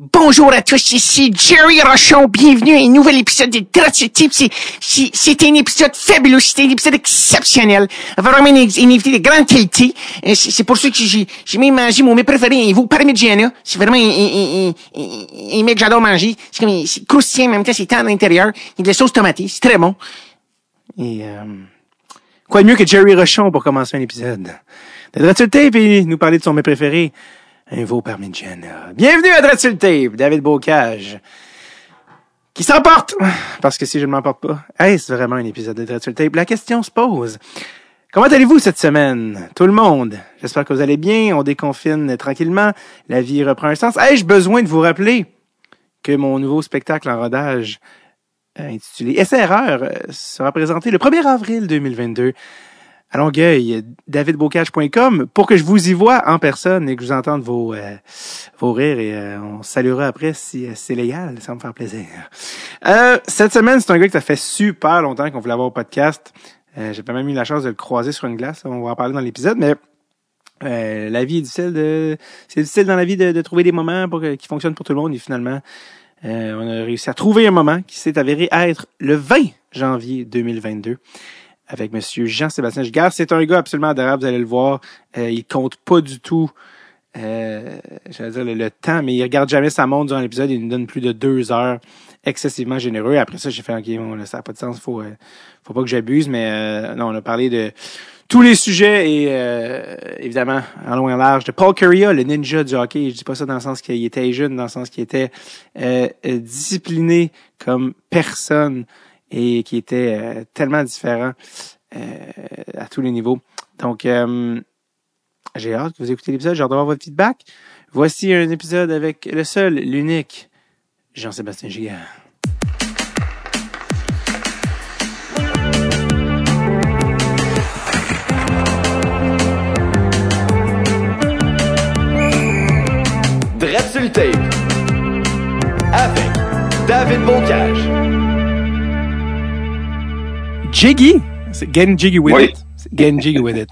Bonjour à tous, ici Jerry Rochon. Bienvenue à un nouvel épisode de Type. C'est, un épisode fabuleux, c'est un épisode exceptionnel. Vraiment un, un invité de grande qualité. Euh, C'est, pour ça que j'ai, même mangé mon mets préféré, un veau parmigiana. C'est vraiment un, un, un, un, mec que j'adore manger. C'est comme, c'est croustillant, en même temps c'est tendre à l'intérieur. Il y a de la sauce tomatée, c'est très bon. Et euh, quoi de mieux que Jerry Rochon pour commencer un épisode? De Dreadful Tape et nous parler de son mets préféré, un veau parmigiana. Bienvenue à Dreadful Tape, David Bocage, qui s'emporte, parce que si je ne m'emporte pas, est-ce vraiment un épisode de Dreadful Tape? La question se pose. Comment allez-vous cette semaine, tout le monde? J'espère que vous allez bien, on déconfine tranquillement, la vie reprend un sens. Ai-je besoin de vous rappeler que mon nouveau spectacle en rodage euh, intitulé SRR euh, sera présenté le 1er avril 2022 à Longueuil, davidbocage.com, pour que je vous y vois en personne et que je vous entende vos, euh, vos rires et euh, on saluera après si euh, c'est légal, ça va me faire plaisir. Euh, cette semaine, c'est un gars que ça fait super longtemps qu'on voulait avoir au podcast. Euh, J'ai pas même eu la chance de le croiser sur une glace, on va en parler dans l'épisode, mais la vie est difficile de, c'est difficile dans la vie de, de trouver des moments pour que- qui fonctionnent pour tout le monde et finalement, on a réussi à trouver un moment qui s'est avéré être le 20 janvier 2022 avec Monsieur Jean-Sébastien Gigard. C'est un gars absolument adorable, vous allez le voir. Euh, il compte pas du tout, euh, j'allais dire le, temps, mais il regarde jamais sa montre durant l'épisode. Il nous donne plus de deux heures, excessivement généreux. Après ça, j'ai fait ok, bon, là, ça n'a pas de sens, faut, euh, faut pas que j'abuse, mais euh, non, on a parlé de tous les sujets et euh, évidemment, en loin et en large, de Paul Curria, le ninja du hockey. Je dis pas ça dans le sens qu'il était jeune, dans le sens qu'il était euh, euh, discipliné comme personne et qui était euh, tellement différent euh, à tous les niveaux. Donc, euh, j'ai hâte que vous écoutez l'épisode. J'ai hâte d'avoir votre feedback. Voici un épisode avec le seul, l'unique, Jean-Sébastien Gigard. Tape. Avec David Bocage. Jiggy. C'est Getting Jiggy with Oui. it. Jiggy with it.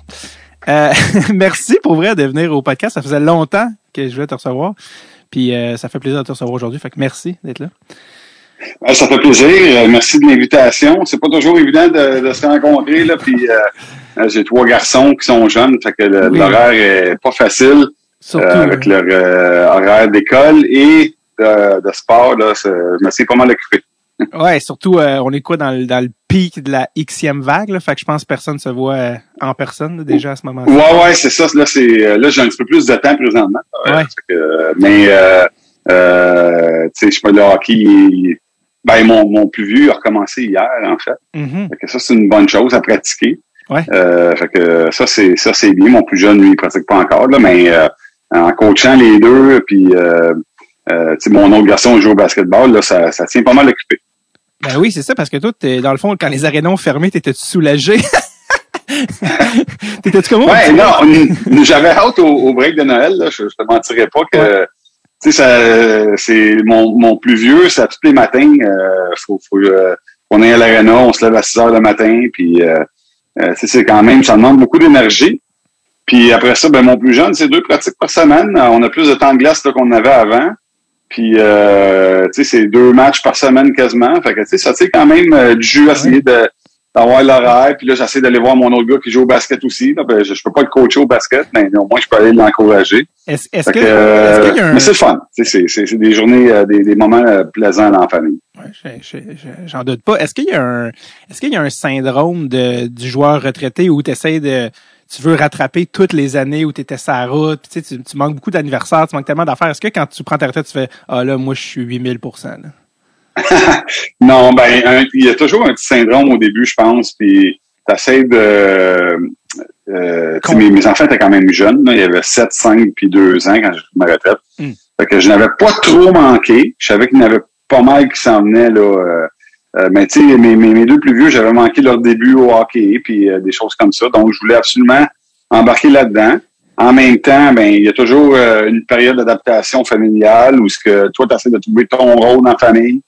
Euh, merci pour vrai de venir au podcast. Ça faisait longtemps que je voulais te recevoir. Puis euh, ça fait plaisir de te recevoir aujourd'hui. Fait que merci d'être là. Ah, Ça fait plaisir. Euh, Merci de l'invitation. C'est pas toujours évident de, de se rencontrer. Là, puis, euh, j'ai trois garçons qui sont jeunes, fait que le- Oui. l'horaire est pas facile Surtout. avec leur horaire d'école et de, de sport. Là, je me suis pas mal occupé. Ouais, surtout, euh, on est quoi dans le, dans le pic de la Xème vague, là, fait que je pense que personne se voit euh, en personne là, déjà à ce moment-là. Ouais, ouais, c'est ça. Là, c'est euh, là j'ai un petit peu plus de temps présentement. Euh, Ouais. que, mais euh, euh, tu sais, je sais pas le hockey. il- ben mon, mon plus vieux a recommencé hier en fait. Mhm. Fait que ça, c'est une bonne chose à pratiquer. Ouais. Euh, fait que ça, c'est ça, c'est bien. Mon plus jeune, lui, il pratique pas encore, là, mais euh, en coachant les deux, puis euh, euh, tu sais, mon autre garçon joue au basketball, là, ça, ça tient pas mal occupé. Ben oui, c'est ça, parce que toi, t'es- dans le fond, quand les arénaux ont fermé, t'étais-tu soulagé? T'étais-tu comment? Ouais, non, j'avais hâte au, au break de Noël, là, je, je te mentirais pas que tu sais, ça c'est mon, mon plus vieux, c'est à tous les matins, euh, faut, faut euh, on est à l'arena, on se lève à 6 heures le matin, puis euh, euh, c'est quand même, ça demande beaucoup d'énergie. Puis après ça, ben mon plus jeune, c'est deux pratiques par semaine. On a plus de temps de glace là, qu'on avait avant. Puis euh, tu sais, c'est deux matchs par semaine quasiment. Fait que tu sais, ça quand même euh, du jus à essayer de d'avoir l'horaire. Puis là, j'essaie d'aller voir mon autre gars qui joue au basket aussi. Là. Ben, je, je peux pas le coacher au basket, mais au moins je peux aller l'encourager. Est-ce que, est-ce qu'il y a euh, un... Mais c'est le fun. Tu sais, C'est c'est- c'est des journées, euh, des, des moments euh, plaisants dans la famille. Ouais, je- je- je- J'en doute pas. Est-ce qu'il y a un, est-ce qu'il y a un syndrome de, du joueur retraité où tu essaies de, tu veux rattraper toutes les années où tu étais sur la route, puis tu, manques beaucoup d'anniversaires, tu manques tellement d'affaires. Est-ce que quand tu prends ta retraite, tu fais, ah là, moi, je suis 8000 là? Non, ben, il y a toujours un petit syndrome au début, je pense, puis t'essaies de... Euh, mes, mes enfants étaient quand même jeunes, là. il y avait 7, 5 puis 2 ans quand j'ai pris ma retraite. Mm. Fait que je n'avais pas trop manqué. Je savais qu'il y en avait pas mal qui s'en venaient, là. euh, euh, mais tu sais, mes, mes, mes deux plus vieux, j'avais manqué leur début au hockey, puis euh, des choses comme ça. Donc, je voulais absolument embarquer là-dedans. En même temps, ben, il y a toujours euh, une période d'adaptation familiale où ce que toi, tu essaies de trouver ton rôle dans la famille.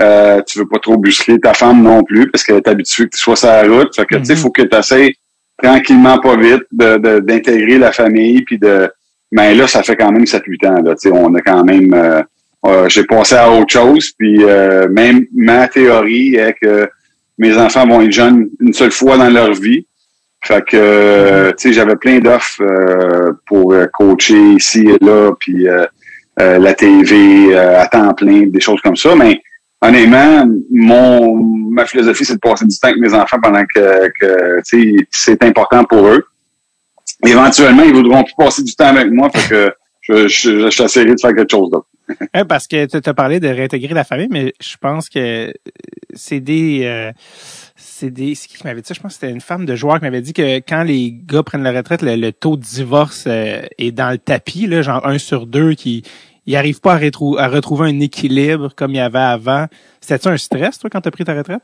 Euh, tu veux pas trop busquer ta femme non plus parce qu'elle est habituée que tu sois sur la route. Fait que, tu sais, Mhm. faut que tu essaies tranquillement, pas vite, de, de- d'intégrer la famille puis de, mais là, ça fait quand même 7-8 ans, là. Tu sais, on a quand même, euh, j'ai passé à autre chose. Puis euh, même ma théorie est que mes enfants vont être jeunes une seule fois dans leur vie. Fait que, euh, tu sais, j'avais plein d'offres euh, pour coacher ici et là, puis la TV à temps plein, des choses comme ça. Mais honnêtement, mon ma philosophie, c'est de passer du temps avec mes enfants pendant que, que tu sais, c'est important pour eux. Éventuellement, ils voudront plus passer du temps avec moi, fait que je, je, je, de faire quelque chose d'autre. Ouais, parce que tu as parlé de réintégrer la famille, mais je pense que c'est des... euh, c'est des... Qui qui m'avait dit ça? Je pense que c'était une femme de joueur qui m'avait dit que quand les gars prennent la retraite, le, taux de divorce euh, est dans le tapis, là, genre un sur deux qui ils arrivent pas à, retrouver un équilibre comme il y avait avant. C'était-tu un stress, toi, quand tu as pris ta retraite?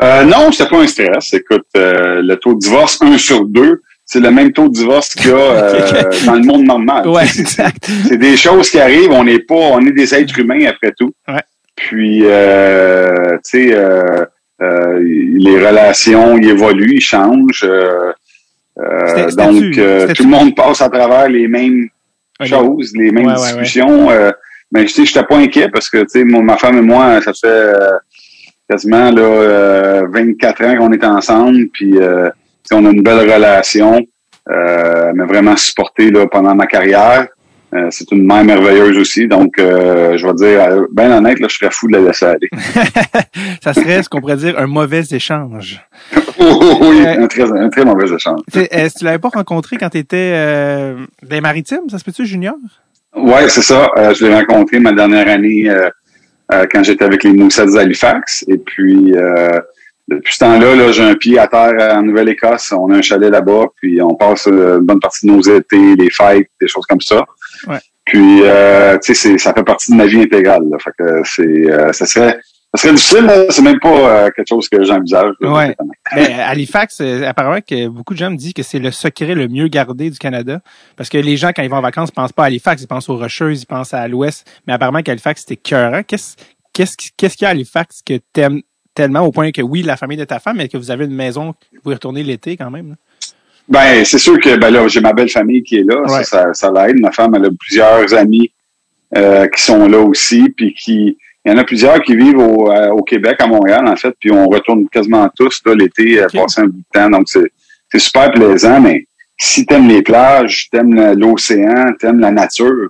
Euh, non, c'était pas un stress. Écoute, euh, le taux de divorce 1 sur 2, c'est le même taux de divorce qu'il y a euh, dans le monde normal. Ouais, C'est- c'est- exact. c'est des choses qui arrivent. On n'est pas, on est des êtres humains après tout. Ouais. Puis, euh, tu sais, euh, euh, les relations, ils évoluent, ils changent. euh, euh, donc, euh, tout le monde passe à travers les mêmes choses, les mêmes Ouais, discussions. mais tu sais, j'étais pas inquiet parce que, tu sais, ma femme et moi, ça fait quasiment là, euh, 24 ans qu'on est ensemble. Puis, euh, on a une belle relation. Euh, elle m'a vraiment supporté là, pendant ma carrière. Euh, c'est une mère merveilleuse aussi. Donc, euh, je vais dire, euh, ben honnête, là, je serais fou de la laisser aller. ça serait ce qu'on pourrait dire un mauvais échange. oui, Euh, un très, un très mauvais échange. Est-ce que tu l'avais pas rencontré quand tu étais euh, des maritimes, ça se peut-tu, Junior? Ouais, c'est ça. Euh, je l'ai rencontré ma dernière année euh, euh, quand j'étais avec les Moussets d'Halifax. Et puis, euh, depuis ce temps-là, là, j'ai un pied à terre en Nouvelle-Écosse. On a un chalet là-bas. Puis, on passe euh, une bonne partie de nos étés, les fêtes, des choses comme ça. Ouais. Puis, euh, tu sais, c'est- ça fait partie de ma vie intégrale. Là. Fait que c'est, euh, ça serait, ça serait difficile. là. C'est même pas euh, quelque chose que j'envisage. Ouais. Mais Halifax, euh, apparemment que beaucoup de gens me disent que c'est le secret le mieux gardé du Canada. Parce que les gens, quand ils vont en vacances, pensent pas à Halifax, ils pensent aux Rocheuses, ils pensent à l'Ouest. Mais apparemment qu'Halifax, c'était cœur. Qu'est-ce qu'est-ce qu'est-ce qu'il y a à Halifax que t'aimes tellement au point que oui, la famille de ta femme, mais que vous avez une maison, vous pouvez retourner l'été quand même. là? Ben, c'est sûr que ben là, j'ai ma belle famille qui est là. Ouais. Ça, ça, ça l'aide. Ma femme, elle a plusieurs amis euh, qui sont là aussi, puis qui. Il y en a plusieurs qui vivent au, euh, au Québec, à Montréal, en fait, puis on retourne quasiment tous là, l'été, euh, Ok. passer un bout de temps. Donc, c'est, c'est super plaisant, mais si t'aimes les plages, t'aimes l'océan, t'aimes la nature,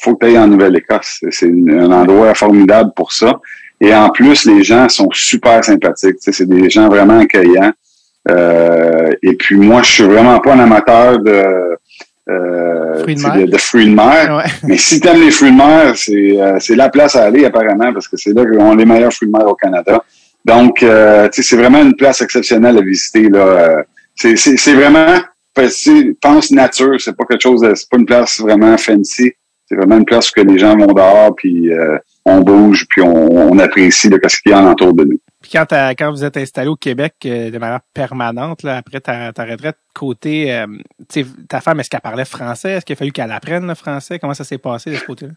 faut que tu ailles en Nouvelle-Écosse. C'est- un endroit formidable pour ça. Et en plus, les gens sont super sympathiques. C'est des gens vraiment accueillants. Euh, et puis moi, je suis vraiment pas un amateur de, euh, Fruits de mer. de, de fruits de mer. Ouais. Mais si t'aimes les fruits de mer, c'est euh, c'est la place à aller apparemment parce que c'est là qu'on a les meilleurs fruits de mer au Canada. Donc, euh, c'est vraiment une place exceptionnelle à visiter là. Euh, C'est c'est c'est vraiment, pense nature. C'est pas quelque chose, de- c'est pas une place vraiment fancy. C'est vraiment une place où que les gens vont dehors puis euh, on bouge puis on, on apprécie là, ce qu'il y a alentour de nous. Puis quand, quand vous êtes installé au Québec euh, de manière permanente, là, après ta, ta retraite, côté euh, ta femme, est-ce qu'elle parlait français? Est-ce qu'il a fallu qu'elle apprenne le français? Comment ça s'est passé de ce côté-là?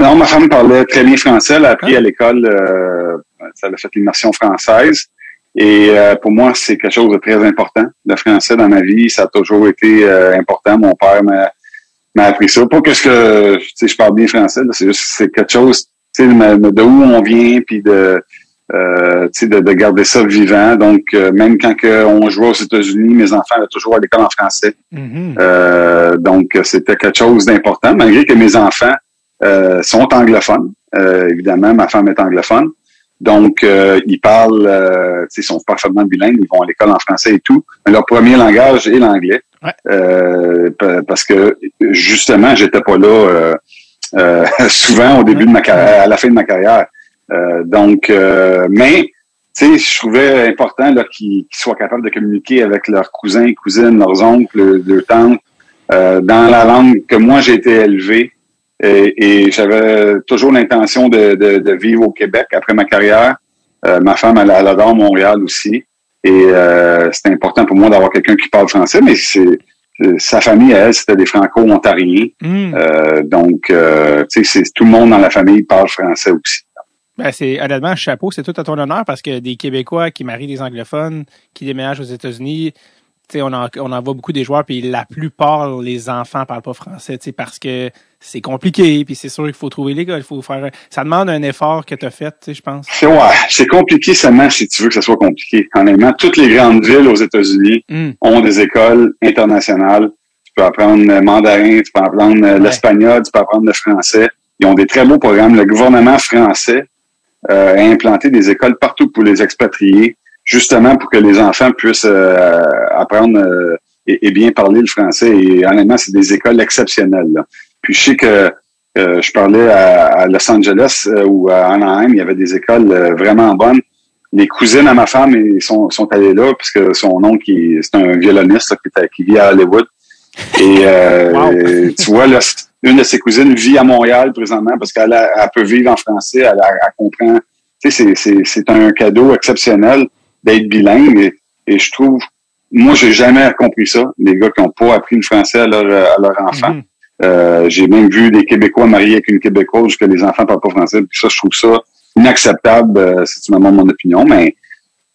Non, ma femme parlait très bien français. Elle a appris Ah. à l'école, euh, elle a fait l'immersion française. Et euh, pour moi, c'est quelque chose de très important. Le français dans ma vie, ça a toujours été euh, important. Mon père m'a appris ça. Pas que ce que je parle bien français, c'est juste c'est quelque chose, de, de où on vient, puis de euh, de, de garder ça vivant. Donc, euh, même quand que on jouait aux États-Unis, mes enfants allaient toujours à l'école en français. Mhm. Euh, donc, c'était quelque chose d'important, malgré que mes enfants euh, sont anglophones. Euh, évidemment, ma femme est anglophone. Donc, euh, ils parlent, euh, ils sont parfaitement bilingues, ils vont à l'école en français et tout. Mais leur premier langage est l'anglais. Ouais. Euh, pa- parce que, justement, j'étais pas là euh, euh, souvent au début de ma carrière, à la fin de ma carrière. Euh, donc, euh, mais tu sais, je trouvais important qu'ils soient capables de communiquer avec leurs cousins, cousines, leurs oncles, leurs tantes, euh, dans la langue que moi j'ai été élevé. Et, et j'avais toujours l'intention de, de, de vivre au Québec après ma carrière. Euh, ma femme, elle, elle adore Montréal aussi. Et euh, c'était important pour moi d'avoir quelqu'un qui parle français, mais c'est euh, sa famille, elle, c'était des franco-ontariens. Mhm. Euh, donc, euh, tu sais, c'est tout le monde dans la famille parle français aussi. Ben, c'est honnêtement, chapeau, c'est tout à ton honneur parce que des Québécois qui marient des anglophones, qui déménagent aux États-Unis, on en, on en voit beaucoup des joueurs, puis la plupart, les enfants parlent pas français, parce que c'est compliqué, puis c'est sûr qu'il faut trouver l'école, il faut faire, ça demande un effort que tu as fait, tu sais, je pense. C'est ouais, c'est compliqué seulement si tu veux que ça soit compliqué. Honnêtement, toutes les grandes villes aux États-Unis Hmm. ont des écoles internationales. Tu peux apprendre le mandarin, tu peux apprendre Ouais. l'espagnol, tu peux apprendre le français. Ils ont des très beaux programmes. Le gouvernement français euh, a implanté des écoles partout pour les expatriés, justement pour que les enfants puissent euh, apprendre euh, et, et bien parler le français. Et honnêtement, c'est des écoles exceptionnelles. là. Puis je sais que euh, je parlais à, à Los Angeles euh, ou à Anaheim, il y avait des écoles euh, vraiment bonnes. Les cousines à ma femme ils sont, sont allées là parce que son oncle, c'est un violoniste là, qui, est à- qui vit à Hollywood. Et euh, tu vois, là, une de ses cousines vit à Montréal présentement parce qu'elle elle peut vivre en français, elle, elle- comprend. Tu sais, c'est- c'est c'est un cadeau exceptionnel d'être bilingue. Et, et je trouve, moi, j'ai jamais compris ça. Les gars qui n'ont pas appris le français à leur, à leur enfant. Mhm. Euh, j'ai même vu des Québécois mariés avec une Québécoise que les enfants parlent pas français. Puis ça, je trouve ça inacceptable, euh, si tu me demandes mon opinion. Mais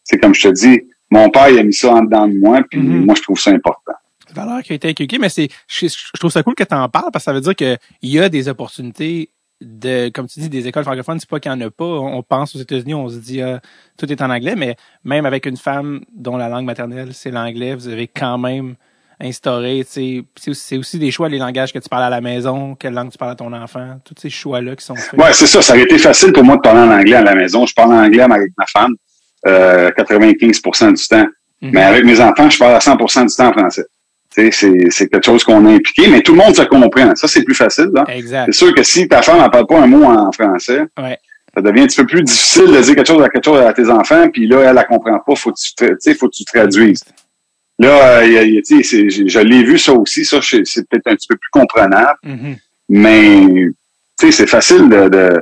c'est comme je te dis, mon père il a mis ça en dedans de moi, puis Mhm. moi, je trouve ça important. valeur qui a été inculquée, mais c'est, je, je trouve ça cool que tu en parles parce que ça veut dire qu'il y a des opportunités de, comme tu dis, des écoles francophones. C'est pas qu'il y en a pas. On pense aux États-Unis, on se dit, ah, tout est en anglais, mais même avec une femme dont la langue maternelle, c'est l'anglais, vous avez quand même instauré, c'est aussi- c'est aussi des choix, les langages que tu parles à la maison, quelle langue tu parles à ton enfant, tous ces choix-là qui sont faits. Ouais, c'est ça. Ça aurait été facile pour moi de parler en anglais à la maison. Je parle en anglais avec ma femme euh, 95% du temps. Mhm. Mais avec mes enfants, je parle à 100% du temps en français. C'est c'est quelque chose qu'on a impliqué, mais tout le monde se comprend. Ça, c'est plus facile. Là. Exact. C'est sûr que si ta femme ne parle pas un mot en français, Ouais. ça devient un petit peu plus difficile de dire quelque chose à quelque chose à tes enfants, puis là, elle la comprend pas, faut que tu, faut que tu traduises. Là, euh, il y a- il y a- tu sais, je, l'ai vu ça aussi, ça, c'est peut-être un petit peu plus comprenable, Mhm. mais tu sais, c'est facile de, de,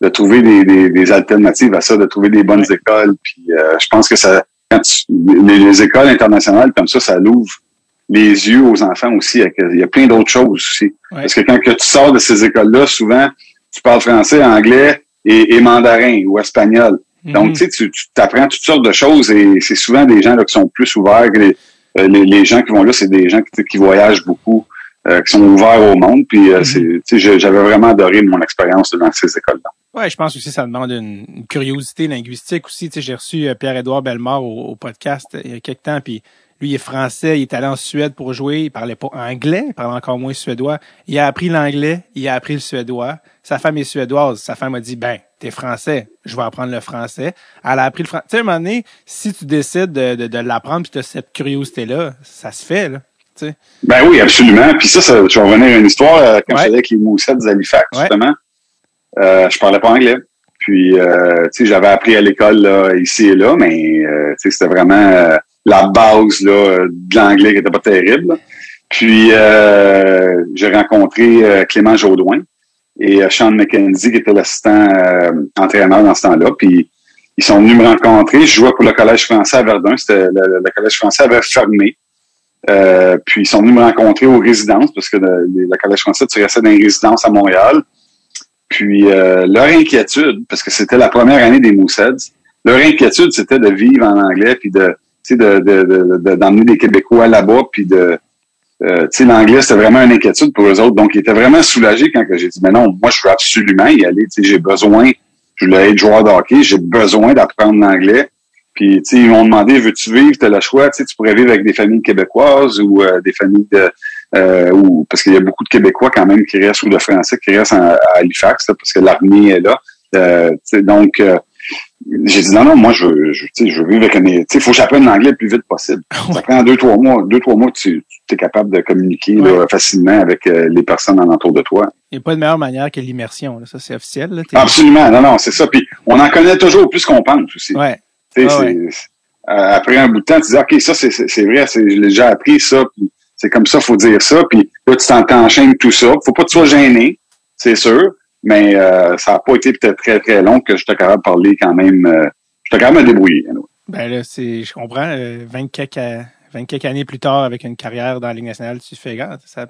de trouver des, des, des alternatives à ça, de trouver des bonnes écoles, puis euh, je pense que ça, quand tu- les, les écoles internationales comme ça, ça l'ouvre les yeux aux enfants aussi. Il y a plein d'autres choses aussi. Ouais. Parce que quand que tu sors de ces écoles-là, souvent, tu parles français, anglais et, et mandarin ou espagnol. Donc, Mhm. tu sais, tu t'apprends toutes sortes de choses et c'est souvent des gens là, qui sont plus ouverts. que Les, les, les gens qui vont là, c'est des gens qui, qui voyagent beaucoup, euh, qui sont ouverts au monde. Puis, euh, Mhm. j'avais vraiment adoré mon expérience dans ces écoles-là. Ouais, je pense aussi que ça demande une, une curiosité linguistique aussi. Tu sais, j'ai reçu euh, Pierre-Édouard Bellemare au, au podcast euh, il y a quelques temps, puis lui, il est français, il est allé en Suède pour jouer, il parlait pas anglais, il parlait encore moins suédois. Il a appris l'anglais, il a appris le suédois. Sa femme est suédoise. Sa femme a dit, ben, t'es français, je vais apprendre le français. Elle a appris le français. Tu sais, à un moment donné, si tu décides de, de, de l'apprendre puis tu as cette curiosité-là, ça se fait, là. Ben oui, absolument. Puis ça, ça je vais revenir à une histoire euh, quand Ouais. j'étais avec les Moussettes d'Halifax, Ouais. justement. Euh, je parlais pas anglais. Puis, euh, tu sais, j'avais appris à l'école là, ici et là, mais euh, tu sais, c'était vraiment euh, la base là, de l'anglais qui était pas terrible. là. Puis, j'ai rencontré Clément Jaudoin et euh, Sean McKenzie, qui était l'assistant euh, entraîneur dans ce temps-là. Puis, ils sont venus me rencontrer. Je jouais pour le Collège français à Verdun. C'était le, le Collège français avait fermé. Euh, puis ils sont venus me rencontrer aux résidences parce que le, le Collège français, tu restais dans les résidences à Montréal. Puis euh, leur inquiétude, parce que c'était la première année des Mooseheads, leur inquiétude, c'était de vivre en anglais, puis de, sais, de, de, de- de- d'emmener des Québécois là-bas, puis de, euh, l'anglais, c'était vraiment une inquiétude pour eux autres. Donc, ils étaient vraiment soulagés quand j'ai dit, mais non, moi, je veux absolument y aller. J'ai besoin, je voulais être joueur de hockey, j'ai besoin d'apprendre l'anglais. Puis, tu sais, ils m'ont demandé, veux-tu vivre? T'as le choix, tu tu pourrais vivre avec des familles québécoises ou euh, des familles de, euh, ou, parce qu'il y a beaucoup de Québécois quand même qui restent, ou de Français qui restent en- à Halifax, là, parce que l'armée est là. Euh, donc, euh, j'ai dit non, non, moi, je, veux- je, veux vivre avec un, tu sais, faut que j'apprenne l'anglais le plus vite possible. Ça prend deux, trois mois, deux, trois mois, tu, tu es capable de communiquer là, facilement avec euh, les personnes alentour de toi. Il n'y a pas de meilleure manière que l'immersion. Ça, c'est officiel, là. Absolument, non, non, c'est ça. Puis, on en connaît toujours plus qu'on pense aussi. Ouais. Ah euh, après un bout de temps, tu dis, OK, ça, c'est, vrai, c'est, je l'ai déjà appris, ça, puis c'est comme ça, faut dire ça, puis là, tu t'en- t'enchaînes tout ça. Faut pas que tu sois gêné, c'est sûr, mais euh, ça n'a pas été peut-être très, très long que j'étais capable de parler quand même. Euh, j'étais capable de me débrouiller. anyway. Ben là, c'est, je comprends, euh, 20 quelques, 20 quelques années plus tard, avec une carrière dans la Ligue nationale, tu fais, regarde, ça a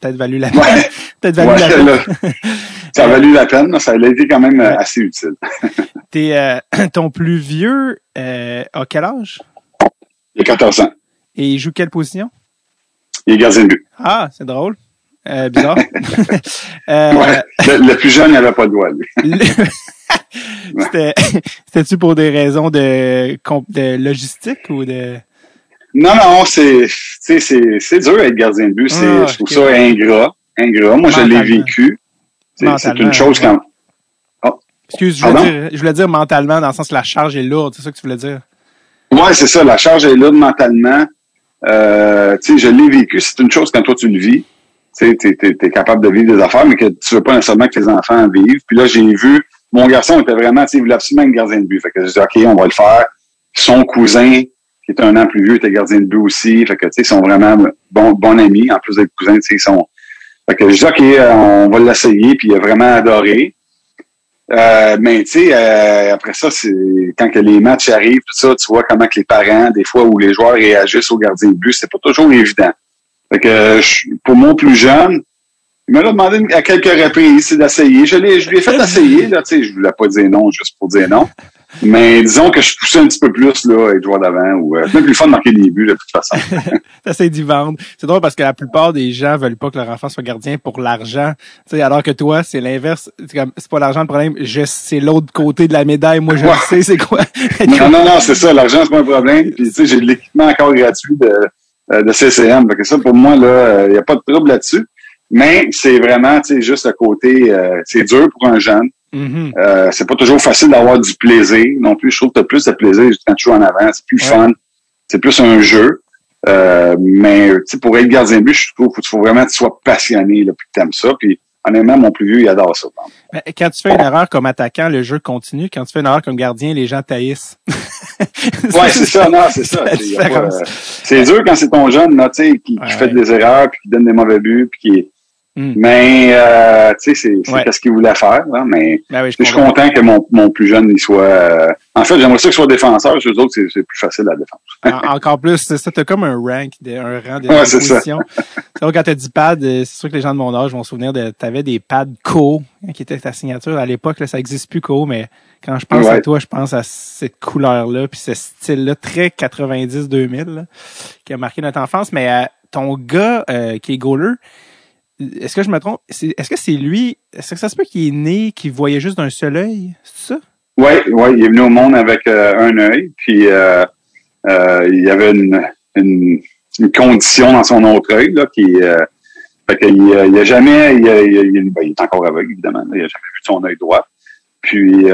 peut-être valu la peine. Ouais. peut-être valu Ouais, la peine. là, ça a valu la peine, là, ça a été quand même euh, assez utile. T'es, euh, ton plus vieux, a quel âge? Il a 14 ans. Et il joue quelle position? Il est gardien de but. Ah, c'est drôle. Euh, bizarre. Euh, le, plus jeune n'avait pas de doigt, lui. C'était, c'était-tu pour des raisons de, de logistique ou de... Non, non, c'est, c'est, c'est dur être gardien de but. C'est, ah, je trouve ça ingrat, ingrat. Moi, je l'ai vécu. C'est, une chose quand, oh. Excuse, je voulais, dire, je voulais dire mentalement, dans le sens que la charge est lourde, c'est ça que tu voulais dire? Ouais, c'est ça, la charge est lourde mentalement. Euh, tu sais, je l'ai vécu. C'est une chose quand toi tu le vis. Tu es, capable de vivre des affaires, mais que tu veux pas nécessairement que tes enfants vivent. Puis là, j'ai vu, mon garçon était vraiment, tu sais, il voulait absolument être gardien de but. Fait que je dit, OK, on va le faire. Son cousin, qui est un an plus vieux, était gardien de but aussi. Fait que, tu sais, ils sont vraiment bons, amis. En plus d'être cousins, tu sais, ils sont... Fait que je dis, OK, on va l'essayer. Puis il a vraiment adoré. Euh, mais tu sais, euh, après ça, c'est quand que les matchs arrivent, tout ça, tu vois comment que les parents, des fois, où les joueurs réagissent au gardien de but, c'est pas toujours évident. Fait que pour mon plus jeune, il m'a demandé à quelques reprises d'essayer. Je, je lui ai fait essayer, là, tu sais, je voulais pas dire non juste pour dire non. Mais disons que je poussais un petit peu plus là, être joueur d'avant ou euh, c'est même plus fun de marquer des buts de toute façon. T'essayes d'y vendre. C'est drôle parce que la plupart des gens veulent pas que leur enfant soit gardien pour l'argent. Tu sais, alors que toi, c'est l'inverse. C'est pas l'argent le problème, c'est l'autre côté de la médaille. Moi, je sais c'est quoi? non, non, non, c'est ça. L'argent, c'est pas un problème. Puis tu sais, j'ai de l'équipement encore gratuit de, de CCM. Fait que ça, pour moi, là, il n'y a pas de trouble là-dessus. Mais c'est vraiment, tu sais, juste le côté, euh, c'est dur pour un jeune. Mm-hmm. Euh, c'est pas toujours facile d'avoir du plaisir non plus. Je trouve que tu plus de plaisir quand tu joues en avant. C'est plus fun. C'est plus un jeu. Euh, mais pour être gardien de but, je trouve qu'il faut vraiment que tu sois passionné là, puis que tu aimes ça. Puis honnêtement, mon plus vieux, il adore ça. Mais quand tu fais une erreur comme attaquant, le jeu continue. Quand tu fais une erreur comme gardien, les gens taillissent. ouais, c'est ça, non, c'est ça. C'est dur quand c'est ton jeune, là, qui, qui fait des erreurs, puis qui donne des mauvais buts, puis qui Hmm. Mais, euh, tu sais, c'est ce qu'il voulait faire. Là, mais ben je, suis content que mon, mon plus jeune il soit... Euh, en fait, j'aimerais ça qu'il soit défenseur. Chez eux autres, c'est plus facile la défense. encore plus, c'est ça. T'as comme un rank, un rang de ouais, position. quand t'as dit pad, euh, c'est sûr que les gens de mon âge vont se souvenir de... T'avais des pads Co, hein, qui était ta signature. À l'époque, ça existe plus Co, mais quand je pense à toi, je pense à cette couleur-là, puis ce style-là, très 90-2000, qui a marqué notre enfance. Mais euh, ton gars qui est goaler, est-ce que je me trompe? Est-ce que c'est lui? Est-ce que ça se peut qu'il est né, qu'il voyait juste d'un seul œil? C'est ça? Oui, oui, il est venu au monde avec euh, un œil, puis euh, euh, il y avait une, une, condition dans son autre œil, là, qui fait qu'il il a jamais, il, il, ben, il, est encore aveugle, évidemment, il n'a jamais vu son œil droit. Puis, tu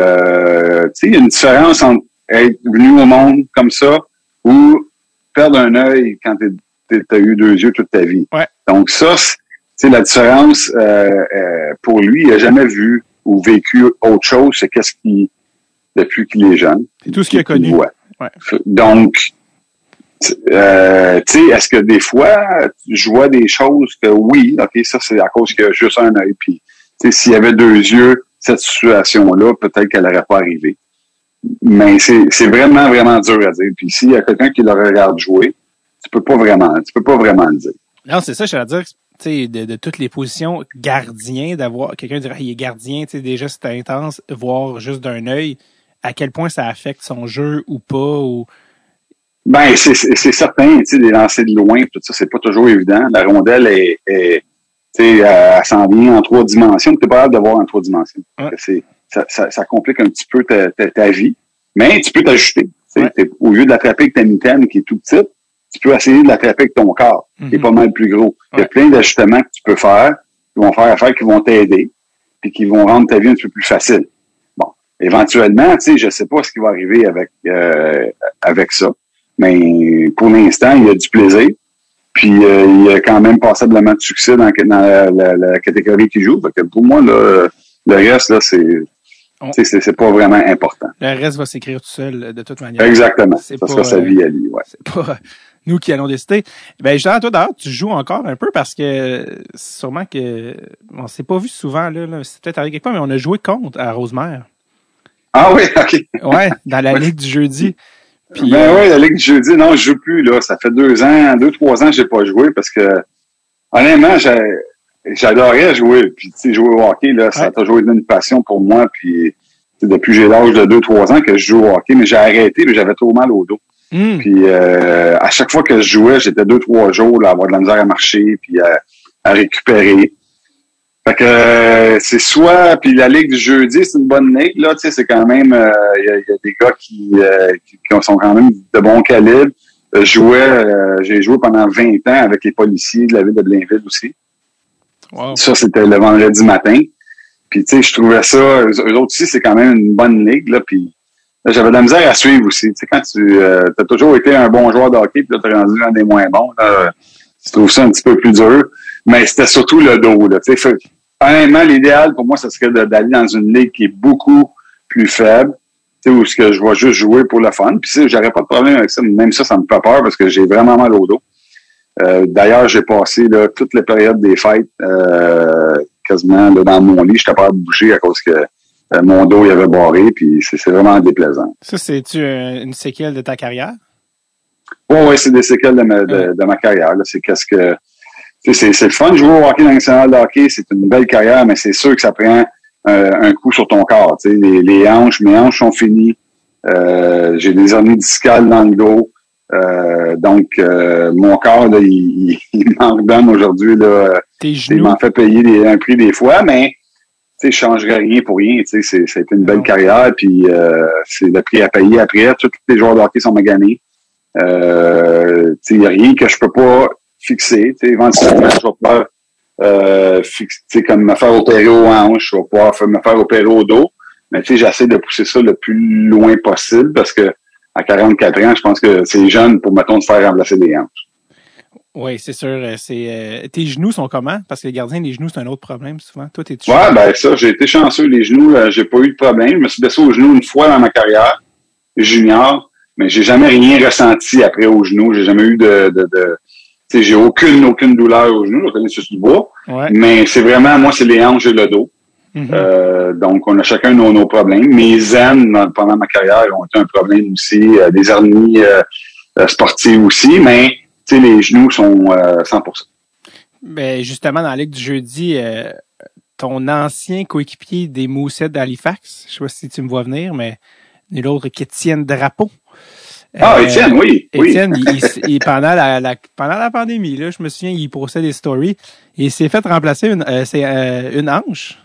sais, il y a une différence entre être venu au monde comme ça ou perdre un œil quand tu as eu deux yeux toute ta vie. Ouais. Donc ça, sais, la différence euh, euh, pour lui, il n'a jamais vu ou vécu autre chose, c'est qu'est-ce qui depuis qu'il est jeune. C'est tout ce qu'il a connu. Ouais. Donc, euh, tu sais, est-ce que des fois, je vois des choses que oui, ok, ça c'est à cause qu'il a juste un œil, puis s'il y avait deux yeux, cette situation-là, peut-être qu'elle n'aurait pas arrivé. Mais c'est vraiment, vraiment dur à dire. Puis s'il y a quelqu'un qui le regarde jouer, tu peux pas vraiment, tu peux pas vraiment le dire. Non, c'est ça, je veux dire de, de toutes les positions, gardien, d'avoir quelqu'un dire il est gardien, déjà c'est intense, voir juste d'un œil, à quel point ça affecte son jeu ou pas ou ben c'est certain, tu sais, des lancers de loin, tout ça, c'est pas toujours évident. La rondelle est, est tu sais, elle s'en vient en trois dimensions, tu es pas hâte de voir en trois dimensions. C'est ça, ça, ça, complique un petit peu ta, ta, vie, mais tu peux t'ajuster. Au lieu de l'attraper avec ta mitaine qui est tout petite, tu peux essayer de l'attraper avec ton corps, qui est mhm. pas mal plus gros. Il y a plein d'ajustements que tu peux faire, qui vont faire affaire, qui vont t'aider, puis qui vont rendre ta vie un peu plus facile. Bon, éventuellement, tu sais, je sais pas ce qui va arriver avec euh, avec ça, mais pour l'instant, il y a du plaisir. Puis euh, il y a quand même passablement de succès dans, la, catégorie qui joue. que pour moi, là, le reste, là, c'est c'est pas vraiment important. Le reste va s'écrire tout seul, de toute manière. Exactement. Ça sera sa vie à lui, ouais. C'est pas nous qui allons décider. Ben, Jean, toi, d'ailleurs, tu joues encore un peu parce que sûrement que on s'est pas vu souvent, là, c'est peut-être arrivé quelque part, mais on a joué contre à Rosemère. Ah oui, ok. ouais, dans la Ligue du jeudi. Puis, ben oui, la Ligue du jeudi, non, je joue plus, là. Ça fait deux ans, deux, trois ans que j'ai pas joué parce que honnêtement, j'adorais jouer. Puis tu sais, jouer au hockey, là, ça a toujours été une passion pour moi. Puis depuis que j'ai l'âge de deux, trois ans que je joue au hockey, mais j'ai arrêté, j'avais trop mal au dos. Hmm. Puis euh, à chaque fois que je jouais, j'étais deux, trois jours là, à avoir de la misère à marcher. Puis euh, à récupérer. Fait que euh, c'est soit puis la ligue du jeudi, c'est une bonne ligue là, tu sais, c'est quand même euh, il y, a, y, a des gars qui, euh, qui, qui sont quand même de bon calibre. Je jouais, j'ai joué pendant 20 ans avec les policiers de la ville de Blainville aussi. Wow. Ça, c'était le vendredi matin. Puis, tu sais, je trouvais ça, eux, eux autres aussi, c'est quand même une bonne ligue, là. Puis, j'avais de la misère à suivre aussi. Tu sais, quand tu euh, as toujours été un bon joueur de hockey, puis là, tu rendu un des moins bons, là, tu trouves ça un petit peu plus dur. Mais c'était surtout le dos, là. Tu sais, honnêtement, l'idéal pour moi, ce serait d'aller dans une ligue qui est beaucoup plus faible, tu sais, où ce que je vais juste jouer pour le fun. Puis, j'aurais pas de problème avec ça. Même ça, ça me fait peur parce que j'ai vraiment mal au dos. Euh, D'ailleurs, j'ai passé là, toute la période des fêtes euh, quasiment là, dans mon lit. Je pas de bouger à cause que mon dos il avait barré, puis c'est vraiment déplaisant. Ça, c'est-tu une séquelle de ta carrière? Oui, oui, c'est des séquelles de ma, de, de ma carrière. C'est qu'est-ce que. C'est le fun de jouer au hockey national de hockey, c'est une belle carrière, mais c'est sûr que ça prend euh, un coup sur ton corps. Les, les hanches, mes hanches sont finies. Euh, j'ai des hernies discales dans le dos. Euh, donc, euh, mon corps, là, il, il m'en redonne aujourd'hui. Il m'en fait payer des, un prix des fois, mais je changerais rien pour rien. C'est, ça a été une belle carrière, puis euh, c'est le prix à payer après. Tous les joueurs de hockey sont maganés. Euh, il n'y a rien que je peux pas fixer. Éventuellement, je vais pouvoir euh, fixer, comme me faire opérer aux hanches, je vais pouvoir me faire opérer au dos. Mais j'essaie de pousser ça le plus loin possible parce que à 44 ans, je pense que c'est jeune pour, mettons, de faire remplacer des hanches. Oui, c'est sûr. C'est euh, tes genoux sont comment? Parce que les gardiens les genoux c'est un autre problème souvent. Toi, t'es Ouais, ben ça, j'ai été chanceux les genoux, euh, j'ai pas eu de problème. Je me suis blessé aux genoux une fois dans ma carrière junior, mais j'ai jamais rien ressenti après aux genoux. J'ai jamais eu de, de, de tu sais, j'ai aucune aucune douleur aux genoux. Je connais sur du bois, ouais. mais c'est vraiment moi, c'est les hanches et le dos. Mm -hmm. euh, donc, on a chacun nos, nos problèmes. Mes aines, pendant ma carrière, ont été un problème aussi. Euh, des hernies euh, sportives aussi, mais les genoux sont euh, 100% Ben, justement, dans la Ligue du jeudi, euh, ton ancien coéquipier des Moussettes d'Halifax, je sais pas si tu me vois venir, mais nul autre qu'Étienne Drapeau. Ah, euh, Étienne, oui. Étienne, oui. il, il, pendant, la, la, pendant la pandémie, là, je me souviens, il postait des stories et il s'est fait remplacer une, c'est, une hanche.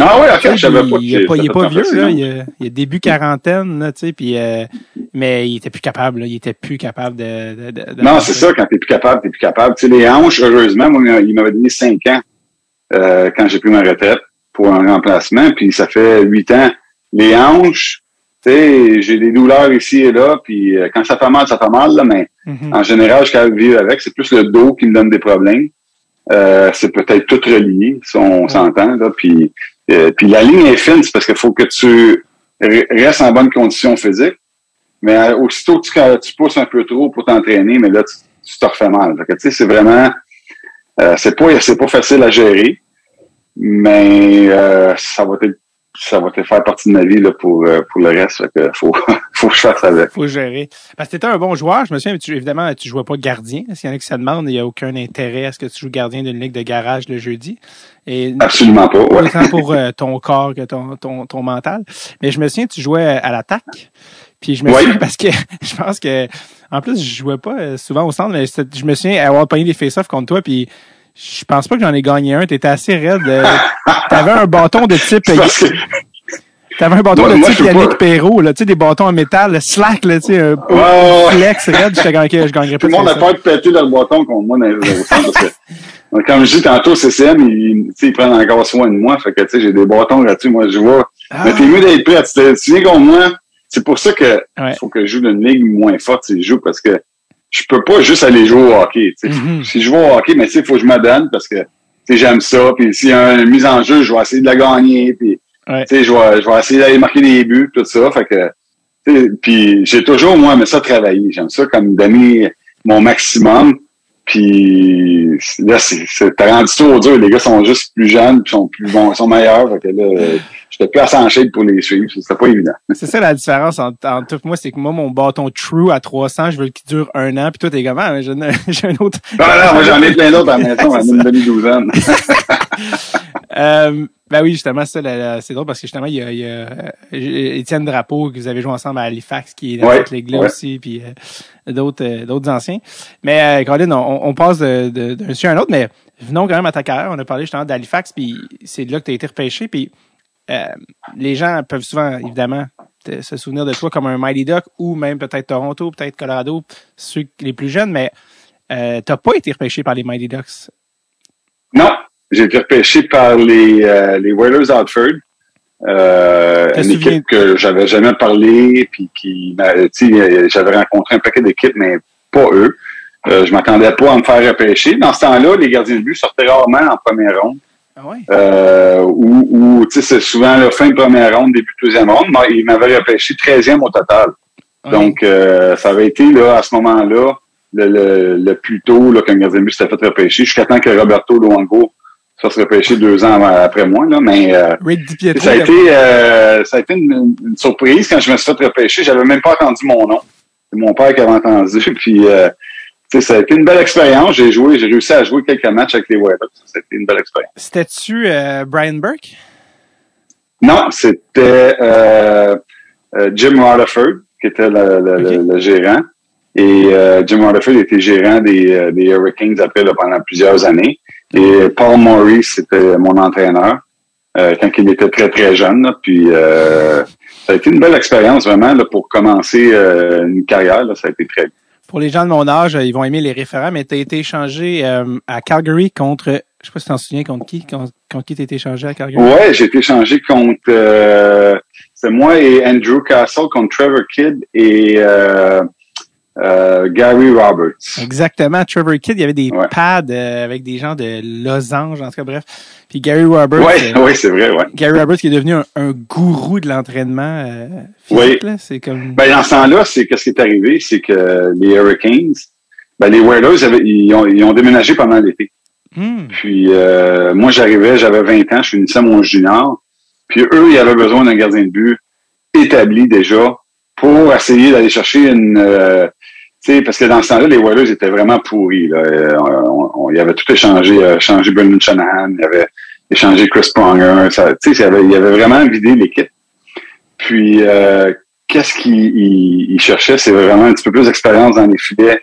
Ah oui, ok, je savais pas. Il, il, pas, il est pas vieux, là. Il, a, il a début quarantaine, là, tu sais, puis euh, mais il était plus capable, là. Il était plus capable de. de, de non, c'est ça, quand t'es plus capable, t'es plus capable. Tu sais, les hanches, heureusement, moi, il m'avait donné cinq ans euh, quand j'ai pris ma retraite pour un remplacement, puis ça fait huit ans. Les hanches, tu sais, j'ai des douleurs ici et là, puis euh, quand ça fait mal, ça fait mal, là, mais Mm. -hmm. en général, je suis capable de vivre avec. C'est plus le dos qui me donne des problèmes. C'est peut-être tout relié, si on s'entend, là, puis euh, puis la ligne est fine, c'est parce qu'il faut que tu restes en bonne condition physique. Mais euh, aussitôt que tu, pousses un peu trop pour t'entraîner, mais là, tu, te refais mal. Tu sais, c'est vraiment, euh, c'est pas, pas facile à gérer, mais euh, ça va être, ça va te faire partie de ma vie là, pour, pour le reste. Que faut, faut que je fasse avec. Faut gérer. Parce que t'étais un bon joueur. Je me souviens, tu, évidemment, tu jouais pas gardien. S'il y en a qui se demandent, il n'y a aucun intérêt à ce que tu joues gardien d'une ligue de garage le jeudi. Et Absolument pas. Ouais. Autant pour euh, ton corps que ton, ton, ton mental. Mais je me souviens, tu jouais à l'attaque. Puis je me souviens oui. parce que je pense que en plus je jouais pas souvent au centre, mais je me souviens avoir pogné des face-offs contre toi, puis je pense pas que j'en ai gagné un. T'étais assez raide. T'avais un bâton de type. T'avais un bâton moi, de moi, type Yannick Perrault, là, tu sais, des bâtons en métal, le slack, là, tu sais, un oh, flex raide, je te gagnerais, je gagnerais pas. Tout le monde a peur de péter dans le bâton contre moi dans le centre parce que, comme je dis tantôt, CCM, ils, ils prennent encore soin de moi. Fait que, tu sais, j'ai des bâtons là-dessus. Moi, je vois. Ah. Mais t'es mieux d'être prêt. Tu te souviens contre moi? C'est pour ça que, ouais. faut que je joue d'une ligue moins forte si je joue parce que je peux pas juste aller jouer au hockey, tu sais. Mm -hmm. Si je joue au hockey, mais tu sais, il faut que je me donne parce que, j'aime ça. Puis s'il y a une mise en jeu, je vais essayer de la gagner. Puis, Ouais. Tu sais, je vais, je vais essayer d'aller marquer des buts, tout ça. Fait que, puis j'ai toujours, moi, aimé ça travailler. J'aime ça comme donner mon maximum. Puis là, c'est, t'as rendu trop dur. Les gars sont juste plus jeunes, puis sont plus bons, sont meilleurs. Fait que là, j'étais plus à s'enchaîner pour les suivre. C'était pas évident. C'est ça la différence entre, entre toi et moi, c'est que moi, mon bâton True à 300, je veux qu'il dure un an, puis toi, t'es comment? J'ai, j'ai un autre. Non, non, moi, j'en ai plein d'autres à la maison, à une demi-douzaine. euh, ben oui, justement, ça, c'est drôle parce que justement, il y a, il y a euh, Étienne Drapeau que vous avez joué ensemble à Halifax, qui est dans ouais, ouais. aussi, puis euh, d'autres, euh, d'autres anciens. Mais euh, Colin, on, on passe de, de, d'un sujet à un autre, mais venons quand même à ta carrière. On a parlé justement d'Halifax, puis c'est de là que tu as été repêché. Puis euh, les gens peuvent souvent, évidemment, te- se souvenir de toi comme un Mighty Duck ou même peut-être Toronto, peut-être Colorado, ceux les plus jeunes, mais euh, t'as pas été repêché par les Mighty Ducks? Non, j'ai été repêché par les, euh, les Whalers Outford. Euh, une souviens- équipe que j'avais jamais parlé, puis qui, m'a- tu sais, j'avais rencontré un paquet d'équipes, mais pas eux. Euh, je m'attendais pas à me faire repêcher. Dans ce temps-là, les gardiens de but sortaient rarement en première ronde. Ah ouais? Euh, tu sais, c'est souvent la fin de première ronde, début de deuxième ronde. Moi, il m'avait repêché 13e au total. Donc, euh, ça avait été, là, à ce moment-là, le, le, le plus tôt, là, qu'un gardien de but s'était fait repêcher, jusqu'à temps que Roberto Luongo se fasse repêcher deux ans après moi, là. Mais, euh, DiPietro. ça a été, euh, ça a été une, une surprise quand je me suis fait repêcher. J'avais même pas entendu mon nom. C'est mon père qui avait entendu. Puis, euh, ça a été une belle expérience. J'ai joué, j'ai réussi à jouer quelques matchs avec les Whalers. Été une belle expérience. C'était-tu euh, Brian Burke? Non, c'était euh, euh, Jim Rutherford qui était le, le- le- le gérant. Et euh, Jim Rutherford était gérant des, euh, des Hurricanes après là, pendant plusieurs années. Et Paul Maurice, c'était mon entraîneur euh, quand il était très, très jeune. là. Puis euh, ça a été une belle expérience vraiment là, pour commencer une carrière. Là, ça a été très bien. Pour les gens de mon âge, ils vont aimer les référents, mais tu as été échangé euh, à Calgary contre, je sais pas si tu t'en souviens, contre qui? Contre, contre qui tu été échangé à Calgary? Ouais, j'ai été échangé contre euh, c'est moi et Andrew Castle contre Trevor Kidd et euh, euh, Gary Roberts. Exactement. Trevor Kidd, il y avait des Ouais. pads euh, avec des gens de losange, en tout cas, bref. Puis Gary Roberts, Ouais, euh, ouais, c'est vrai, ouais. Gary Roberts qui est devenu un, un gourou de l'entraînement Oui. physique, là. C'est comme... Ben, dans ce temps-là, c'est qu'est-ce qui est arrivé, c'est que les Hurricanes, ben, les Whalers, ils, ont, ils ont déménagé pendant l'été. Hmm. Puis moi, j'arrivais, j'avais 20 ans, je finissais mon junior. Puis eux, ils avaient besoin d'un gardien de but établi déjà pour essayer d'aller chercher une... tu sais, parce que dans ce temps-là, les Whalers étaient vraiment pourris. Là. Euh, On, on- ils avaient tout échangé, euh, changé Brendan Shanahan, ils avaient échangé Chris Pronger. Ça, tu sais, ils avaient, ils avaient vraiment vidé l'équipe. Puis, euh, qu'est-ce ils cherchaient? C'est vraiment un petit peu plus d'expérience dans les filets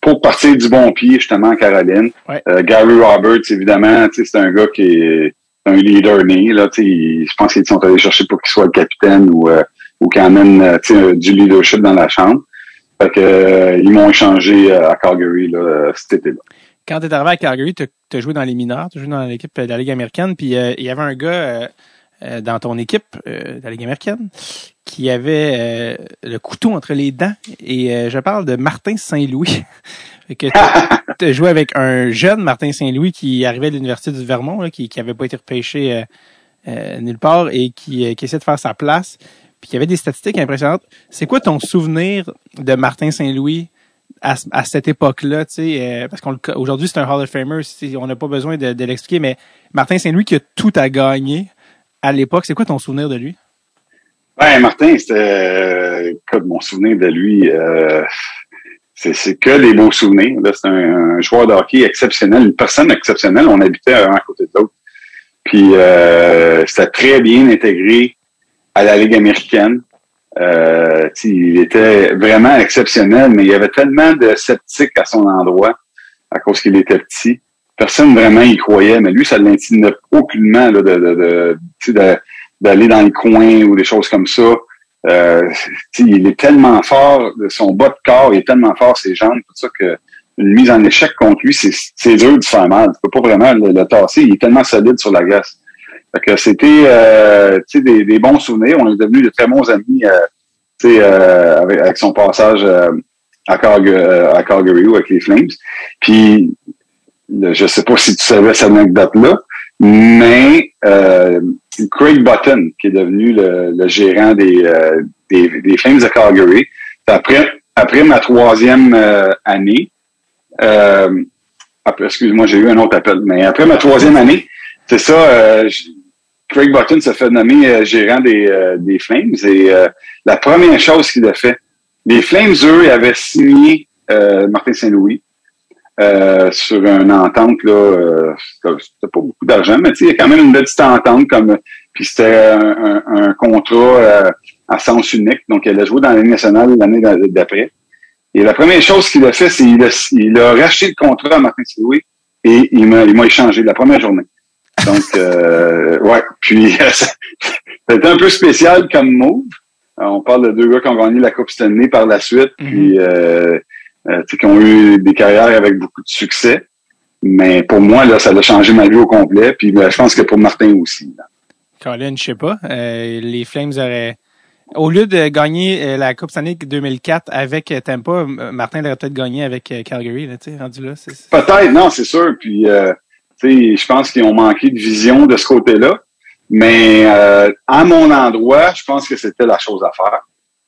pour partir du bon pied, justement, en Caroline. Ouais. Euh, Gary Roberts, évidemment, tu sais, c'est un gars qui est un leader né. Là, tu sais, il- je pense qu'ils sont allés chercher pour qu'il soit le capitaine ou, euh, ou qu'il amène euh, du leadership dans la chambre. Fait que, euh, ils m'ont échangé euh, à Calgary là, euh, cet été-là. Quand t'es arrivé à Calgary, t'as as joué dans les mineurs, t'as joué dans l'équipe de la Ligue américaine, puis euh, il y avait un gars euh, dans ton équipe euh, de la Ligue américaine qui avait euh, le couteau entre les dents. Et euh, je parle de Martin Saint-Louis. Que tu as joué avec un jeune Martin Saint-Louis qui arrivait de l'Université du Vermont, là, qui n'avait pas été repêché nulle part et qui, euh, qui essayait de faire sa place. Puis qui avait des statistiques impressionnantes. C'est quoi ton souvenir de Martin Saint-Louis à, ce- à cette époque-là, tu sais, euh, parce qu'aujourd'hui c'est un Hall of Famer, on n'a pas besoin de, l'expliquer, mais Martin Saint-Louis qui a tout à gagner à l'époque, c'est quoi ton souvenir de lui? Ouais, Martin, c'était euh, mon souvenir de lui. euh, c'est que des beaux souvenirs. C'est un, un joueur de hockey exceptionnel, une personne exceptionnelle. On habitait un à côté de l'autre. Puis euh, c'était très bien intégré à la Ligue américaine. Euh, il était vraiment exceptionnel, mais il y avait tellement de sceptiques à son endroit à cause qu'il était petit. Personne vraiment y croyait, mais lui, ça ne l'intimidait aucunement là, de, de, de, d'aller dans le coin ou des choses comme ça. Euh, il est tellement fort, son bas de corps, il est tellement fort, ses jambes, tout ça, que une mise en échec contre lui, c'est dur de faire mal. Tu peux pas vraiment le, le tasser. Il est tellement solide sur la glace. Fait que c'était euh, des, des bons souvenirs. On est devenus de très bons amis euh, euh, avec, avec son passage euh, à, Calgary, euh, à Calgary ou avec les Flames. Puis je sais pas si tu savais cette anecdote-là, mais Craig Button, qui est devenu le, le gérant des, des, Flames de Calgary, après, après ma troisième année, excuse-moi, j'ai eu un autre appel, mais après ma troisième année, c'est ça, euh, Craig Button se fait nommer euh, gérant des, euh, des Flames et euh, la première chose qu'il a fait, les Flames, eux, avaient signé Martin Saint-Louis euh, sur une entente, là, euh, c'était pas beaucoup d'argent, mais il y a quand même une petite entente, comme puis c'était un, un- un contrat euh, à sens unique, donc elle a joué dans la Ligue nationale l'année d'a- d'après. Et la première chose qu'il a fait, c'est qu'il a, il a racheté le contrat à Martin Saint-Louis et il m'a, il m'a échangé la première journée. Donc, euh, ouais. Puis, c'était un peu spécial comme move. on parle de deux gars qui ont gagné la Coupe Stanley par la suite, Mhm. puis euh, euh, qui ont eu des carrières avec beaucoup de succès. Mais pour moi, là, ça a changé ma vie au complet. Puis ben, je pense que pour Martin aussi. là. Colin, je sais pas. Euh, les Flames auraient. Au lieu de gagner euh, la Coupe Stanley 2004 avec euh, Tampa, euh, Martin aurait peut-être gagné avec euh, Calgary, là, tu sais, rendu là. Peut-être, non, c'est sûr. Puis, euh, je pense qu'ils ont manqué de vision de ce côté-là. Mais euh, à mon endroit, je pense que c'était la chose à faire.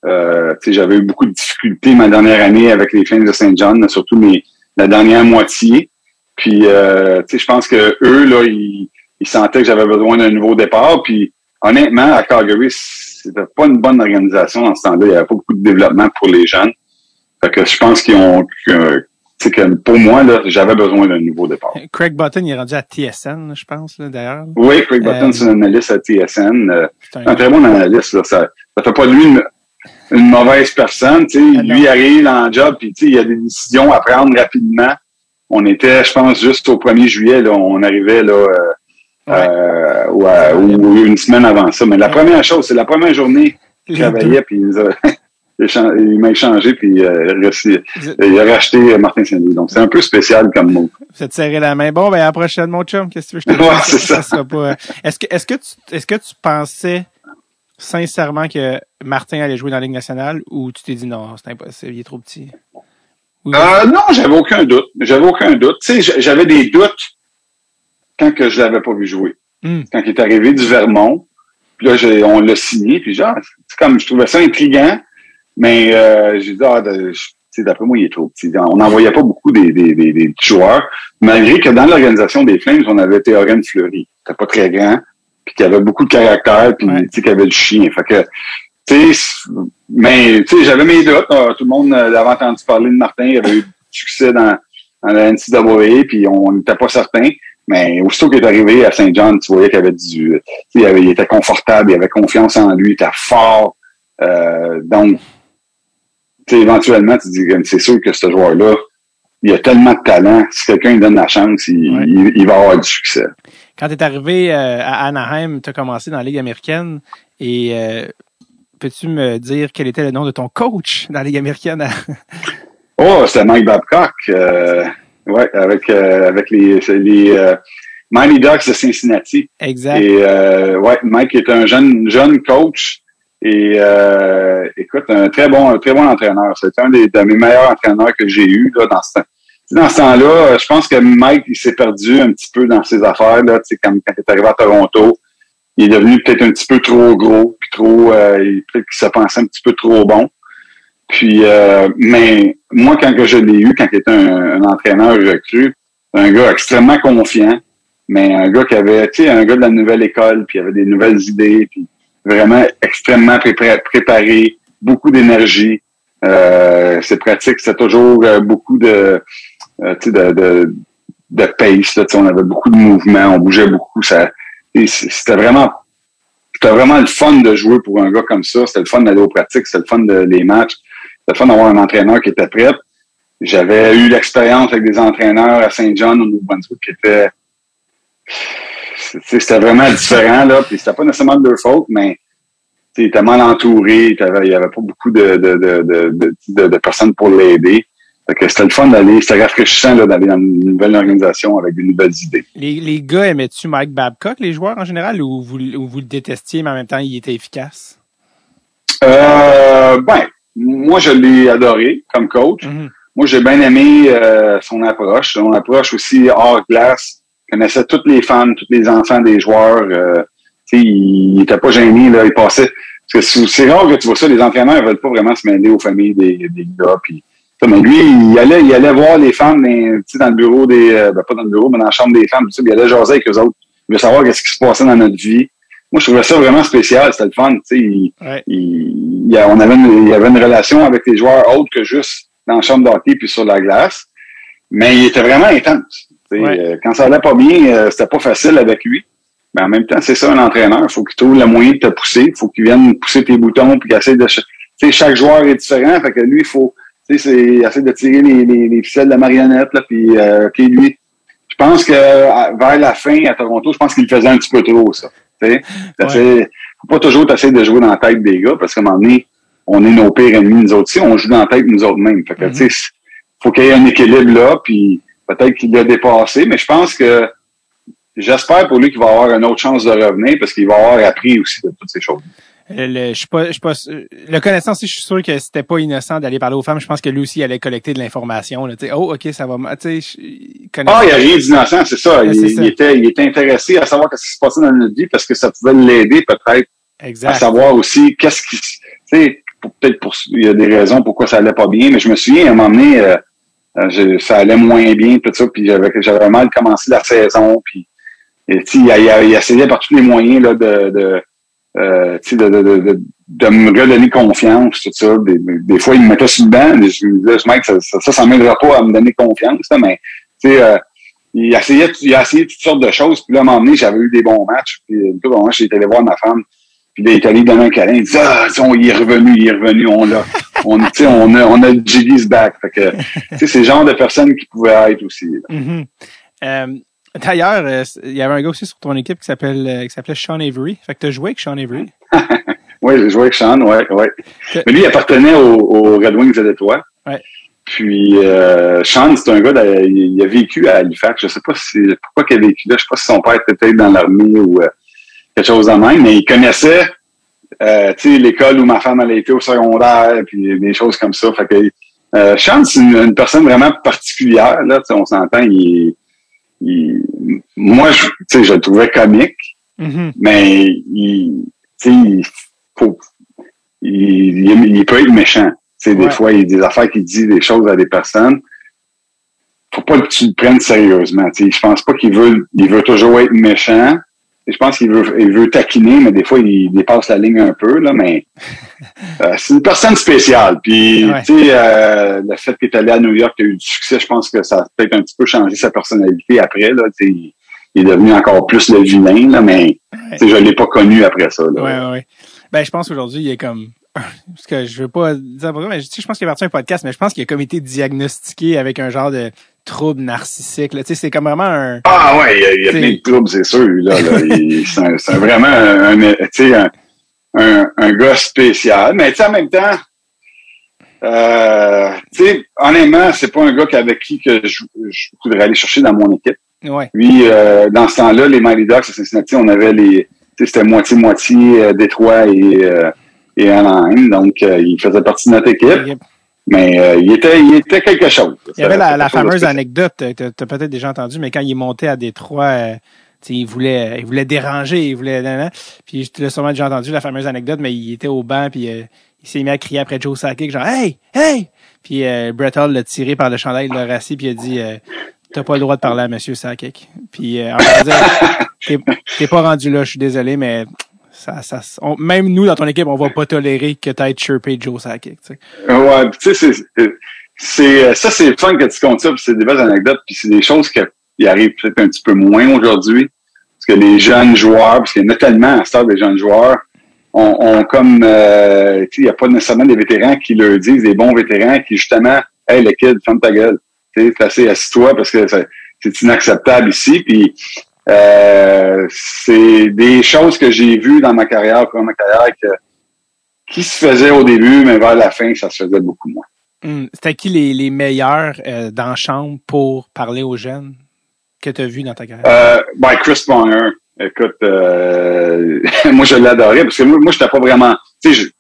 Euh, j'avais eu beaucoup de difficultés ma dernière année avec les Flames de Saint John, surtout mes, la dernière moitié. Puis, euh, je pense que eux là, ils, ils sentaient que j'avais besoin d'un nouveau départ. Puis, honnêtement, à Calgary, c'était pas une bonne organisation dans ce temps-là. Il n'y avait pas beaucoup de développement pour les jeunes. Fait que je pense qu'ils ont sais, que pour moi, là, j'avais besoin d'un nouveau départ. Craig Button, il est rendu à TSN, je pense, là, d'ailleurs. Oui, Craig Button, Euh, c'est un analyste à TSN. euh, C'est un- un très bon analyste. Là. Ça ça fait pas de lui une, une mauvaise personne. Tu sais, Ah, lui arrive dans le job, puis tu sais, il y a des décisions à prendre rapidement. On était, je pense, juste au 1er juillet, là, on arrivait là, euh, Ouais. euh, ou, à- ou une semaine avant ça. Mais la Ouais. première chose, c'est la première journée qu'il travaillait, puis il, nous a- il m'a échangé, puis euh, il a reçu- Vous êtes- il a racheté euh, Martin Saint-Louis. Donc, c'est un peu spécial comme mot. Vous êtes serré la main. Bon, ben, à la prochaine, mon chum. Qu'est-ce que tu veux que je te Ouais, dise? c'est ça. pas, euh, est-ce que, est-ce que tu, est-ce que tu pensais sincèrement que Martin allait jouer dans la Ligue nationale ou tu t'es dit non, c'est impossible, il est trop petit? Euh, non, j'avais aucun doute. J'avais aucun doute. Tu sais, j- j'avais des doutes quand que je l'avais pas vu jouer. Hmm. Quand il est arrivé du Vermont, puis là, on l'a signé, puis genre, c'est comme, je trouvais ça intriguant, mais euh, j'ai dit, ah, d'après moi, il est trop petit. On n'en voyait pas beaucoup des, des, des, des joueurs, malgré que dans l'organisation des Flames, on avait Théorène Fleury. C'était pas très grand, puis qui avait beaucoup de caractère, puis Ouais. tu sais, qui avait le chien. Fait que, tu sais, mais tu sais, j'avais mes doutes. Tout le monde euh, avait entendu parler de Martin. Il avait eu du succès dans, dans la NCAA, puis on n'était pas certain. Mais aussitôt qu'il est arrivé à Saint John, tu voyais qu'il avait du, il, avait- il était confortable, il avait confiance en lui, il était fort. Euh, donc, éventuellement, tu dis, c'est sûr que ce joueur-là, il a tellement de talent. Si quelqu'un lui donne la chance, il, Ouais. il, il va avoir du succès. Quand tu es arrivé euh, à Anaheim, tu as commencé dans la Ligue américaine et euh, peux-tu me dire quel était le nom de ton coach dans la Ligue américaine? Oh, c'était Mike Babcock. Euh, ouais, avec, euh, avec les, les Mighty Ducks de Cincinnati. exact. Et ouais, Mike est un jeune jeune coach et euh, écoute, un très bon un très bon entraîneur. C'est un des de mes meilleurs entraîneurs que j'ai eu là dans ce temps. Dans ce temps-là, je pense que Mike il s'est perdu un petit peu dans ses affaires là. Quand, quand il est arrivé à Toronto, il est devenu peut-être un petit peu trop gros, puis trop, euh, il- peut-être qu'il se pensait un petit peu trop bon. Puis, euh, mais moi, quand je l'ai eu, quand il était un, un entraîneur recru, un gars extrêmement confiant, mais un gars qui avait, tu sais, un gars de la nouvelle école, puis il avait des nouvelles idées, puis vraiment extrêmement prépar- préparé, beaucoup d'énergie. Euh, c'est pratique, c'était toujours euh, beaucoup de, euh, de, de, de pace. Là, on avait beaucoup de mouvements, on bougeait beaucoup. Ça, c'était vraiment, c'était vraiment le fun de jouer pour un gars comme ça. C'était le fun d'aller aux pratiques, c'était le fun de matchs. C'était le fun d'avoir un entraîneur qui était prêt. J'avais eu l'expérience avec des entraîneurs à Saint John au Nouveau-Brunswick qui étaient c'était vraiment différent, là, puis c'était pas nécessairement de leur faute, mais il était mal entouré, il avait, il y avait pas beaucoup de, de, de, de, personnes pour l'aider. C'était le fun d'aller, c'était rafraîchissant d'aller dans une nouvelle organisation avec de nouvelles idées. Les, les gars aimaient-tu Mike Babcock, les joueurs en général, ou vous, ou vous le détestiez, mais en même temps, il était efficace? Euh, ben, moi, je l'ai adoré comme coach. Mhm. Moi, j'ai bien aimé euh, son approche. Son approche aussi hors glace. Il connaissait toutes les femmes, tous les enfants des joueurs. Euh, tu sais, il, il était pas gêné, là. Il passait. Parce que c'est- rare que tu vois ça. Les entraîneurs veulent pas vraiment se mêler aux familles des, des gars. Puis, mais lui, il allait, il allait voir les femmes dans, tu sais, dans le bureau des. euh, ben, pas dans le bureau, mais dans la chambre des femmes. il allait jaser avec eux autres. Il voulait savoir qu'est-ce qui se passait dans notre vie. Moi, je trouvais ça vraiment spécial. C'était le fun. Tu sais, il, Ouais. il, il on avait une, il y avait une relation avec les joueurs autres que juste dans la chambre d'hockey puis sur la glace. Mais il était vraiment intense. Ouais. euh, quand ça allait pas bien, euh, c'était pas facile avec lui. Mais en même temps, c'est ça un entraîneur. Il faut qu'il trouve le moyen de te pousser. Il faut qu'il vienne pousser tes boutons puis qu'il essaie de. ch- Tu sais, chaque joueur est différent. Fait que lui, il faut. Tu sais, c'est essayer de tirer les, les, les ficelles de la marionnette là. Puis, euh, lui, je pense que vers la fin, à Toronto, je pense qu'il faisait un petit peu trop, ça. Tu sais, faut pas toujours t'essayer de jouer dans la tête des gars, parce qu'à un moment donné, on est nos pires ennemis, nous autres aussi, on joue dans la tête nous autres mêmes. Fait que, Mhm. tu sais, faut qu'il y ait un équilibre là, puis peut-être qu'il l'a dépassé, mais je pense que j'espère pour lui qu'il va avoir une autre chance de revenir, parce qu'il va avoir appris aussi de toutes ces choses. Euh, Le, je suis pas, je suis pas, le connaissant aussi, je suis sûr que c'était pas innocent d'aller parler aux femmes. Je pense que lui aussi il allait collecter de l'information. Là, oh, ok, ça va. Tu sais, Ah, il n'y a rien d'innocent, c'est ça. Il, ça. était, il était intéressé à savoir ce qui se passait dans notre vie parce que ça pouvait l'aider peut-être à savoir aussi qu'est-ce qui, tu sais, pour- peut-être pour, il y a des raisons pourquoi ça allait pas bien, mais je me souviens à un moment donné, euh, euh, ça allait moins bien, tout ça, puis j'avais, j'avais mal commencé la saison, puis, et, il, il, il essayait par tous les moyens, là, de, de, euh, de, de, de, de, me redonner confiance, tout ça. Des, fois, il me mettait sur le banc, mais je me disais, ce mec, ça, ça, ça, ça m'aidera pas à me donner confiance, là, mais, euh, il essayait, il a essayé toutes sortes de choses, puis là, à un moment donné, j'avais eu des bons matchs, puis, tout, bon, j'étais allé voir ma femme, puis là, il est allé donner un câlin. Il dit, ah, tu on, il est revenu, il est revenu, on l'a. On, tu sais, on a, on a Jiggy's back. Fait que, tu sais, c'est le genre de personnes qui pouvaient être aussi. Mhm. Euh, D'ailleurs, euh, il y avait un gars aussi sur ton équipe qui s'appelle euh, qui s'appelait Sean Avery. Fait que t'as joué avec Sean Avery? Oui, j'ai joué avec Sean, ouais, ouais. Que- Mais lui, il appartenait aux, aux Red Wings de Détroit. Ouais. Puis, euh, Sean, c'est un gars, il, il a vécu à Halifax. Je sais pas si, pourquoi qu'il a vécu là. Je sais pas si son père était peut-être dans l'armée ou euh, quelque chose de même, mais il connaissait, euh, l'école où ma femme elle a été au secondaire, puis des choses comme ça. Fait que, euh, Sean, c'est une, une personne vraiment particulière, là. On s'entend, il, il- moi, je, je le trouvais comique Mhm. mais il, il faut, il, peut être méchant. Ouais. des fois, il y a des affaires qu'il dit des choses à des personnes. Faut pas que tu le prennes sérieusement. Je pense pas qu'il veut, il veut toujours être méchant. Je pense qu'il veut, il veut taquiner, mais des fois, il dépasse la ligne un peu, là, mais, euh, c'est une personne spéciale. Puis, Ouais. tu sais, euh, le fait qu'il est allé à New York, qu'il a eu du succès, je pense que ça a peut-être un petit peu changé sa personnalité après, là, tu sais, il, est devenu encore plus le vilain, là, mais, je l'ai pas connu après ça, là. Ouais, ouais. Ben, je pense qu'aujourd'hui, il est comme. Parce que je veux pas dire mais je pense qu'il est parti un podcast, mais je pense qu'il a comme été diagnostiqué avec un genre de trouble narcissique. là. Tu sais, c'est comme vraiment un. Ah ouais, il y a, y plein de troubles, c'est sûr. Là, c'est, vraiment un, un- tu sais, un, gars spécial. Mais tu sais, en même temps, euh, tu sais, honnêtement, c'est pas un gars avec qui que je, je voudrais aller chercher dans mon équipe. Ouais. Lui, euh, dans ce temps-là, les Mighty Ducks à Cincinnati, on avait les, tu sais, c'était moitié-moitié euh, Détroit et, euh, et Anaheim. Donc, euh, il faisait partie de notre équipe. Mais euh, il était, il était quelque chose. Il y avait la, la fameuse anecdote, euh, t'as t'as peut-être déjà entendu, mais quand il est monté à Détroit, euh, tu il voulait, il voulait déranger, il voulait, nan, nan. puis tu l'as sûrement déjà entendu la fameuse anecdote, mais il était au banc puis euh, il s'est mis à crier après Joe Sakic, genre hey, hey, puis euh, Brett Hall l'a tiré par le chandail, il l'a rassis puis il a dit euh, t'as pas le droit de parler à Monsieur Sakic. Puis euh, dire, t'es t'es pas rendu là, je suis désolé, mais ça, ça, on- même nous dans ton équipe, on va pas tolérer que t'aies chirpé Joe Sakic. tu sais. Ouais, tu sais, c'est, ça, c'est fun que tu comptes ça, c'est des belles anecdotes, puis c'est des choses qui arrivent peut-être un petit peu moins aujourd'hui, parce que les jeunes joueurs, parce qu'il y en a tellement à ce des jeunes joueurs, ont, ont comme, euh, tu il n'y a pas nécessairement des vétérans qui leur disent, des bons vétérans qui justement, hey, le kid, ferme ta gueule, tu sais, t'es assez assis-toi parce que c'est inacceptable ici, puis euh, c'est des choses que j'ai vues dans ma carrière, dans ma carrière, que, qui se faisaient au début, mais vers la fin, ça se faisait beaucoup moins. Hum, C'était qui les, les meilleurs euh, dans la chambre pour parler aux jeunes que tu as vu dans ta carrière? Euh, ben, Chris Bonner, écoute, euh, moi je l'adorais parce que moi, moi j'étais pas vraiment, tu sais,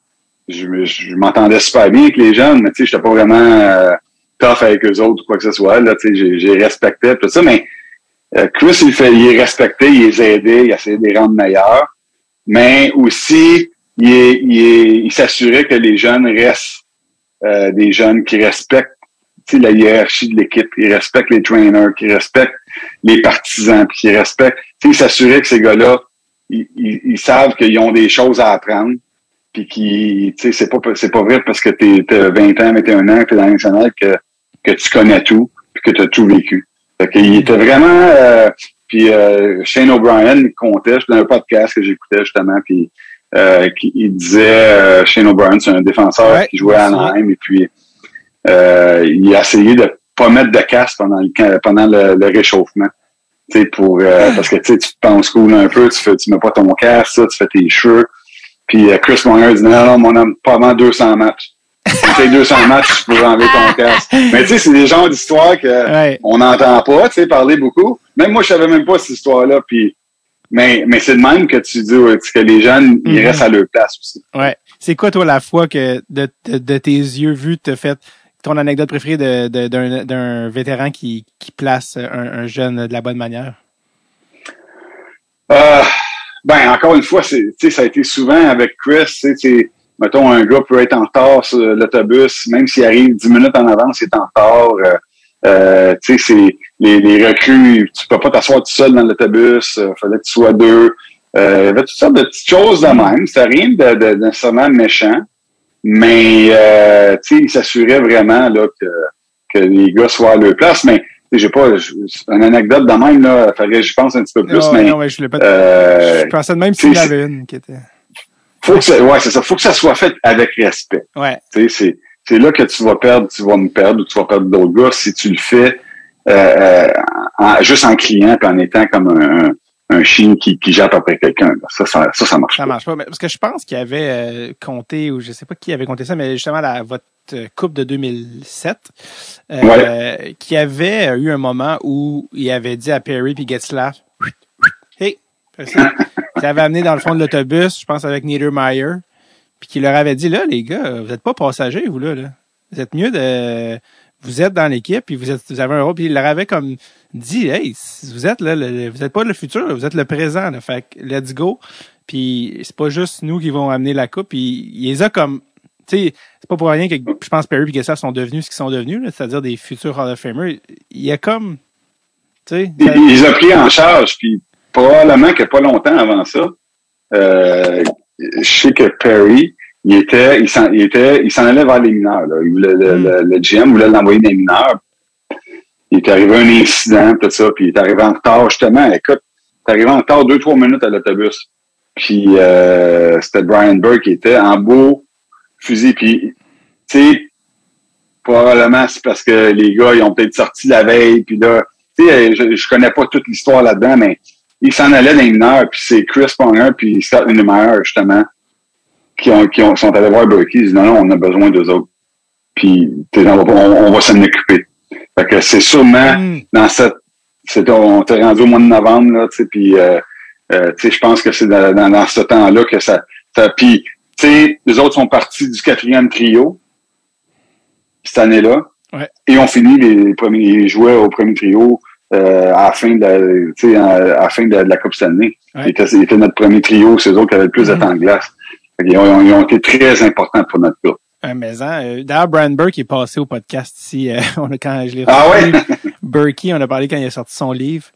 je, je, je m'entendais super bien avec les jeunes, mais tu sais, j'étais pas vraiment tough avec eux autres ou quoi que ce soit. Là, tu sais, j'ai, j'ai respecté tout ça, mais euh, Chris, il fait, il est respecté, il les aidait, il essayait de les rendre meilleurs, mais aussi il, est, est, s'assurait que les jeunes restent euh, des jeunes qui respectent la hiérarchie de l'équipe, qui respectent les trainers, qui respectent les partisans, puis qui respectent. Il s'assurait que ces gars-là, ils, ils, ils savent qu'ils ont des choses à apprendre, puis qui, tu sais, c'est pas c'est pas vrai parce que t'es t'as 20 ans, 21 ans, t'es dans l'international que que tu connais tout, puis que tu as tout vécu. Fait qu'il était vraiment. Euh, puis euh, Shane O'Brien il comptait, dans un podcast que j'écoutais justement, puis euh, qui, il disait euh, Shane O'Brien, c'est un défenseur Ouais, qui jouait à Anaheim, et puis euh, il a essayé de pas mettre de casse pendant le, pendant le, le réchauffement. Tu sais, pour, euh, parce que tu te penses cool un peu, tu fais, tu mets pas ton casque, ça, tu fais tes cheveux. Puis euh, Chris Monger dit, non, non, mon homme, pas avant 200 matchs. Tu fais 200 matchs pour enlever ton casque. Mais tu sais, c'est des genres d'histoires que Ouais. on n'entend pas, tu sais, parler beaucoup. Même moi, je savais même pas cette histoire-là. Puis, mais, mais c'est de même que tu dis que les jeunes, ils Mhm. restent à leur place aussi. Ouais. C'est quoi, toi, la fois que de, de, de tes yeux vus, t'as fait ton anecdote préférée de- de- d'un d'un vétéran qui, qui place un, un jeune de la bonne manière? Euh, ben, encore une fois, c'est, ça a été souvent avec Chris, tu sais, c'est, mettons, un gars peut être en retard sur l'autobus, même s'il arrive 10 minutes en avance, il est en retard. Euh, euh, tu sais, c'est, les, les recrues, tu peux pas t'asseoir tout seul dans l'autobus, euh, fallait que tu sois deux. Euh, il y avait toutes sortes de petites choses de même. C'était rien de, de, de nécessairement méchant. Mais, euh, tu sais, il s'assurait vraiment, là, que, que les gars soient à leur place. Mais, j'ai pas, je- une anecdote de même, là, fallait que j'y pense un petit peu plus, non, mais, non, ouais, je pas. je pensais de même s'il y en avait une qui était. Faut que ça, ouais, c'est ça. Faut que ça soit fait avec respect. Ouais. Tu sais, c'est, c'est là que tu vas perdre, tu vas me perdre ou tu vas perdre d'autres gars si tu le fais euh, euh, en- juste en criant puis en étant comme un, un, un chien qui, qui jappe après quelqu'un. Ça, ça, ça, ça marche Ça pas. marche pas. Mais- Parce que je pense qu'il avait euh, compté, ou je sais pas qui avait compté ça, mais justement, la, votre coupe de 2007, euh, qui avait eu un moment où il avait dit à Perry puis Getzlaff, hey, Fait que ça, il avait amené dans le fond de l'autobus, je pense avec Niedermeyer, puis qu'il leur avait dit, là, les gars, vous n'êtes pas passagers, vous, là, là. Vous êtes mieux de... Vous êtes dans l'équipe, puis vous, êtes, vous avez un rôle, puis il leur avait comme dit, hey, vous êtes là, vous n'êtes pas le futur, vous êtes le présent, là. Fait que, let's go. Puis c'est pas juste nous qui vont amener la coupe, puis il les a comme... Tu sais, c'est pas pour rien que je pense Perry et Gessler sont devenus ce qu'ils sont devenus, c'est-à-dire des futurs Hall of Famers. Il y a comme... Tu sais... Il, il les a pris en charge, puis probablement que pas longtemps avant ça, euh, je sais que Perry, il était, il s'en, il était, il s'en allait vers les mineurs. Là. Il voulait, le, Mm. le, le GM voulait l'envoyer dans les mineurs. Il est arrivé un incident, tout ça, puis il est arrivé en retard, justement. Écoute, il est arrivé en retard deux, trois minutes à l'autobus. Puis euh, c'était Brian Burke qui était en beau fusil. Puis, tu sais, probablement c'est parce que les gars, ils ont peut-être sorti la veille, puis là, tu sais, je, je connais pas toute l'histoire là-dedans, mais ils s'en allaient dans les mineurs, puis c'est Chris Ponger puis Scott Lindemeyer, justement, qui ont, qui ont, sont allés voir Berkey, ils disent non, non, on a besoin d'eux autres. Puis, on, va- on, va s'en occuper. Fait que c'est sûrement Mm. dans cette, c'est, on t'est rendu au mois de novembre, là, tu sais, puis, euh, euh, je pense que c'est dans, dans, dans ce temps-là que ça, ça puis, tu sais, les autres sont partis du quatrième trio, cette année-là. Ouais. Et on finit les premiers, ils jouaient au premier trio, euh, à la fin de la, tu sais, à à la fin de, de la Coupe Stanley. Ouais. Ils étaient, ils étaient notre premier trio, c'est eux autres qui avaient le plus de Mhm. temps de glace. Ont, ils ont été très importants pour notre groupe. Un maison. Euh, D'ailleurs, Brian Burke est passé au podcast ici. euh, on a, quand je l'ai Ah ouais? Berkey, on a parlé quand il a sorti son livre.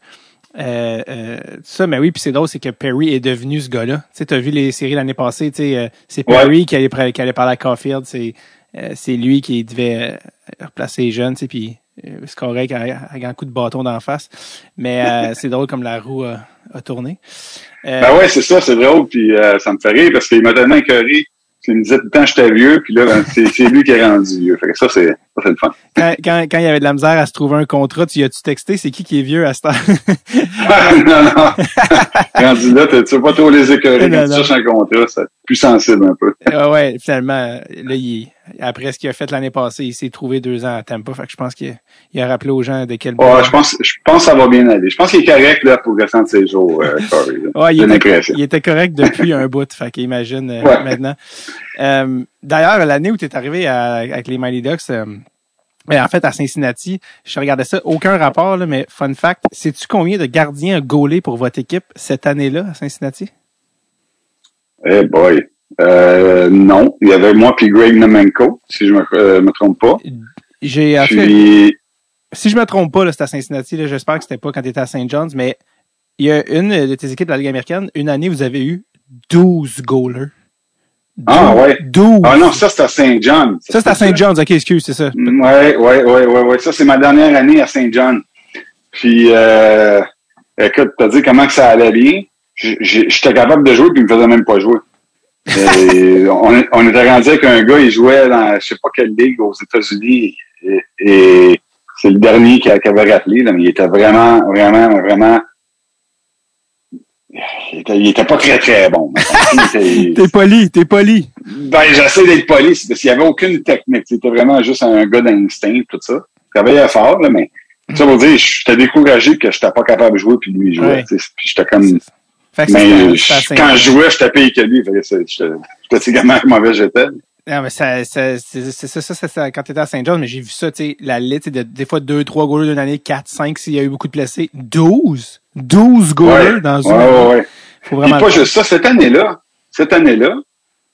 Euh, euh, ça, mais oui, puis c'est drôle, c'est que Perry est devenu ce gars-là. Tu sais, t'as vu les séries l'année passée, tu sais, c'est Perry qui allait, pr- qui allait parler à Caulfield, c'est lui qui devait replacer les jeunes, tu sais, puis c'est correct avec un coup de bâton d'en face. Mais euh, c'est drôle comme la roue a, a tourné. Euh, Ben ouais, c'est ça, c'est drôle, puis euh, ça me fait rire parce qu'il m'a tellement écœuré. Il me disait tout le temps que j'étais vieux, puis là, ben, c'est, lui qui est rendu vieux. Fait que ça, c'est, le fun. quand, quand, quand il y avait de la misère à se trouver un contrat, tu as-tu texté, c'est qui qui est vieux à cette heure? non, non. rendu là, tu veux pas trop les écœurer. Non, tu non. cherches un contrat, c'est plus sensible un peu. Ah ouais, finalement, là, il, après ce qu'il a fait l'année passée, il s'est trouvé deux ans à Tampa. Fait que je pense qu'il il a rappelé aux gens de quel Ouais, je pense, je pense que ça va bien aller. Je pense qu'il est correct, là, pour le restant de ses jours, euh, Corey. Ouais, il, était, l'impression. il était correct depuis un bout, fait qu'imagine euh, Ouais. maintenant. Euh, D'ailleurs, l'année où tu es arrivé à- avec les Mighty Ducks, euh, ben, en fait, à Cincinnati, je regardais ça, aucun rapport, là, mais fun fact, sais-tu combien de gardiens a gaulé pour votre équipe cette année-là à Cincinnati? Eh boy. Euh, non. Il y avait moi puis Greg Nemenko, si je me, euh, me trompe pas. J'ai Puis, si je me trompe pas, c'était à Cincinnati, j'espère que c'était pas quand tu étais à St. John's, mais il y a une de tes équipes de la Ligue américaine, une année, vous avez eu 12 goalers. Ah, ouais. 12. ah non, ça, c'est à Saint John. Ça, c'est à St. John's. OK, excuse, c'est ça. Ouais, ouais, ouais, ouais, ouais. Ça, c'est ma dernière année à Saint John. Puis, euh, écoute, t'as dit comment que ça allait bien. J'étais capable de jouer, puis il me faisait même pas jouer. Et on, on était rendu avec un gars, il jouait dans je sais pas quelle ligue aux États-Unis. Et, et c'est le dernier qui, qui avait rappelé, là, mais il était vraiment, vraiment, vraiment. Il était, il était pas très, très bon. T'es poli, t'es poli. Ben, j'essaie d'être poli, parce qu'il n'y avait aucune technique. C'était vraiment juste un gars d'instinct, tout ça. Il travaillait fort, là, mais ça veut dire, j'étais découragé que j'étais pas capable de jouer, puis lui, il jouait. Ouais. Puis j'étais comme. Fait que Mais quand je jouais, j'étais payé que lui. Fait que gamin mauvais j'étais. Non, mais ça, ça, c'est ça, ça, quand t'étais à Saint John, mais j'ai vu ça, tu sais, la liste, de, des fois deux, trois goalers d'une année, quatre, cinq, s'il y a eu beaucoup de blessés. 12! 12 goalers Ouais, dans une ouais, année. ouais, ouais. Faut pas juste ça, cette année-là, cette année-là,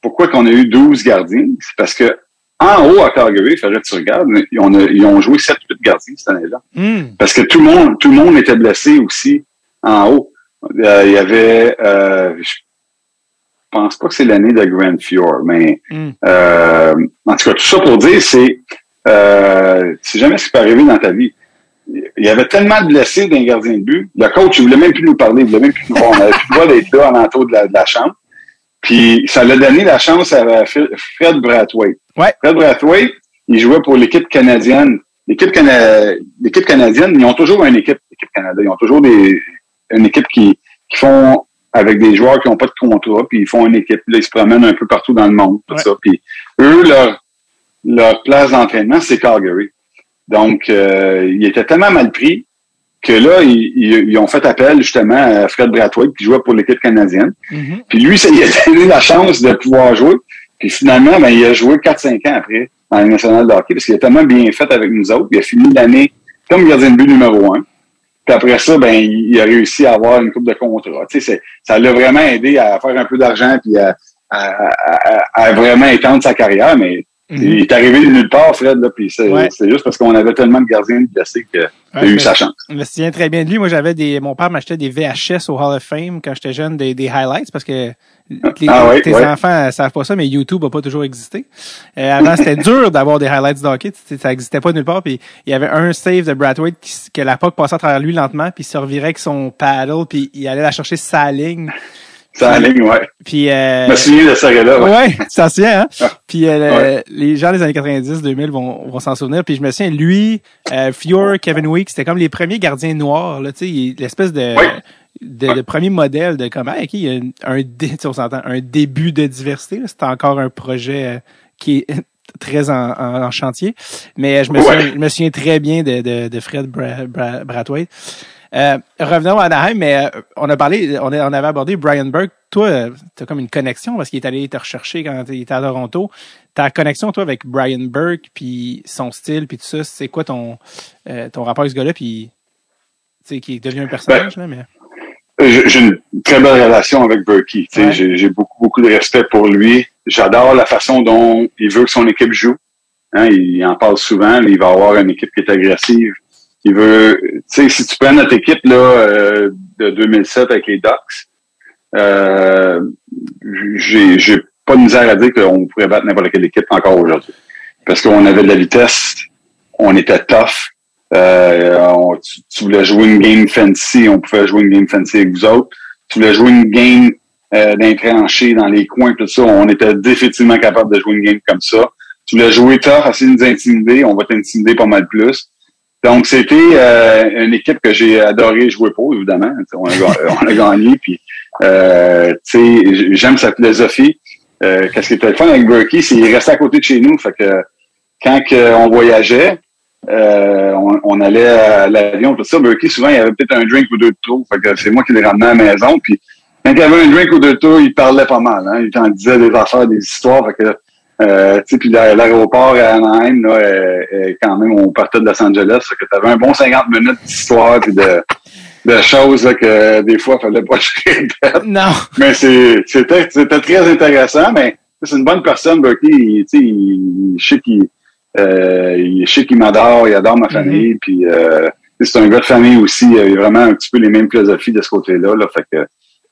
pourquoi qu'on a eu 12 gardiens? C'est parce que en haut à Calgary, il fallait que tu regardes, ils ont, ils ont joué 7-8 gardiens cette année-là. Hum, Parce que tout le monde, tout le monde était blessé aussi en haut. Euh, il y avait, euh, je pense pas que c'est l'année de Grand Fjord, mais hum. euh, en tout cas, tout ça pour dire, c'est, euh, c'est jamais ce qui peut arriver dans ta vie. Il y avait tellement de blessés d'un gardien de but. Le coach, il voulait même plus nous parler, il voulait même plus nous voir. On avait plus le droit d'être là en entour de la, de la chambre. Puis, ça l'a donné la chance à Fred Fred Brathwaite. Ouais. Fred Brathwaite, il jouait pour l'équipe canadienne. L'équipe cana- l'équipe canadienne, ils ont toujours une équipe, l'équipe Canada, ils ont toujours des, une équipe qui, qui font avec des joueurs qui n'ont pas de contrat, puis ils font une équipe, là, ils se promènent un peu partout dans le monde, tout Ouais. ça. Puis eux, leur, leur place d'entraînement, c'est Calgary. Donc, euh, il était tellement mal pris que là, ils, ils- ils ont fait appel justement à Fred Brathwaite, qui jouait pour l'équipe canadienne. Mhm. Puis lui, ça lui a donné la chance de pouvoir jouer. Puis finalement, ben, il a joué 4-5 ans après dans la nationale de hockey parce qu'il a tellement bien fait avec nous autres. Il a fini l'année comme gardien de but numéro un. Puis après ça, ben, il a réussi à avoir une coupe de contrat. Tu sais, ça l'a vraiment aidé à faire un peu d'argent puis à, à- à- à vraiment étendre sa carrière. Mais Mhm. il est arrivé de nulle part, Fred, là, puis c'est Ouais. juste parce qu'on avait tellement de gardiens blessés qu'il a Ouais, eu sa chance. Je me souviens très bien de lui. Moi, j'avais des, mon père m'achetait des VHS au Hall of Fame quand j'étais jeune, des, des highlights parce que les, Ah ouais, tes ouais. enfants euh, savent pas ça, mais YouTube a pas toujours existé. Euh, avant, c'était dur d'avoir des highlights de hockey. Ça existait pas nulle part. Puis il y avait un save de Bradwaite qui, que la puck passait à travers lui lentement, puis il se revirait avec son paddle, puis il allait la chercher sa ligne. Ça ligne, ouais. Puis euh, Je me souviens de ça là. Ouais. Ouais, ça se tient, hein? Ah. Puis euh, Ouais. les gens des années 90, 2000 vont, vont s'en souvenir. Puis je me souviens, lui, euh, Fior, Kevin Week, c'était comme les premiers gardiens noirs, là, tu sais, l'espèce de, Oui. de, de premier modèle de comment, ok, il y a un, on s'entend, un début de diversité. C'était encore un projet euh, qui est très en, en, en chantier. Mais euh, je me, souviens, je me souviens très bien de, de, de Fred Bra, Bra- Brathwaite. Euh, revenons à Anaheim, mais euh, on a parlé, on, a- on avait abordé Brian Burke. Toi, tu as comme une connexion parce qu'il est allé te rechercher quand il était à Toronto. Ta connexion, toi, avec Brian Burke, puis son style, puis tout ça, c'est quoi ton euh, ton rapport avec ce gars-là, puis tu sais, qui est devenu un personnage, là, mais... J'ai une très belle relation avec Berkey. Ouais. J'ai j'ai beaucoup, beaucoup de respect pour lui. J'adore la façon dont il veut que son équipe joue. Hein, il en parle souvent. Il va avoir une équipe qui est agressive. Il veut, tu sais, si tu prends notre équipe là euh, de 2007 avec les Ducks, euh, j'ai j'ai pas de misère à dire qu'on pourrait battre n'importe quelle équipe encore aujourd'hui, parce qu'on avait de la vitesse, on était tough. Euh, tu, voulais jouer une game fancy, on pouvait jouer une game fancy avec vous autres. Tu voulais jouer une game euh, d'un tranché dans les coins, tout ça, on était définitivement capable de jouer une game comme ça. Tu voulais jouer tough, de nous intimider, on va t'intimider pas mal plus. Donc, c'était euh, une équipe que j'ai adoré jouer pour, évidemment. On a, on a gagné, puis euh, j'aime sa philosophie. Euh, Qu'est-ce qui était le fun avec Berkey, c'est qu'il restait à côté de chez nous. Fait que quand que on voyageait, euh, on, on allait à l'avion, tout ça. Berkey, souvent, il avait peut-être un drink ou deux de trop. Fait que c'est moi qui les ramenais à la maison. Puis quand il y avait un drink ou deux de trop, il parlait pas mal. Hein. Il en disait des affaires, des histoires. Fait que euh, tu sais, puis l'a- l'aéroport à Anaheim, là, euh, euh, quand même, on partait de Los Angeles, que t'avais un bon 50 minutes d'histoire puis de, de choses là, que des fois, fallait pas que je répète. Non! Mais c'était c'était très intéressant, mais c'est une bonne personne, Berkey. Il, tu sais, il, je sais qu'il euh, il- qu'il m'adore, il adore ma famille, puis euh, c'est un gars de famille aussi. Il a vraiment un petit peu les mêmes philosophies de ce côté-là. Là, fait que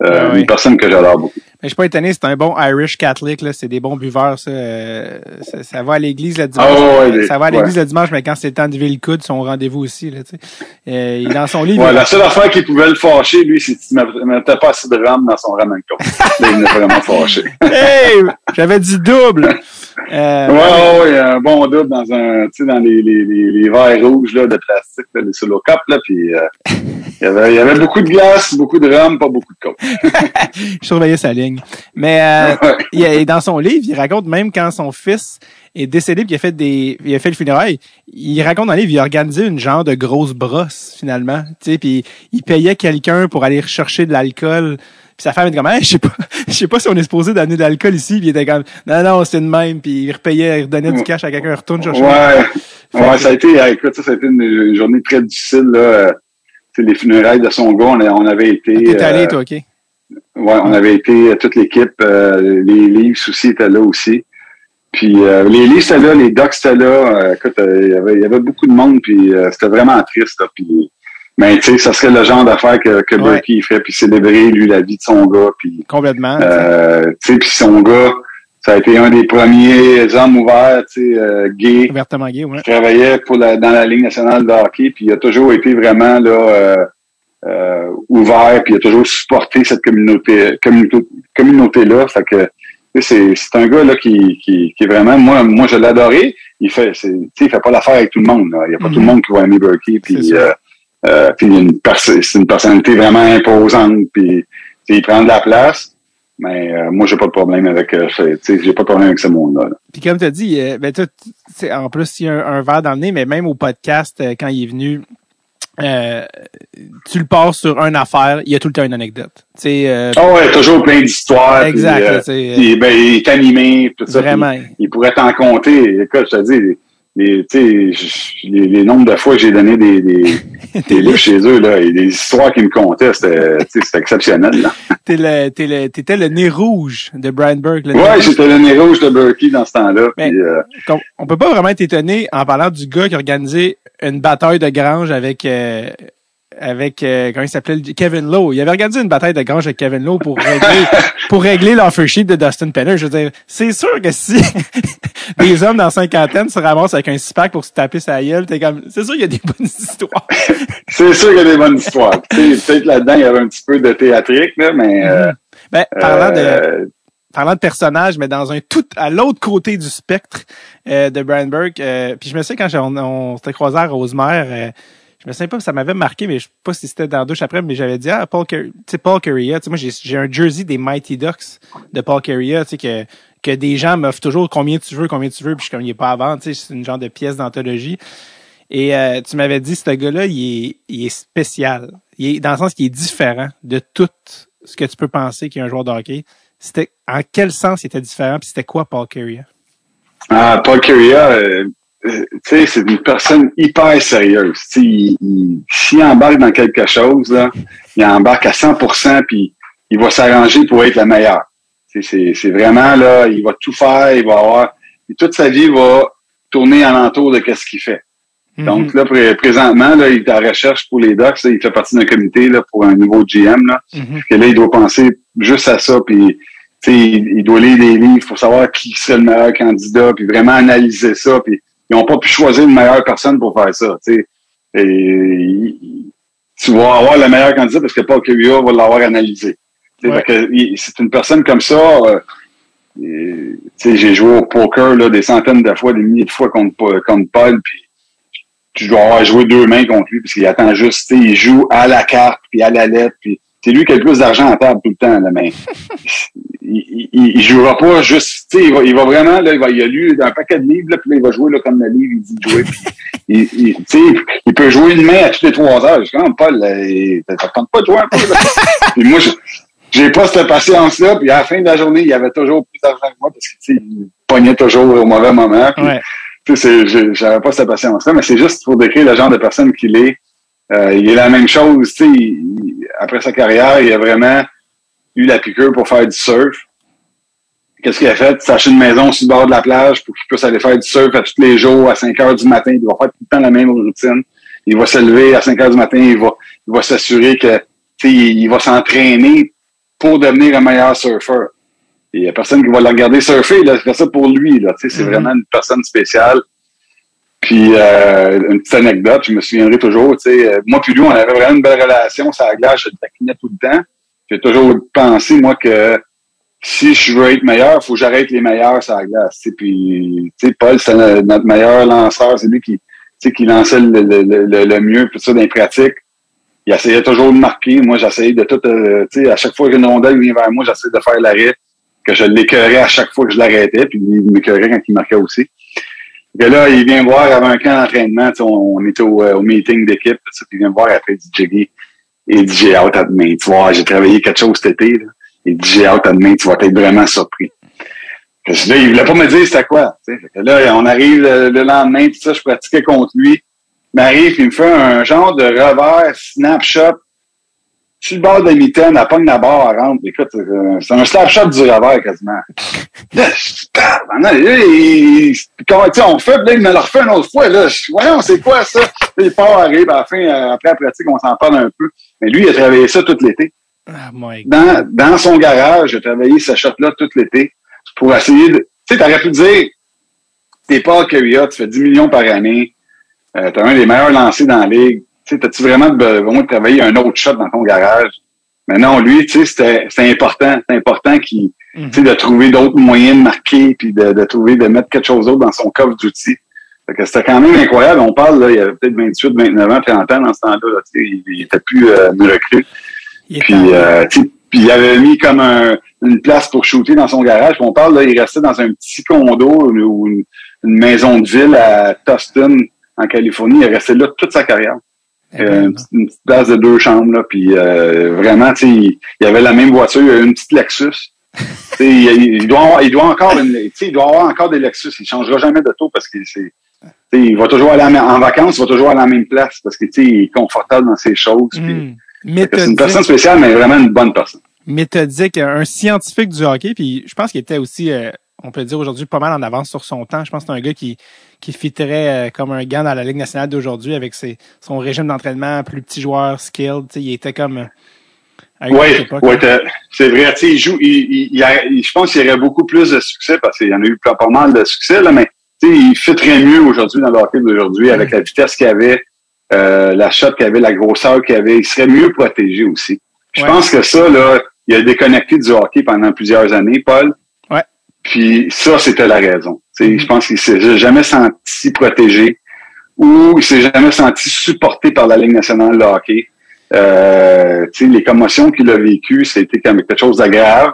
euh, Ah oui. une personne que j'adore beaucoup. Mais je suis pas étonné, c'est un bon Irish Catholic, là. C'est des bons buveurs, ça. euh, ça, ça va à l'église le dimanche. Ah ouais, ça va à l'église ouais. le dimanche, mais quand c'est le temps de lever le coude, son rendez-vous aussi, là, tu sais. Euh, il est dans son livre. Ouais, la seule affaire qui pouvait le fâcher, lui, c'est qu'il mettait pas assez de rhum dans son ramen. Là, il venait vraiment fâché. Hey! J'avais dit double! Euh, Ouais, ouais, un bon double dans un, tu sais, dans les, les, les, les verres rouges, là, de plastique, là, les solo cups, là, puis, euh, il y avait, il y avait beaucoup de glace, beaucoup de rhum, pas beaucoup de coke. je surveillais sa ligne. Mais euh, Ouais. il, dans son livre, il raconte même quand son fils est décédé puis il a fait des il a fait le funérail, il raconte dans le livre, il a organisé une genre de grosse brosse finalement, tu sais puis il payait quelqu'un pour aller rechercher de l'alcool. Puis sa femme était comme Hey, je sais pas je sais pas si on est supposé donner de l'alcool ici, puis il était comme non non, c'est de même puis il repayait, il redonnait du cash à quelqu'un, il retourne chercher. Ouais, ouais, ça a été, écoute, ça, ça a été une, une journée très difficile, là. euh, Tu sais, les funérailles de son gars, on, avait été, T'es allé euh, toi, OK. ouais, on avait été, euh, toute l'équipe, euh, les Leafs aussi étaient là aussi. Puis euh, les Leafs étaient là, les Ducks étaient là. euh, écoute, il y avait, il y avait beaucoup de monde, puis euh, c'était vraiment triste. Là, puis, mais tu sais, ça serait le genre d'affaire que, que Ouais. Berkey ferait, puis célébrer lui la vie de son gars, puis Complètement. euh, tu sais, puis son gars, ça a été un des premiers hommes ouverts, tu sais, euh, gays ouvertement gay, ouais. qui travaillait pour la, dans la Ligue nationale de hockey, puis il a toujours été vraiment là euh, euh, ouvert, puis il a toujours supporté cette communauté communauté communauté là. Fait que c'est c'est un gars là qui, qui, qui est vraiment moi moi je l'ai Il fait c'est tu sais, il fait pas l'affaire avec tout le monde. Là. Il y a pas Mhm. tout le monde qui va aimer Berkey, puis euh, euh, puis une c'est une personnalité vraiment imposante, puis il prend de la place. Mais euh, moi j'ai pas de problème avec euh, j'ai pas de problème avec ce monde là. Puis comme tu as dit, euh, ben, en plus, il y a un, un verre dans le nez, mais même au podcast, quand il est venu, tu le passes sur une affaire, il y a tout le temps une anecdote. Tu sais, euh, Ah ouais, toujours plein d'histoires. exact. là, Puis, ben, il est animé, tout ça. Vraiment. puis Il pourrait t'en compter. Écoute, je te dis, les, les, nombres de fois que j'ai donné des, des, des livres chez eux, là, et des histoires qu'ils me contaient, c'était, exceptionnel. T'es le, le, t'étais le nez rouge de Brian Burke. rouge. j'étais le nez rouge de Berkey dans ce temps-là. Euh, on peut pas vraiment être étonné en parlant du gars qui a organisé une bataille de grange avec euh, avec euh, comment il s'appelait Kevin Lowe. Il avait organisé une bataille de grange avec Kevin Lowe pour régler pour régler l'offer sheet de Dustin Penner. Je veux dire, c'est sûr que si des hommes dans cinquantaine se ramassent avec un six-pack pour se taper sa gueule, t'es comme c'est sûr qu'il y a des bonnes histoires. c'est sûr qu'il y a des bonnes histoires. Sais, Peut-être là-dedans, il y avait un petit peu de théâtrique, là, mais... euh, Ben, parlant de euh, parlant de personnages, mais dans un tout à l'autre côté du spectre euh, de Brian Burke. euh, puis je me souviens quand on, on s'était croisé à Rosemère, euh, je me souviens pas, ça m'avait marqué, mais je sais pas si c'était dans la douche après, mais j'avais dit ah Paul sais Paul Carrier, moi j'ai un jersey des Mighty Ducks de Paul Carrier, tu sais que que des gens m'offrent toujours combien tu veux, combien tu veux, puis je suis est pas vendre, tu sais c'est une genre de pièce d'anthologie. Et euh, tu m'avais dit ce gars-là, il est il est spécial. Il est dans le sens qu'il est différent de tout ce que tu peux penser qu'il a un joueur de hockey. C'était en quel sens il était différent, puis c'était quoi Paul Carrier? Ah, Paul Curia, tu sais, c'est une personne hyper sérieuse. Sais, il, il- s'il embarque dans quelque chose, là, il embarque à 100%, puis il va s'arranger pour être le meilleur. C'est, vraiment, là, il va tout faire, il va avoir... et toute sa vie va tourner alentour de qu'est-ce qu'il fait. Mhm. Donc là, pré- présentement, là, il est en recherche pour les Ducks. là, il fait partie d'un comité là, pour un nouveau GM. Là. Mhm. que là, il doit penser juste à ça, puis tu sais, il, il doit lire des livres pour savoir qui serait le meilleur candidat, puis vraiment analyser ça, puis ils n'ont pas pu choisir une meilleure personne pour faire ça. Et tu vas avoir le meilleur candidat parce que Paul Curia va l'avoir analysé. Ouais. c'est une personne comme ça. euh, j'ai joué au poker là, des centaines de fois, des milliers de fois contre, contre Paul, puis tu dois avoir joué deux mains contre lui parce qu'il attend juste, tu sais, il joue à la carte, puis à la lettre, puis c'est lui qui a le plus d'argent à table tout le temps, là, mais il, il, il jouera pas juste, tu sais, il va, il va vraiment, là, il, va, il a lu un paquet de livres, là, puis là, il va jouer là, comme le livre, il dit de jouer, puis il, il, tu sais, il peut jouer une main à toutes les trois heures. Je dis, Paul, ça te tente pas de jouer un peu, là? puis moi, je, j'ai pas cette patience-là, puis à la fin de la journée, il avait toujours plus d'argent que moi, parce que, tu sais, il pognait toujours au mauvais moment, puis Ouais. j'avais pas cette patience-là, mais c'est juste pour décrire le genre de personne qu'il est. Euh, il est la même chose, tu sais, après sa carrière, il a vraiment eu la piqûre pour faire du surf. Qu'est-ce qu'il a fait? Acheté une maison sur le bord de la plage pour qu'il puisse aller faire du surf à tous les jours, à 5 heures du matin. Il va faire tout le temps la même routine. Il va se lever à 5 heures du matin, il va, il va s'assurer que, tu sais, il, va s'entraîner pour devenir un meilleur surfeur. Il y a personne qui va le regarder surfer, il a fait ça pour lui, là, tu sais, c'est Mhm. vraiment une personne spéciale. Puis euh, une petite anecdote, je me souviendrai toujours, tu sais, euh, moi puis lui, on avait vraiment une belle relation, ça la glace, je taquinais tout le temps. J'ai toujours pensé, moi, que si je veux être meilleur, faut que j'arrête les meilleurs sur la glace. tu sais. Puis, tu sais, Paul, c'est no- notre meilleur lanceur. C'est lui qui, qui lançait le, le, le, le mieux, puis ça, dans les pratiques. Il essayait toujours de marquer. Moi, j'essayais de tout, euh, à chaque fois qu'une rondelle vient vers moi, j'essayais de faire l'arrêt, que je l'écœurais à chaque fois que je l'arrêtais, puis il m'écœurait quand il marquait aussi. Et là, il vient me voir avant un camp d'entraînement, on, on était au, euh, au meeting d'équipe, puis il vient me voir après, dit, Jiggy, il dit, j'ai hâte à demain. Tu vois, j'ai travaillé quelque chose cet été, là. Il dit, j'ai hâte à demain, tu vas être vraiment surpris. Fait que là, il voulait pas me dire c'était quoi. que là, on arrive le, le lendemain, tout ça, je pratiquais contre lui. Il m'arrive, il me fait un genre de revers, snapshot, sur le bord de la mitaine, elle pogne la barre, elle rentre. Écoute, euh, c'est un snapshot du revers quasiment. Là, je là, il- comment, tu on fait, là, il me le refait une autre fois, là. Voyons, c'est quoi ça? Là, il part, arrive, à la fin, euh, après la pratique, on s'en parle un peu. Mais lui, il a travaillé ça tout l'été Ah, dans, dans son garage, j'ai travaillé ce shot-là tout l'été pour essayer de. Tu sais, t'aurais pu dire, t'es pas Curia, tu fais 10 millions par année, euh, t'as un des meilleurs lancers dans la ligue. Sais, t'as-tu vraiment besoin de travailler un autre shot dans ton garage? Mais non, lui, tu sais, c'était c'était important. C'était important qu'il, tu sais, de trouver d'autres moyens de marquer, puis de, de trouver, de mettre quelque chose d'autre dans son coffre d'outils. Fait que c'était quand même incroyable. On parle, là, il y avait peut-être 28, 29 ans, 30 ans dans ce temps-là. là, tu sais, il, il était plus euh, recru. Il est Puis, euh, tu sais, puis il avait mis comme un- une place pour shooter dans son garage. Puis on parle, là, il restait dans un petit condo ou une, une maison de ville à Tustin, en Californie. Il est resté là toute sa carrière. Euh, une, petite, une petite place de deux chambres, là. Puis euh, vraiment, tu sais, il, il avait la même voiture, il avait une petite Lexus. Il, il doit avoir, il doit encore une, il doit avoir encore des Lexus. Il changera jamais d'auto parce qu'il c'est, il va toujours aller en vacances, il va toujours aller à la même place parce que il est confortable dans ses choses. Hmm. c'est une personne spéciale, mais vraiment une bonne personne. méthodique, un scientifique du hockey, puis je pense qu'il était aussi, euh, on peut dire aujourd'hui, pas mal en avance sur son temps. Je pense que c'est un gars qui qui fitterait euh, comme un gars dans la Ligue nationale d'aujourd'hui avec ses, son régime d'entraînement, plus petit joueur, skilled. Il était comme... euh, Oui, ouais, c'est vrai. Il joue, il, il, il a- il- je pense qu'il y aurait beaucoup plus de succès parce qu'il y en a eu pas, pas mal de succès, là, mais il très mieux aujourd'hui dans le hockey d'aujourd'hui avec la vitesse qu'il avait, euh, la shot qu'il avait, la grosseur qu'il avait. Il serait mieux protégé aussi. Je Ouais. pense que ça, là, il a déconnecté du hockey pendant plusieurs années, Paul. Ouais. Puis ça, c'était la raison. Je pense qu'il s'est jamais senti protégé ou il s'est jamais senti supporté par la Ligue nationale de hockey. Euh, les commotions qu'il a vécues, c'était comme quelque chose de grave.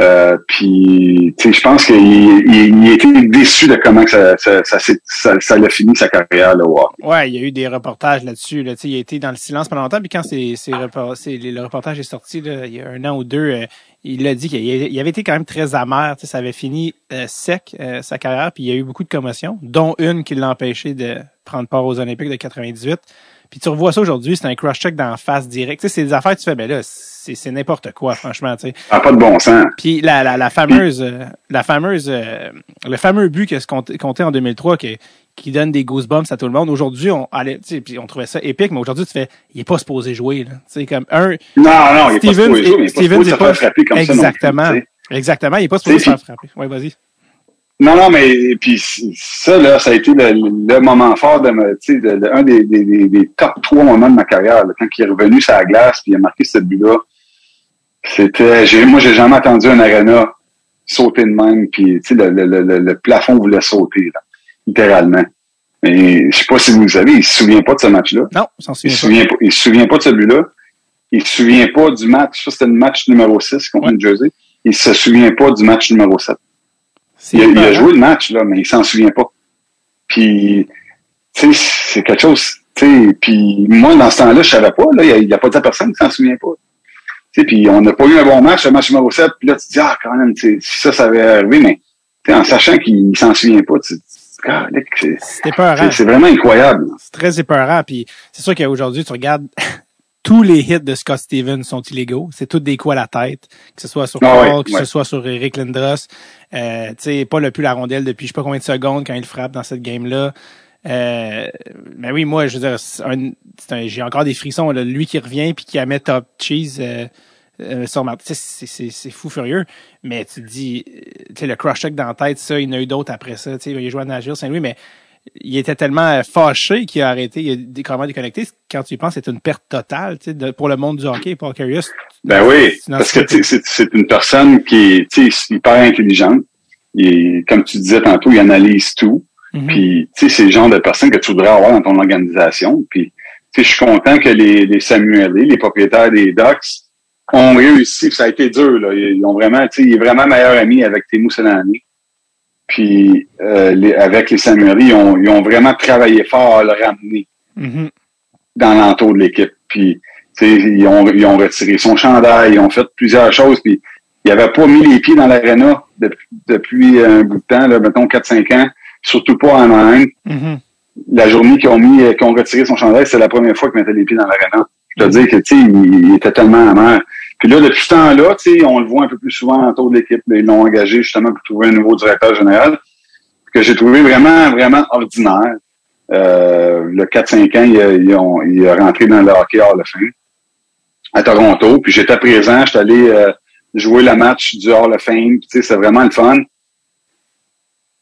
Euh, puis, je pense qu'il il, il était déçu de comment ça, ça, l'a fini sa carrière là. Ouais, il y a eu des reportages là-dessus. Il a été dans le silence pendant longtemps, puis quand le reportage est sorti il y a un an ou deux, euh, il a dit qu'il il avait été quand même très amer. Ça avait fini euh, sec euh, sa carrière, puis il y a eu beaucoup de commotions, dont une qui l'a empêché de prendre part aux Olympiques de 98. Puis tu revois ça aujourd'hui, c'est un cross-check dans la face directe. Tu sais, c'est des affaires que tu fais, ben là, c'est, c'est n'importe quoi, franchement. Tu sais. Pas de bon sens. Puis la, la, la fameuse, euh, la fameuse, euh, le fameux but que se comptait, en 2003 qui, qui donne des goosebumps à tout le monde. Aujourd'hui, on allait, tu sais, puis on trouvait ça épique, mais aujourd'hui tu fais, il est pas supposé jouer là. Tu sais comme un, Non, non, il est pas Stevens, supposé jouer, mais il est pas supposé se pas faire frapper comme exactement, ça sais. exactement, il est pas supposé se faire frapper. Ouais, vas-y. Non, non, mais puis ça, là, ça a été le, le moment fort de, me- tu sais, de, de- un des, des, des, des top trois moments de ma carrière. là, quand il est revenu sur la glace puis il a marqué ce but-là. C'était. J'ai, moi, j'ai jamais entendu un arena sauter de même, puis tu sais, le, le, le, le plafond voulait sauter, là, littéralement. Mais je sais pas si vous le savez, il se souvient pas de ce match-là. Non, on s'en Il souvient souvient pas, il se souvient pas de ce but-là. Il se souvient pas du match. Ça, c'était le match numéro 6 contre Ouais. New Jersey. Il se souvient pas du match numéro 7. Il a, il a épeurant. joué le match, là, mais il s'en souvient pas. Puis, tu sais, c'est quelque chose, tu sais, puis moi, dans ce temps-là, je savais pas, là, il a, il a pas à personne qu'il s'en souvient pas. Tu sais, puis on n'a pas eu un bon match, le match numéro 7, puis là, tu te dis, ah, quand même, si ça, ça avait arrivé, mais, en sachant qu'il s'en souvient pas, tu ah, c'est vraiment incroyable. C'est très épeurant. Puis c'est sûr qu'aujourd'hui, tu regardes tous les hits de Scott Stevens sont illégaux. C'est tous des coups à la tête, que ce soit sur Ah Paul, ouais, que ouais. ce soit sur Eric Lindros. Euh, tu sais, Paul n'a plus la rondelle depuis je sais pas combien de secondes quand il frappe dans cette game-là. Euh, mais oui, moi, je veux dire, j'ai encore des frissons. Là. Lui qui revient puis qui met top cheese euh, euh, sur ma... tu sais, C'est c'est- c'est fou furieux. Mais tu te dis, euh, tu sais, le crush check dans la tête, ça, il y en a eu d'autres après ça. Tu sais, il a joué à Nashville, Saint-Louis, mais il était tellement euh, fâché qu'il a arrêté, il a carrément déconnecté. Quand tu y penses, c'est une perte totale tu sais, de- pour le monde du hockey, Paul Curious. Ben oui, parce que c'est une personne qui est hyper intelligente. Et comme tu disais tantôt, il analyse tout. Mhm. Puis, tu sais, c'est le genre de personne que tu voudrais avoir dans ton organisation. Puis, tu sais, je suis content que les, les Samuelés, les propriétaires des Ducks, ont réussi. Ça a été dur, là. Ils ont vraiment, tu sais, il est vraiment meilleur ami avec Timo Senani. Puis, euh, les, avec les Samuelés, ils ont, ils ont vraiment travaillé fort à le ramener Mhm. dans l'entour de l'équipe. Puis, ils ont, ils ont retiré son chandail, ils ont fait plusieurs choses. Puis, il avait pas mis les pieds dans l'aréna depuis, depuis un bout de temps, là, mettons 4-5 ans, surtout pas en Anaheim. Mhm. La journée qu'ils ont mis, qu'ils ont retiré son chandail, c'est la première fois qu'il mettait les pieds dans l'aréna. Je te dis que, tu sais, il, il était tellement amer. Puis là, depuis ce temps-là, on le voit un peu plus souvent autour de l'équipe. Ils l'ont engagé justement pour trouver un nouveau directeur général que j'ai trouvé vraiment, vraiment ordinaire. Euh, le 4-5 ans, il a, il a- il a rentré dans le hockey Hall of Fame à Toronto. Puis j'étais présent, j'étais allé euh, jouer le match du Hall of Fame. Puis, c'est vraiment le fun.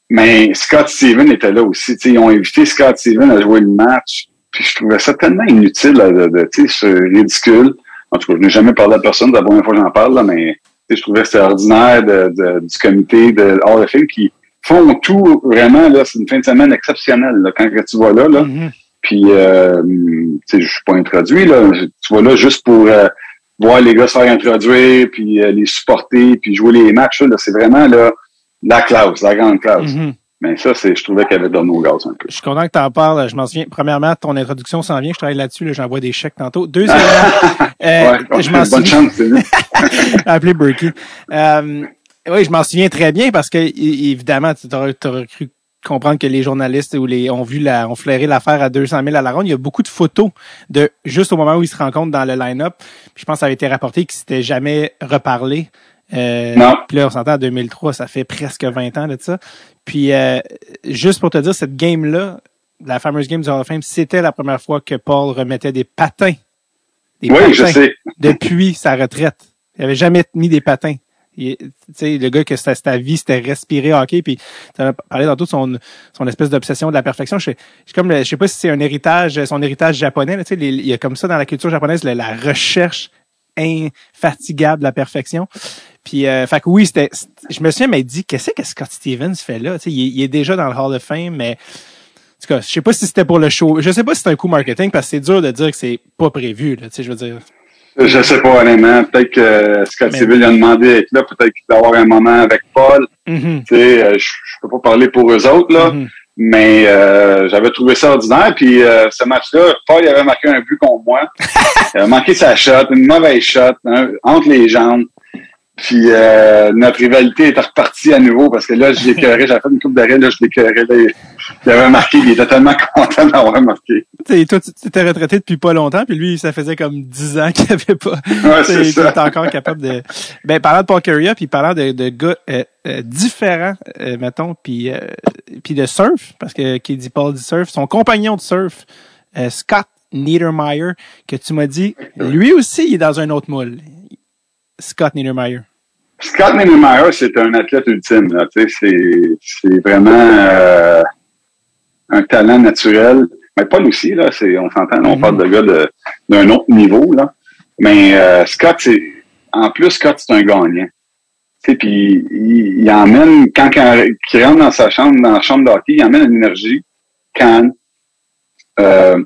Mais Scott Steven était là aussi. Tu sais, ils ont invité Scott Steven à jouer le match. Puis je trouvais ça tellement inutile, là, de, de, c'est ridicule. En tout cas, je n'ai jamais parlé à personne, c'est la première fois que j'en parle, là, mais je trouvais que c'était ordinaire de, de- du comité de of Fame qui font tout vraiment, là, c'est une fin de semaine exceptionnelle, là, quand tu vas là, là. Mhm. Puis, euh, je suis pas introduit, là. Tu vas là juste pour euh, voir les gars se faire introduire, puis euh, les supporter, puis jouer les matchs, là. C'est vraiment, là, la classe, la grande classe. Mhm. Mais ça, c'est, je trouvais qu'il y avait donné au gaz un peu. Je suis content que tu en parles. Je m'en souviens. Premièrement, ton introduction s'en vient. Je travaille là-dessus. Là, J'envoie des chèques tantôt. Deuxièmement, euh, ouais, je m'en bonne souviens. chance, appelé Berkey. Euh, oui, je m'en souviens très bien parce que évidemment, tu aurais, cru comprendre que les journalistes ou les ont vu la, ont flairé l'affaire à 200 000 à la ronde. Il y a beaucoup de photos de juste au moment où ils se rencontrent dans le line-up. Puis je pense que ça avait été rapporté qu'ils s'étaient jamais reparlé. Euh, Non. Puis là, on s'entend en 2003, ça fait presque 20 ans de ça. Puis euh, juste pour te dire, cette game-là, la fameuse game du Hall of Fame, c'était la première fois que Paul remettait des patins. Des Oui, je sais. depuis sa retraite. Il avait jamais mis des patins. Il- Tu sais, le gars que c'était sa vie, c'était respirer hockey. Puis tu as parlé tantôt de son, son espèce d'obsession de la perfection. Je je, comme, le- je sais pas si c'est un héritage, son héritage japonais. là, tu sais, les- il y a comme ça dans la culture japonaise la, la recherche infatigable de la perfection. Puis, euh, fait que oui, c'était, je me souviens, mais dit, qu'est-ce que Scott Stevens fait là? Il, est- il est déjà dans le Hall of Fame, mais en tout cas, je sais pas si c'était pour le show. Je sais pas si c'est un coup marketing parce que c'est dur de dire que c'est pas prévu. Là, je veux dire. Je sais pas, honnêtement. Peut-être que Scott Mais- Civil a demandé d'être là. Peut-être qu'il avoir un moment avec Paul. Mhm, sais, euh, je, je peux pas parler pour eux autres, là. mhm. Mais euh, j'avais trouvé ça ordinaire. Puis euh, ce match-là, Paul il avait marqué un but contre moi. il avait manqué sa shot, une mauvaise shot, hein, entre les jambes. Puis euh, notre rivalité était repartie à nouveau parce que là, je l'écœurais, j'avais fait une coupe d'arrêt, là, je l'écœurais. Là, il- avait marqué, il était tellement content d'avoir marqué. Tu sais, toi, tu t'étais retraité depuis pas longtemps, puis lui, ça faisait comme 10 ans qu'il avait pas. Ouais, c'est encore capable de. Ben, parlant de Paul Currier, puis parlant de, de gars euh, euh, différents, euh, mettons, puis euh, puis de surf, parce que qui dit Paul dit surf, son compagnon de surf, euh, Scott Niedermeyer, que tu m'as dit, lui aussi, il est dans un autre moule. Scott Niedermeyer. Scott Niedermayer, c'est un athlète ultime. Là, tu sais, c'est, vraiment euh, un talent naturel. Mais Paul aussi, là, c'est, on s'entend, on Mhm. parle de gars de, d'un autre niveau. Là. Mais euh, Scott, c'est en plus, Scott, c'est un gagnant. Puis il, il emmène, quand, quand il rentre dans sa chambre, dans la chambre de hockey, il emmène une énergie calme, euh,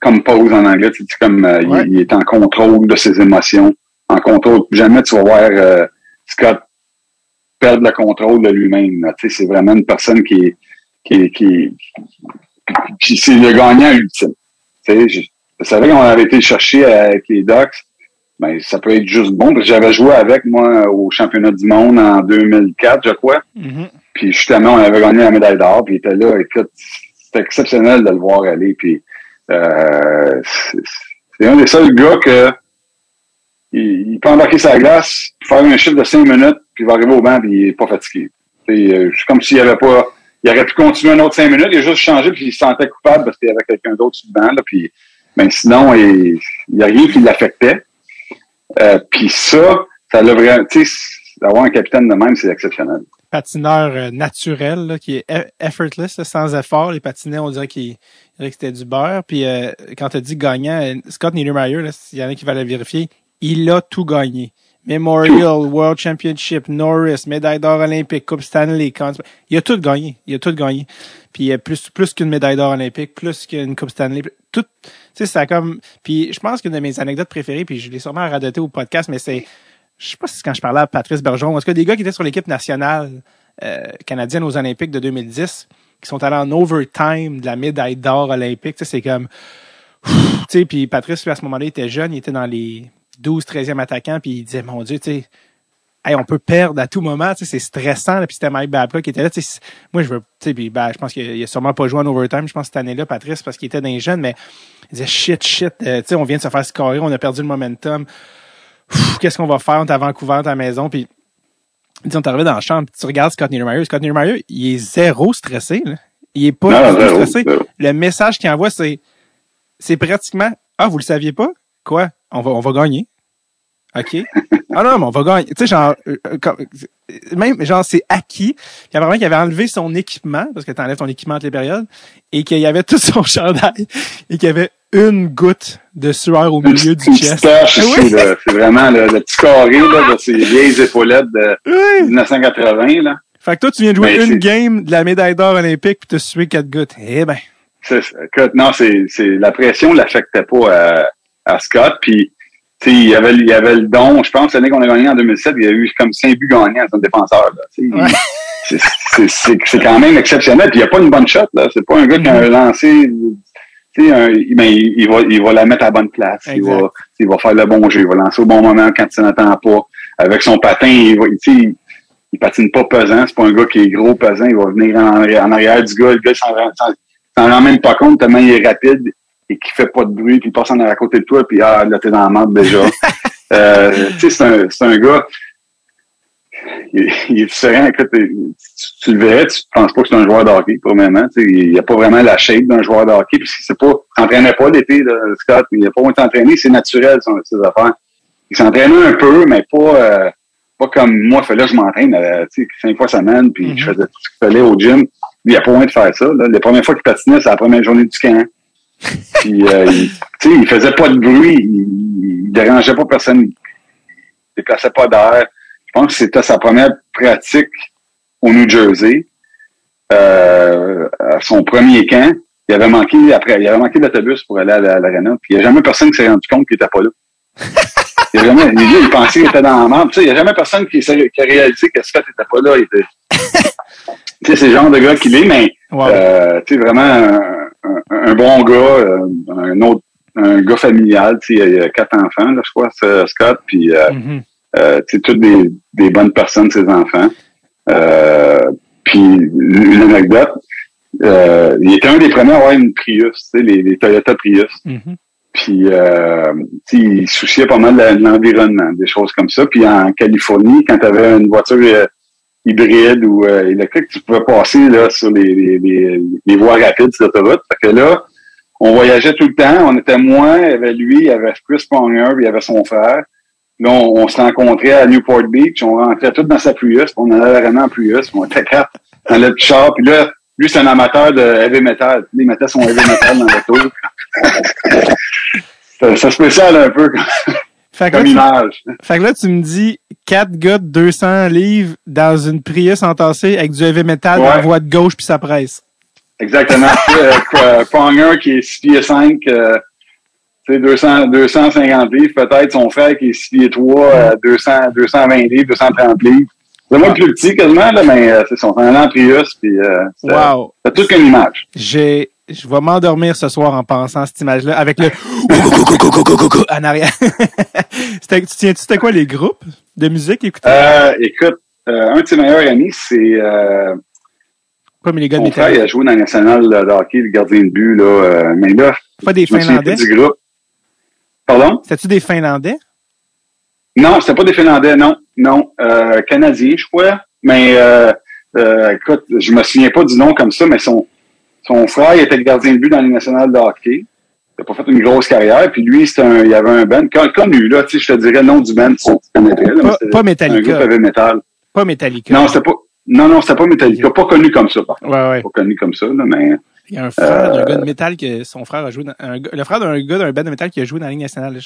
comme pose en anglais, tu comme euh, il, est en contrôle de ses émotions, en contrôle. Jamais tu vas voir euh, Scott perdre le contrôle de lui-même. là. Tu sais, c'est vraiment une personne qui est, qui, qui, qui- c'est le gagnant ultime. Tu sais, je, je savais qu'on avait été chercher avec les Ducks. Ben, ça peut être juste bon, j'avais joué avec moi au championnat du monde en 2004, je crois. Mhm. Puis justement, on avait gagné la médaille d'or, puis il était là. Écoute, c'était exceptionnel de le voir aller. Puis euh, c'est c'est un des seuls gars que il, peut embarquer sa glace, faire un chiffre de cinq minutes, puis il va arriver au banc, puis il est pas fatigué. C'est euh, c'est comme s'il avait pas. Il aurait pu continuer un autre cinq minutes, il a juste changé, puis il se sentait coupable parce qu'il y avait quelqu'un d'autre sur le banc. Là, puis, mais sinon, il n'y a rien qui l'affectait. Euh, puis ça, ça l'a vraiment. D'avoir un capitaine de même, c'est exceptionnel. Patineur euh, naturel, là, qui est e- effortless, sans effort. Les patinets, on dirait qu'il c'était du beurre. Puis quand tu as dit gagnant, Scott Niedermayer, s'il y en a qui va vérifier, il a tout gagné. Memorial, World Championship, Norris, médaille d'or olympique, Coupe Stanley. Il a tout gagné. Il a tout gagné. Puis euh, plus plus qu'une médaille d'or olympique, plus qu'une Coupe Stanley. Tout, tu sais, ça a comme. Puis je pense qu'une de mes anecdotes préférées, puis je l'ai sûrement radoté au podcast, mais c'est, je sais pas si c'est quand je parlais à Patrice Bergeron, est-ce que des gars qui étaient sur l'équipe nationale euh, canadienne aux Olympiques de 2010, qui sont allés en overtime de la médaille d'or olympique, tu sais, c'est comme, tu sais, puis Patrice, lui, à ce moment-là, il était jeune, il était dans les 12, 13e attaquants, puis il disait, mon Dieu, tu sais, hey, on peut perdre à tout moment, c'est stressant, là, puis c'était Mike Babla qui était là, moi, je veux, tu sais, puis ben, je pense qu'il a sûrement pas joué en overtime, je pense, cette année-là, Patrice, parce qu'il était dans les jeunes, mais il disait, shit, shit, euh, sais, on vient de se faire scorer, on a perdu le momentum, qu'est-ce qu'on va faire, on est à Vancouver, à la maison, puis on est arrivé dans la chambre, puis tu regardes Scott Niedermayer, Scott Niedermayer, il est zéro stressé, là. Il est pas Non, zéro, stressé. zéro. Le message qu'il envoie, c'est, c'est pratiquement, ah, vous le saviez pas? Quoi? On va, on va gagner. OK? Ah non, mais on va gagner. Tu sais, genre, euh, euh, comme- même, genre, c'est acquis. Puis il y avait vraiment qu'il avait enlevé son équipement, parce que tu enlèves ton équipement entre les périodes, et qu'il y avait tout son chandail, et qu'il y avait une goutte de sueur au milieu du chest. Ah. C'est vraiment le, le petit carré là, de ces vieilles épaulettes de Oui. 1980. Là. Fait que toi, tu viens de jouer Mais une game de la médaille d'or olympique, puis t'as sué quatre gouttes. Eh ben. C'est- non, c'est, c'est, la pression l'affectait pas à, à Scott. Puis, tu sais, il y avait, il y avait le don. Je pense, l'année qu'on a gagné en 2007, il y a eu comme cinq buts gagnés à son défenseur. Là. Ouais. c'est, c'est, c'est, c'est quand même exceptionnel. Puis, il n'y a pas une bonne shot. Là. C'est pas un gars qui a lancé. Tu sais, un- mais il, il va, il va la mettre à la bonne place. Il va, il va faire le bon jeu. Il va lancer au bon moment quand il n'attend pas. Avec son patin, il va, tu sais, il patine pas pesant. C'est pas un gars qui est gros pesant. Il va venir en, arrière- en arrière du gars. Le gars, il s'en rend, s'en- s'en rend même pas compte tellement il est rapide et qu'il fait pas de bruit. Puis il passe en arrière à côté de toi. Puis ah, là, t'es dans la merde déjà. euh, tu sais, c'est un, c'est un gars... Il, il est serein. Écoute, tu, tu le verrais, tu penses pas que c'est un joueur de hockey, premièrement. Tu sais, il n'y a pas vraiment la shape d'un joueur de hockey. Puis c'est pas... S'entraînait pas l'été, là, Scott. Il n'a pas été entraîné. C'est naturel, son, ses affaires. Il s'entraînait un peu, mais pas... euh, pas comme moi, là, je m'entraîne euh, tu sais, cinq fois semaine, puis Mhm. je faisais tout ce qu'il fallait au gym. Il n'y a pas moyen de faire ça. Là. Les premières fois qu'il patinait, c'est la première journée du camp. Puis, euh, il, tu sais, il faisait pas de bruit, il, il dérangeait pas personne, il déplaçait pas d'air. Je pense que c'était sa première pratique au New Jersey. Euh, à son premier camp, il avait manqué après, il avait manqué l'autobus pour aller à la- à l'arena, puis il n'y a jamais personne qui s'est rendu compte qu'il était pas là. Il, y a jamais, pensait qu'il était dans la merde. Tu sais, Il n'y a jamais personne qui, a réalisé que Scott n'était pas là. Il était... tu sais, c'est le genre de gars qu'il est, mais Wow. euh, tu sais, vraiment un, bon gars, euh, un autre un gars familial. Tu sais, il y a quatre enfants, là, je crois, Scott. Puis, euh, tu sais, toutes des, des bonnes personnes, ses enfants. Euh, puis, une anecdote, euh, il était un des premiers à avoir une Prius, tu sais, les, les Toyota Prius. Mhm. Puis, euh, tu sais, il souciait pas mal de, l'environnement, des choses comme ça. Puis, en Californie, quand tu avais une voiture hybride ou euh, électrique, tu pouvais passer là sur les, les, les, les voies rapides sur l'autoroute. Fait que là, on voyageait tout le temps. On était moins. Il y avait lui, il y avait Chris Pronger, puis il y avait son frère. Là, on, on se rencontrait à Newport Beach. On rentrait tous dans sa Prius. On allait vraiment en Prius. On était quatre dans le petit char. Puis là, lui, c'est un amateur de heavy metal. Il mettait son heavy metal dans l'auto. C'est spécial un peu Fait que, là, comme tu, image. fait que là, tu me dis quatre gars de 200 livres dans une Prius entassée avec du heavy metal dans la voie de gauche puis ça presse. Exactement. euh, Pronger qui est 6 pieds 5, euh, tu sais, 200, 250 livres, peut-être son frère qui est 6 pieds 3, euh, 200, 220 livres, 230 livres. C'est moi le plus petit quasiment, là, mais euh, c'est son en Prius, puis euh, c'est Wow. c'est toute qu'une image. J'ai, je vais m'endormir ce soir en pensant à cette image-là avec le en arrière. C'était- tu tiens-tu, c'était quoi les groupes de musique écoutez? Euh, écoute, euh, un de ses meilleurs amis, c'est euh, mais les gars de frère, il a joué dans le national de hockey, le gardien de but, là, euh, mais là, Pas des je Finlandais? du groupe. Pardon? C'était-tu des Finlandais? Non, c'était pas des Finlandais, non. Non. Euh, Canadiens, je crois. Mais euh, écoute, je me souviens pas du nom comme ça, mais son, son frère il était le gardien de but dans les nationales de hockey. il a pas fait une grosse carrière. Puis lui, un, il avait un band con- connu, là, tu sais, je te dirais le nom du band, tu connaîtrais, Pas- pas Un Metallica. groupe heavy metal. Pas Metallica. Non, c'était pas, non, non, c'était pas Metallica. Pas connu comme ça, par contre. Ouais, ouais. Pas connu comme ça, là, mais, Il y a un frère Euh, d'un gars de métal que son frère a joué dans, un le frère d'un gars d'un band de métal qui a joué dans la Ligue nationale.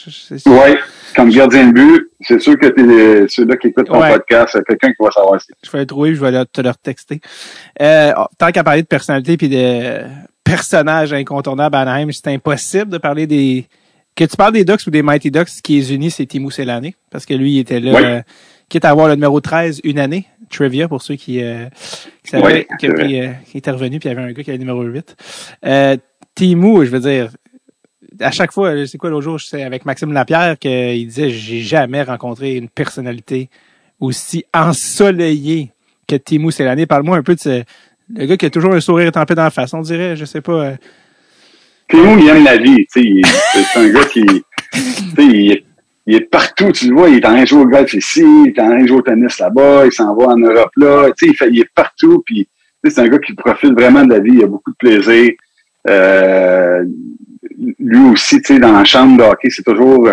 Ouais, comme gardien de but, c'est sûr que t'es ceux-là qui écoutent ton Ouais. podcast, c'est quelqu'un qui va savoir si. Je vais le trouver, je vais te le texter. Euh, oh, tant qu'à parler de personnalité puis de personnages incontournables à Anaheim, c'est impossible de parler des que tu parles des Ducks ou des Mighty Ducks, ce qui est uni, c'est Timo Selane, parce que lui, il était là, Oui. euh, quitte à avoir le numéro 13 une année, trivia pour ceux qui, euh, qui savaient pris, euh, qui était revenu, puis il y avait un gars qui avait le numéro 8. Euh, Timo, je veux dire, à chaque fois, euh, c'est quoi l'autre jour, c'est avec Maxime Lapierre qu'il disait j'ai jamais rencontré une personnalité aussi ensoleillée que Timo Selane. Parle-moi un peu de ce, le gars qui a toujours un sourire étampé dans la face, on dirait, je sais pas. euh, Timo, il aime la vie, tu sais, c'est un gars qui, tu sais, il, est- il est partout, tu le vois, il est en train de jouer au golf ici, il est en train de jouer au tennis là-bas, il s'en va en Europe là, tu sais, il, est partout, puis c'est un gars qui profite vraiment de la vie, il a beaucoup de plaisir. Euh, lui aussi, tu sais, dans la chambre de hockey, c'est toujours,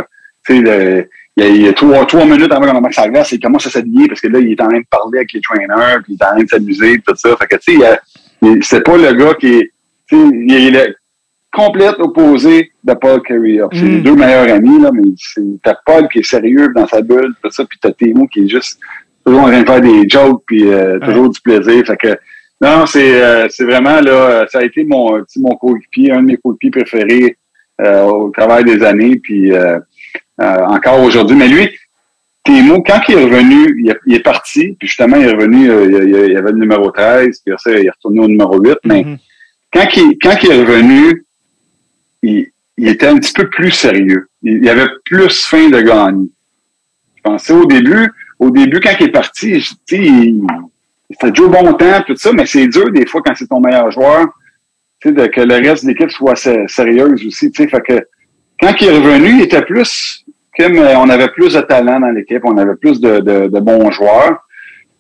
tu sais, il y a, trois, minutes avant qu'on embarque sa glace, il commence à s'habiller parce que là, il est en train de parler avec les trainers, puis il est en train de s'amuser, tout ça. Fait que, tu sais, c'est pas le gars qui est, tu sais, complète opposé de Paul Carrier. C'est Mm. les deux meilleurs amis, là, mais c'est, t'as Paul qui est sérieux dans sa bulle, tout ça, puis t'as Timo qui est juste toujours en train de faire des jokes, puis euh, toujours du plaisir. Fait que, non, c'est, euh, c'est vraiment, là, ça a été mon, sais, mon coéquipier, un de mes coéquipiers préférés euh, au travers des années, puis euh, euh, encore aujourd'hui. Mais lui, Timo, quand il est revenu, il est, il est parti, puis justement, il est revenu, euh, il, il avait le numéro 13, puis après ça, il est retourné au numéro 8, mais mhm. quand il, quand il est revenu, il, était un petit peu plus sérieux. Il, avait plus faim de gagner. Je pensais au début, au début, quand il est parti, je- il, il fait du bon temps, tout ça, mais c'est dur des fois quand c'est ton meilleur joueur, que le reste de l'équipe soit sé- sérieuse aussi, fait que quand il est revenu, il était plus, comme euh, on avait plus de talent dans l'équipe, on avait plus de, bons joueurs.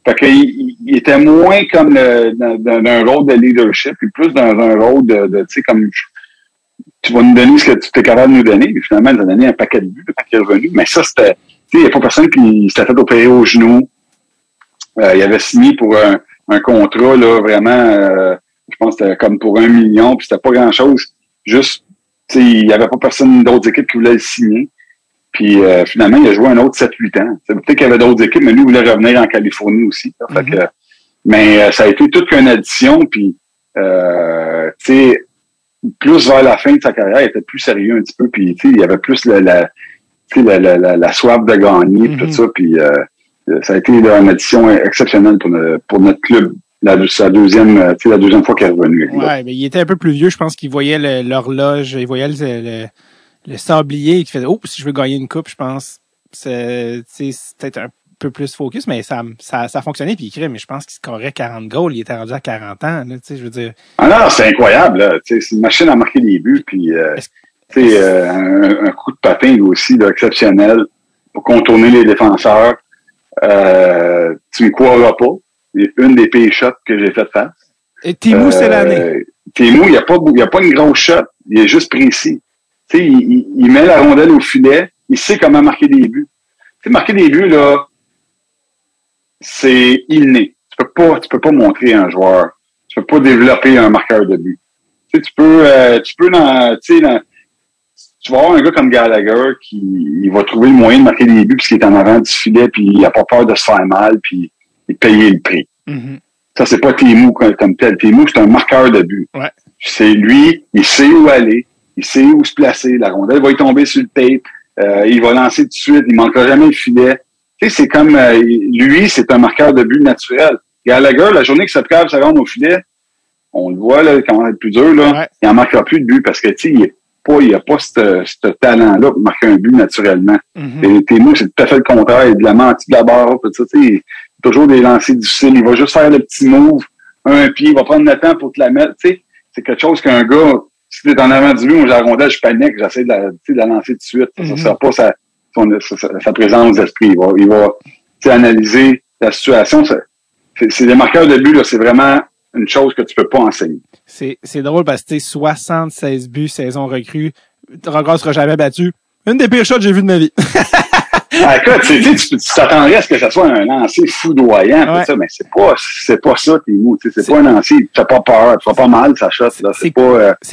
Fait qu'il il- était moins comme d'un rôle de leadership, puis plus dans un rôle de, de tu sais, comme tu vas nous donner ce que tu es capable de nous donner. Puis finalement, il nous a donné un paquet de buts quand il est revenu. Mais ça, c'était, tu sais, il n'y a pas personne qui s'était fait opérer au genou. Euh, il avait signé pour un, un contrat, là, vraiment, euh, je pense que c'était comme pour un million, puis c'était pas grand-chose. Juste, tu sais, il n'y avait pas personne d'autres équipes qui voulait le signer. Puis euh, finalement, il a joué un autre 7-8 ans. Peut-être qu'il y avait d'autres équipes, mais lui il voulait revenir en Californie aussi. là. Fait que, mais euh, ça a été toute une addition. Puis, euh, tu sais, plus vers la fin de sa carrière, il était plus sérieux un petit peu. Puis, il y avait plus la, la, soif de gagner, tout ça. Puis, euh, ça a été là, une addition exceptionnelle pour, notre- pour notre club. La, sa deuxième, euh, la deuxième fois qu'il est revenu. Ouais, mais il était un peu plus vieux. Je pense qu'il voyait l'horloge, il voyait le, le, le sablier qui faisait Oh, si je veux gagner une coupe, je pense. C'est peut-être un peu plus focus, mais ça, ça, ça a fonctionné. Puis il crée, mais je pense qu'il scorait 40 goals. Il était rendu à 40 ans. Là, tu sais, je veux dire. Ah non, c'est incroyable. C'est une machine à marquer des buts. Puis, euh, euh, un, un coup de patin lui aussi là, exceptionnel pour contourner les défenseurs. Euh, tu me croiras pas. C'est une des pires shots que j'ai fait face. Et Timo, c'est l'année. Euh, Timo, il n'y a, pas y a pas une grosse shot. Il est juste précis. Tu sais, il, il- il met la rondelle au filet. Il sait comment marquer des buts. Tu sais, marquer des buts, là, c'est inné. Tu peux pas, tu peux pas montrer un joueur. Tu peux pas développer un marqueur de but. Tu sais, tu peux, euh, tu peux dans, tu sais, dans, tu vas avoir un gars comme Gallagher qui il va trouver le moyen de marquer des buts puisqu'il est en avant du filet puis il a pas peur de se faire mal puis il payer le prix. Mhm. Ça, c'est pas Témou comme tel. Témou, c'est un marqueur de but. Ouais. C'est lui, il sait où aller, il sait où se placer. La rondelle va y tomber sur le tape. Euh, il va lancer tout de suite. Il manquera jamais le filet. Tu sais, c'est comme euh, lui, c'est un marqueur de but naturel. Gallagher, la journée que cette cave se rend au filet, on le voit là, quand on est plus dur, là, Ouais. il en marquera plus de but parce que tu sais, il est pas, il a pas ce talent-là pour marquer un but naturellement. Mhm. Et Témou, c'est tout à fait le contraire. Il est de la menti de la barre, tout ça, tu sais. Toujours des lancers difficiles. Il va juste faire le petit move, un pied, il va prendre le temps pour te la mettre, tu sais. C'est quelque chose qu'un gars, si t'es en avant du but, moi, j'ai la rondelle, je panique, j'essaie de la, de la lancer tout de suite. Ça Mhm. sera pas sa, son- sa, sa- sa présence d'esprit. Il va, il va, analyser la situation. C'est des marqueurs de but, c'est vraiment une chose que tu peux pas enseigner. C'est, drôle parce que tu sais, 76 buts saison recrue, record sera jamais battu. Une des pires shots que j'ai vues de ma vie. Ah, écoute, tu t'attendrais à ce que ça soit un lancer foudroyant, Ouais. ça, mais c'est pas, c'est pas ça, tes mots. C'est pas un lancer, tu fais pas peur, tu pas mal, ça shot. C'est-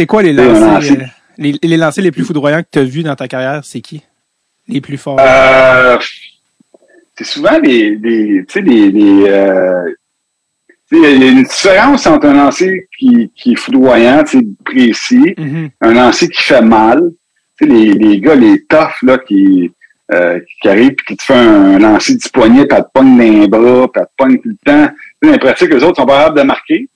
quoi les lancers, lancer. euh, les, les lancers les plus foudroyants que tu as vus dans ta carrière? C'est qui? Les plus forts? euh, c'est souvent des, des, tu sais, des, des, euh, tu sais, il y a une différence entre un lancer qui, qui est foudroyant, précis, Mhm. un lancer qui fait mal. Tu sais, les, les gars, les toughs, là, qui, euh, qui arrivent puis qui te font un, lancer du poignet, elle te pogne dans les bras, elle te pogne tout le temps. Tu sais, dans les pratiques, eux autres sont pas capables de marquer.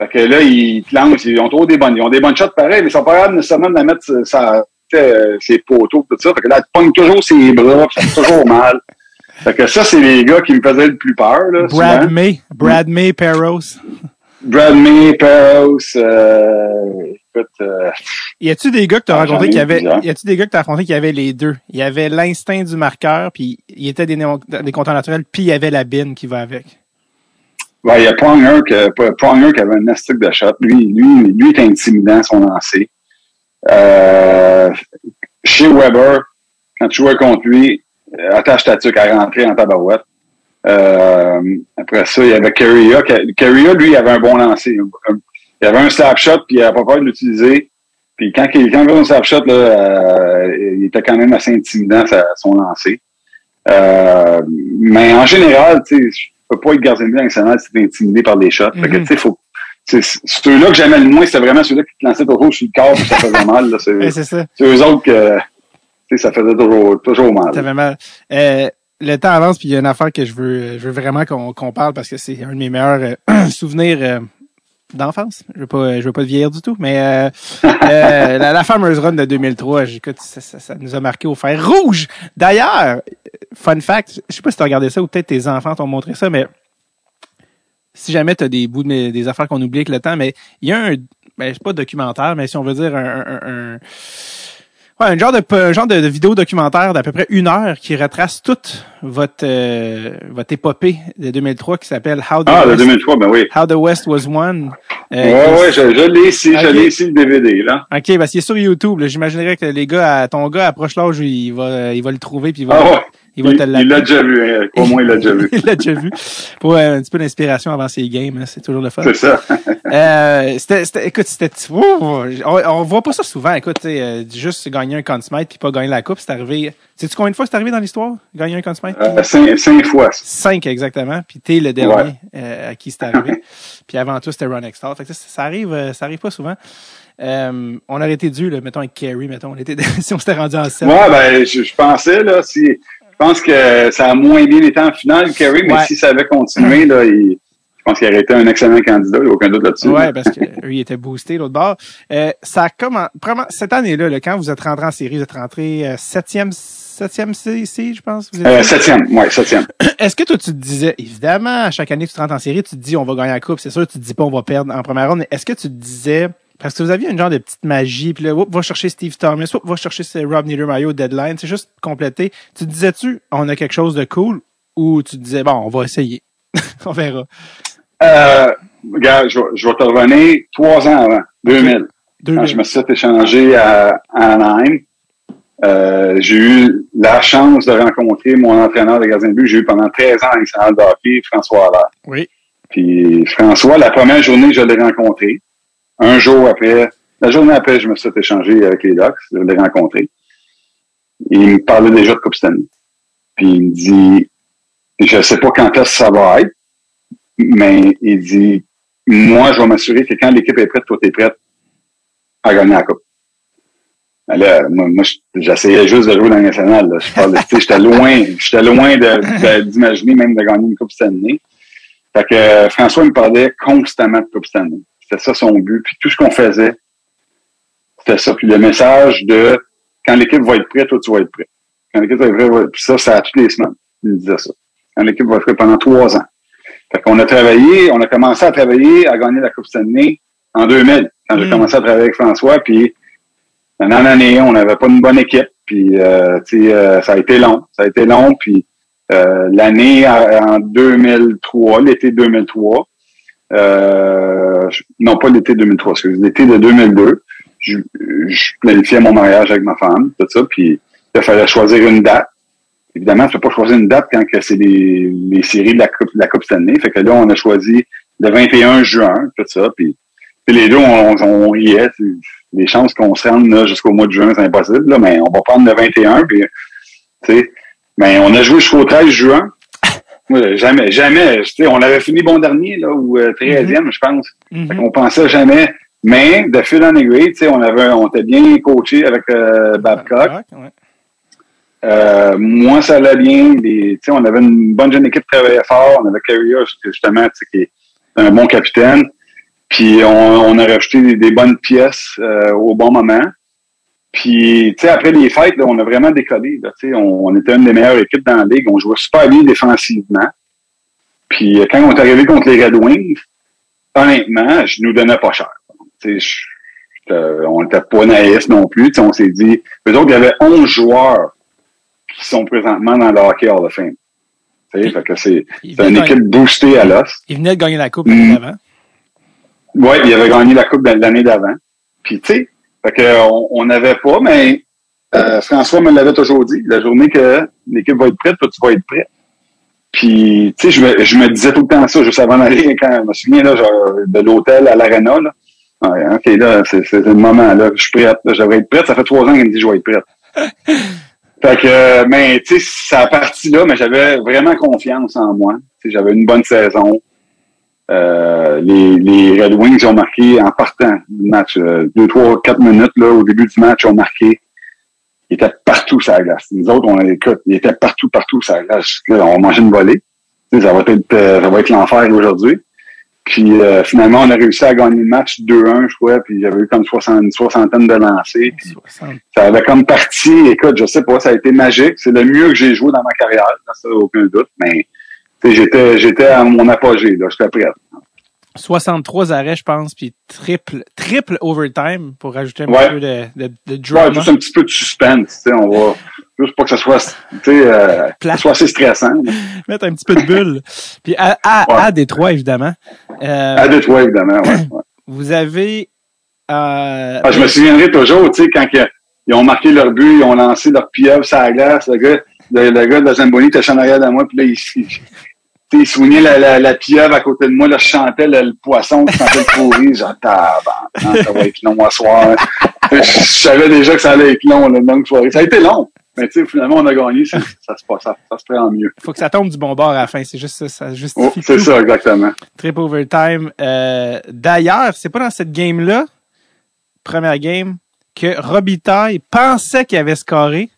Fait que là, ils te lancent, ils ont trop des bonnes, ils ont des bonnes shots pareil, mais ils sont pas capables nécessairement de la mettre sa, euh, ses poteaux, tout ça. Fait que là, elle pogne toujours ses bras, puis ça fait toujours mal. Fait que ça, c'est les gars qui me faisaient le plus peur, là, Brad souvent. May, Brad May, Perros. Brad May, Perros, euh, écoute, euh, Y a-tu des gars que tu as Ah, qui avaient, y a-tu des gars que tu as affrontés qui avaient les deux? Il y avait l'instinct du marqueur, puis il était des, des compteurs naturels, puis il y avait la bine qui va avec. Ouais, il y a Pronger qui, Pronger qui avait un astic de shot. Lui, lui, lui était intimidant, son lancer. Euh, chez Weber, quand tu jouais contre lui, euh, attache ta tuque à rentrer en tabarouette. Euh, après ça, il y avait Carrier. Carrier, lui, il avait un bon lancer. Il avait un slap shot, puis il n'avait pas peur de l'utiliser. Puis quand il, quand il avait un slap shot, là, euh, il était quand même assez intimidant, sa- son lancer. Euh, mais en général, tu sais, je peux pas être gardien de but national si t'es intimidé par des shots. Fait que, Mhm. tu sais, faut, ceux-là que j'aimais le moins, c'était vraiment ceux-là qui te lançaient toujours sur le corps puis ça faisait mal, là. C'est, ça. eux autres que, tu ça faisait toujours, toujours mal. T'avais mal. Euh, le temps avance, puis il y a une affaire que je veux, je veux vraiment qu'on qu'on parle parce que c'est un de mes meilleurs euh, souvenirs euh, d'enfance. Je veux pas, je veux pas te vieillir du tout, mais la, la fameuse run de 2003, j'écoute, ça, ça, ça nous a marqué au fer rouge. D'ailleurs, fun fact, je sais pas si t'as regardé ça ou peut-être tes enfants t'ont montré ça, mais si jamais t'as des bouts de mes- des affaires qu'on oublie avec le temps, mais il y a un, ben c'est pas documentaire, mais si on veut dire un, un, un- Ouais, un genre de un genre de, de vidéo documentaire d'à peu près une heure qui retrace toute votre euh, votre épopée de 2003 qui s'appelle How the Ah, West, 2003, ben oui. How the West Was Won. Euh, ouais, ouais, je, je l'ai ici, je l'ai ici, le DVD, là. Ok, parce qu'il est sur YouTube. là. J'imaginerais que les gars, à- ton gars approche l'âge il va il va le trouver puis il va Ah ouais. Il va Il, l'a déjà vu, hein. au moins il l'a déjà vu. il l'a déjà vu. Pour euh, un petit peu d'inspiration avant ses games, hein, c'est toujours le fun. C'est ça. Euh, c'était, c'était- écoute, c'était, on, on voit pas ça souvent. Écoute, tu sais, euh, juste gagner un Conn Smythe puis pas gagner la coupe, c'est arrivé. Sais-tu combien de fois c'est arrivé dans l'histoire? Gagner un Conn Smythe? Euh, cinq, cinq fois. Cinq exactement. Puis t'es le dernier Ouais. euh, à qui c'est arrivé. puis avant tout, c'était Ron Extall. Fait que ça, ça arrive, euh, ça arrive pas souvent. Euh, on aurait été dû, là, mettons, avec Kerry, mettons, on était, si on s'était rendu en 7. Ouais, ben, je, je pensais, là, si, je pense que ça a moins bien été en finale, Kerry, mais Ouais. si ça avait continué, là, il, je pense qu'il aurait été un excellent candidat, il n'y a aucun doute là-dessus. Ouais, parce que lui il était boosté l'autre bord. Euh, ça a comment, vraiment, cette année-là, là, quand vous êtes rentré en série, vous êtes rentré euh, septième, septième CC, je pense. Vous Euh, septième, ouais, septième. Est-ce que toi, tu te disais, évidemment, à chaque année que tu rentres en série, tu te dis, on va gagner la coupe, c'est sûr, tu te dis pas, on va perdre en première ronde, mais est-ce que tu te disais, parce que vous aviez une genre de petite magie, puis là, oups, va chercher Steve Thomas, oups, va chercher Rob Niedermayer au deadline, c'est juste compléter. Tu disais-tu, on a quelque chose de cool, ou tu disais, bon, on va essayer, on verra. Euh, regarde, je, vais- je vais te revenir trois ans avant, 2000. Deux Quand je me suis fait échanger à, à Anaheim, euh, j'ai eu la chance de rencontrer mon entraîneur de gardien de but j'ai eu pendant 13 ans à de hockey, François Allaire. Oui. Puis François, la première journée je l'ai rencontré, un jour après, la journée après, je me suis fait échanger avec les Ducks, je l'ai rencontré. Il me parlait déjà de Coupe Stanley. Puis il me dit, je sais pas quand est-ce que ça va être, mais il dit, moi, je vais m'assurer que quand l'équipe est prête, toi, t'es prête à gagner la Coupe. Mais là, moi, j'essayais juste de jouer dans le national. Là. Je j'étais loin, j'étais loin d'imaginer même de gagner une Coupe Stanley. Fait que euh, François me parlait constamment de Coupe Stanley. C'était ça son but. Puis tout ce qu'on faisait, c'était ça. Puis le message de quand l'équipe va être prête, toi, tu vas être prêt. Quand l'équipe va être prête, puis ça, c'est à toutes les semaines. Il me disait ça. Quand l'équipe va être prête pendant trois ans. Fait qu'on a travaillé, on a commencé à travailler à gagner la Coupe Stanley en 2000, quand j'ai Mm. commencé à travailler avec François. Puis en année, on n'avait pas une bonne équipe. Puis euh, tu sais, euh, ça a été long. Ça a été long. Puis euh, l'année en 2003, l'été 2003, euh, non pas l'été 2003, excusez, l'été de 2002, je, je planifiais mon mariage avec ma femme, tout ça, puis il fallait choisir une date. Évidemment, tu peux pas choisir une date quand c'est les, les séries de la Coupe, de la Coupe Stanley. Fait que là, on a choisi le 21 juin, tout ça, puis les deux, on, on riait. tu sais. Les chances qu'on se rende jusqu'au mois de juin, c'est impossible, là, mais on va prendre le 21, puis, tu sais, mais on a joué jusqu'au 13 juin. Moi, jamais, jamais. On avait fini bon dernier, là, ou euh, 13e, je pense. Mhm. Qu'on pensait jamais. Mais, de fil en aiguille, on avait, on était bien coaché avec euh, Babcock. Ouais. Euh, moi, ça allait bien. Les- on avait une bonne jeune équipe qui travaillait fort. On avait Carrier, justement, qui est un bon capitaine. Puis on, on a rajouté des, des bonnes pièces euh, au bon moment. Puis, tu sais, après les fêtes, là, on a vraiment décollé. Là, tu sais, on, on était une des meilleures équipes dans la ligue. On jouait super bien défensivement. Puis euh, quand on est arrivé contre les Red Wings, honnêtement, je nous donnais pas cher. Tu sais, je- euh, on n'était pas naïfs non plus. Tu sais, on s'est dit, eux autres, il y avait 11 joueurs qui sont présentement dans le Hockey Hall of Fame. Tu sais, fait que c'est une équipe boostée à l'os. il venait de gagner la coupe Mhm. l'année d'avant. Ouais, il avait gagné la Coupe l'année d'avant. Puis, tu sais, fait que on- on n'avait pas, mais euh, François me l'avait toujours dit, la journée que l'équipe va être prête, toi, tu vas être prêt. Puis, tu sais, je me, je me disais tout le temps ça, juste avant d'aller, quand je me souviens, là, genre, de l'hôtel à l'Arena, là. Ouais, OK, là, c'est c'est le moment, là, je suis prête, devrais être prête. Ça fait trois ans qu'elle me dit je vais être prête. fait que, euh, mais, tu sais, ça a parti là, mais j'avais vraiment confiance en moi. Tu sais, j'avais une bonne saison. Euh, les, les Red Wings ont marqué en partant du match, euh, deux, trois, quatre minutes là, au début du match, ils ont marqué. Ils étaient partout sur la glace. Nous autres, on écoute, ils étaient partout, partout sur la glace. Là, on mangeait une volée. Tu sais, ça va être, euh, ça va être l'enfer aujourd'hui. Puis euh, finalement, on a réussi à gagner le match 2-1, je crois, puis j'avais eu comme 60, une soixantaine de lancers. Puis 60. ça avait comme parti, écoute, je sais pas, ça a été magique. C'est le mieux que j'ai joué dans ma carrière, ça aucun doute, mais j'étais j'étais à mon apogée, là, j'étais prêt. 63 arrêts, je pense, puis triple, triple overtime pour rajouter un Ouais. peu de, de, de Ouais, drama. juste un petit peu de suspense, tu sais, on va juste pas que ça soit, tu sais, euh, que soit assez stressant. Mettre un petit peu de bulle. puis à, à, Ouais. à Détroit, évidemment. Euh, À Détroit, évidemment, ouais. vous avez... Euh, Ah, je me souviendrai toujours, tu sais, quand ils ont marqué leur but, ils ont lancé leur pieuvre sur la glace, le gars, le, le gars de la Zamboni était en arrière de moi, puis là, il, il, il soignait la, la, la pieuvre à côté de moi, là, je chantais le, le poisson, je sentais le pourri, genre, tabarnak, ça va être long à soir. je savais déjà que ça allait être long, la longue soirée. Ça a été long, mais tu sais, finalement, on a gagné, ça, ça, se passe, ça, ça se prend mieux. faut que ça tombe du bon bord à la fin. C'est juste ça. Ça justifie Oh, c'est ça, exactement. Triple overtime. Euh, D'ailleurs, c'est pas dans cette game-là, première game, que Robitaille pensait qu'il avait scoré,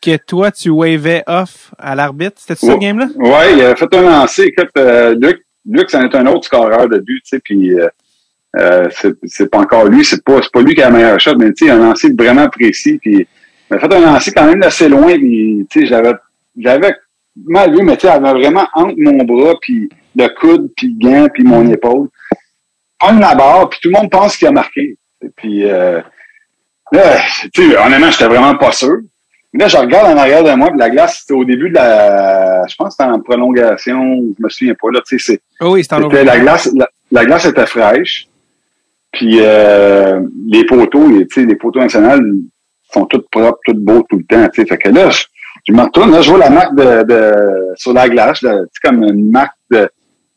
puis que toi, tu wavais off à l'arbitre. C'était ça, Ouais. cette game-là? Ouais, il a fait un lancer. Écoute, euh, Luc, Luc, c'en est un autre scoreur de but, tu sais, puis euh, euh, c'est- pas encore lui, c'est pas, pas lui qui a la meilleure shot, mais tu sais, il a un lancer vraiment précis, puis il a fait un lancer quand même assez loin, puis tu sais, j'avais, j'avais mal vu, mais tu sais, il avait vraiment entre mon bras, puis le coude, puis le gant, puis mon épaule. Pogne la barre, puis tout le monde pense qu'il a marqué. Et puis, euh, là, tu sais, honnêtement, j'étais vraiment pas sûr. Là, je regarde en arrière de moi, puis la glace, c'était au début de la, je pense que c'était en prolongation, je me souviens pas, là, tu sais, c'est, Oh oui, c'était en la glace, la, la glace était fraîche. Puis euh, les poteaux, les, tu sais, les poteaux nationaux sont tous propres, tous beaux tout le temps. tu sais. Fait que là, je, je me retourne, là, je vois la marque de, de sur la glace, là, tu sais, comme une marque de,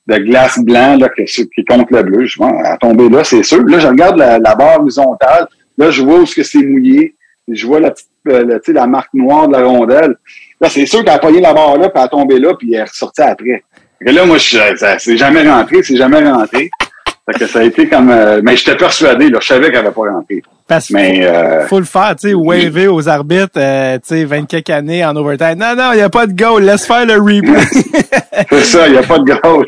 de glace blanc là, qui, qui contre le bleu. Je vois, elle a tombé là, c'est sûr. Là, je regarde la, la barre horizontale. Là, je vois où ce que c'est mouillé. Je vois la petite, euh, la, la marque noire de la rondelle. Là, c'est sûr qu'elle a pogné la barre là, puis elle a tombé là, puis elle est ressortie après. Que là, moi, c'est jamais rentré, c'est jamais rentré. Fait que ça a été comme, euh, mais j'étais persuadé, là, je savais qu'elle avait pas rentré. Parce que Mais, euh, faut le faire, tu sais, waver aux arbitres, euh, tu sais, 20 quelques années en overtime. Non, non, il n'y a pas de goal, laisse faire le replay. c'est ça, il n'y a pas de goal.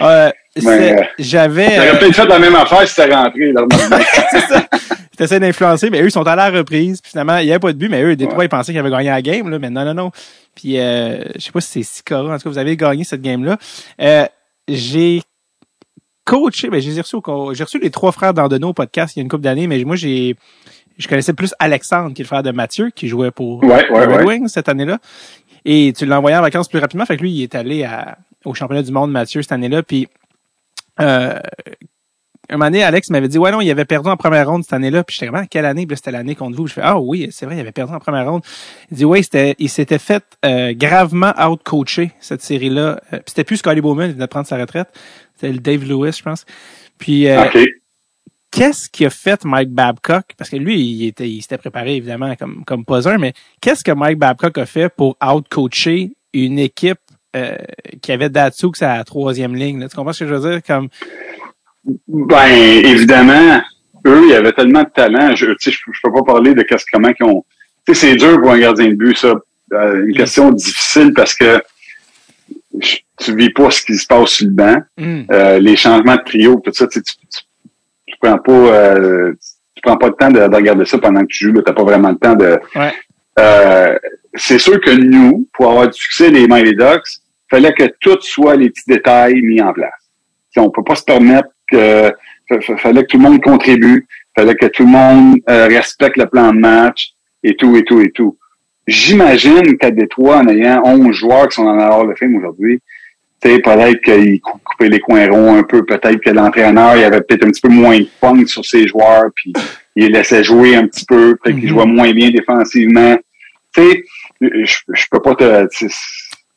Euh, euh, J'avais... J'aurais peut-être fait la même affaire si c'était rentré, c'est ça. D'influencer, mais eux, ils sont à la reprise. Puis finalement, il n'y avait pas de but, mais eux, Détroit, Ouais. ils pensaient qu'ils avaient gagné la game, là. Mais non, non, non. Puis, euh, je sais pas si c'est Sikora. En tout cas, vous avez gagné cette game-là. Euh, j'ai coaché, ben, j'ai reçu, j'ai reçu les trois frères d'Andonneau au podcast il y a une couple d'années, mais moi, j'ai, je connaissais plus Alexandre, qui est le frère de Mathieu, qui jouait pour Ouais, Red. Wings cette année-là. Et tu l'as envoyé en vacances plus rapidement. Fait que lui, il est allé à, au championnat du monde, Mathieu, cette année-là. Puis, euh, un moment donné, Alex m'avait dit, ouais, non, il avait perdu en première ronde cette année-là. Puis j'étais vraiment, quelle année? Puis c'était l'année contre vous. Je fais, ah oui, c'est vrai, il avait perdu en première ronde. Il dit, oui, c'était, il s'était fait euh, gravement out-coacher, cette série-là. Euh, puis c'était plus Scotty Bowman, il venait de prendre sa retraite. C'était le Dave Lewis, je pense. Puis, euh, qu'est-ce qui a fait Mike Babcock? Parce que lui, il était, il s'était préparé, évidemment, comme, comme pas un, mais qu'est-ce que Mike Babcock a fait pour out-coacher une équipe euh, qui avait Datsuk la troisième ligne? Là? Tu comprends ce que je veux dire? Comme, Ben, évidemment, eux, ils avaient tellement de talent. Je, tu sais, je, je peux pas parler de qu'est-ce comment qu'ils ont. Tu sais, c'est dur pour un gardien de but, ça. Euh, une question difficile parce que je- tu vis pas ce qui se passe sur le banc. hum, Euh, les changements de trio, tout ça, tu, tu, tu, prends pas euh, tu prends pas le temps de, de regarder ça pendant que tu joues. Tu n'as pas vraiment le temps de. Ouais. Euh, c'est sûr que nous, pour avoir du succès, les Mighty Ducks, fallait que tout soit les petits détails mis en place. T'sais, on peut pas se permettre que fa- fa- fallait que tout le monde contribue, fallait que tout le monde euh, respecte le plan de match et tout et tout et tout. J'imagine qu'à Détroit, en ayant 11 joueurs qui sont dans la of Fame aujourd'hui, peut-être qu'il cou- coupait les coins ronds un peu, peut-être que l'entraîneur, il avait peut-être un petit peu moins de fun sur ses joueurs, puis il les laissait jouer un petit peu, peut-être qu'il Mhm. jouait moins bien défensivement. Tu sais, je, je peux pas te...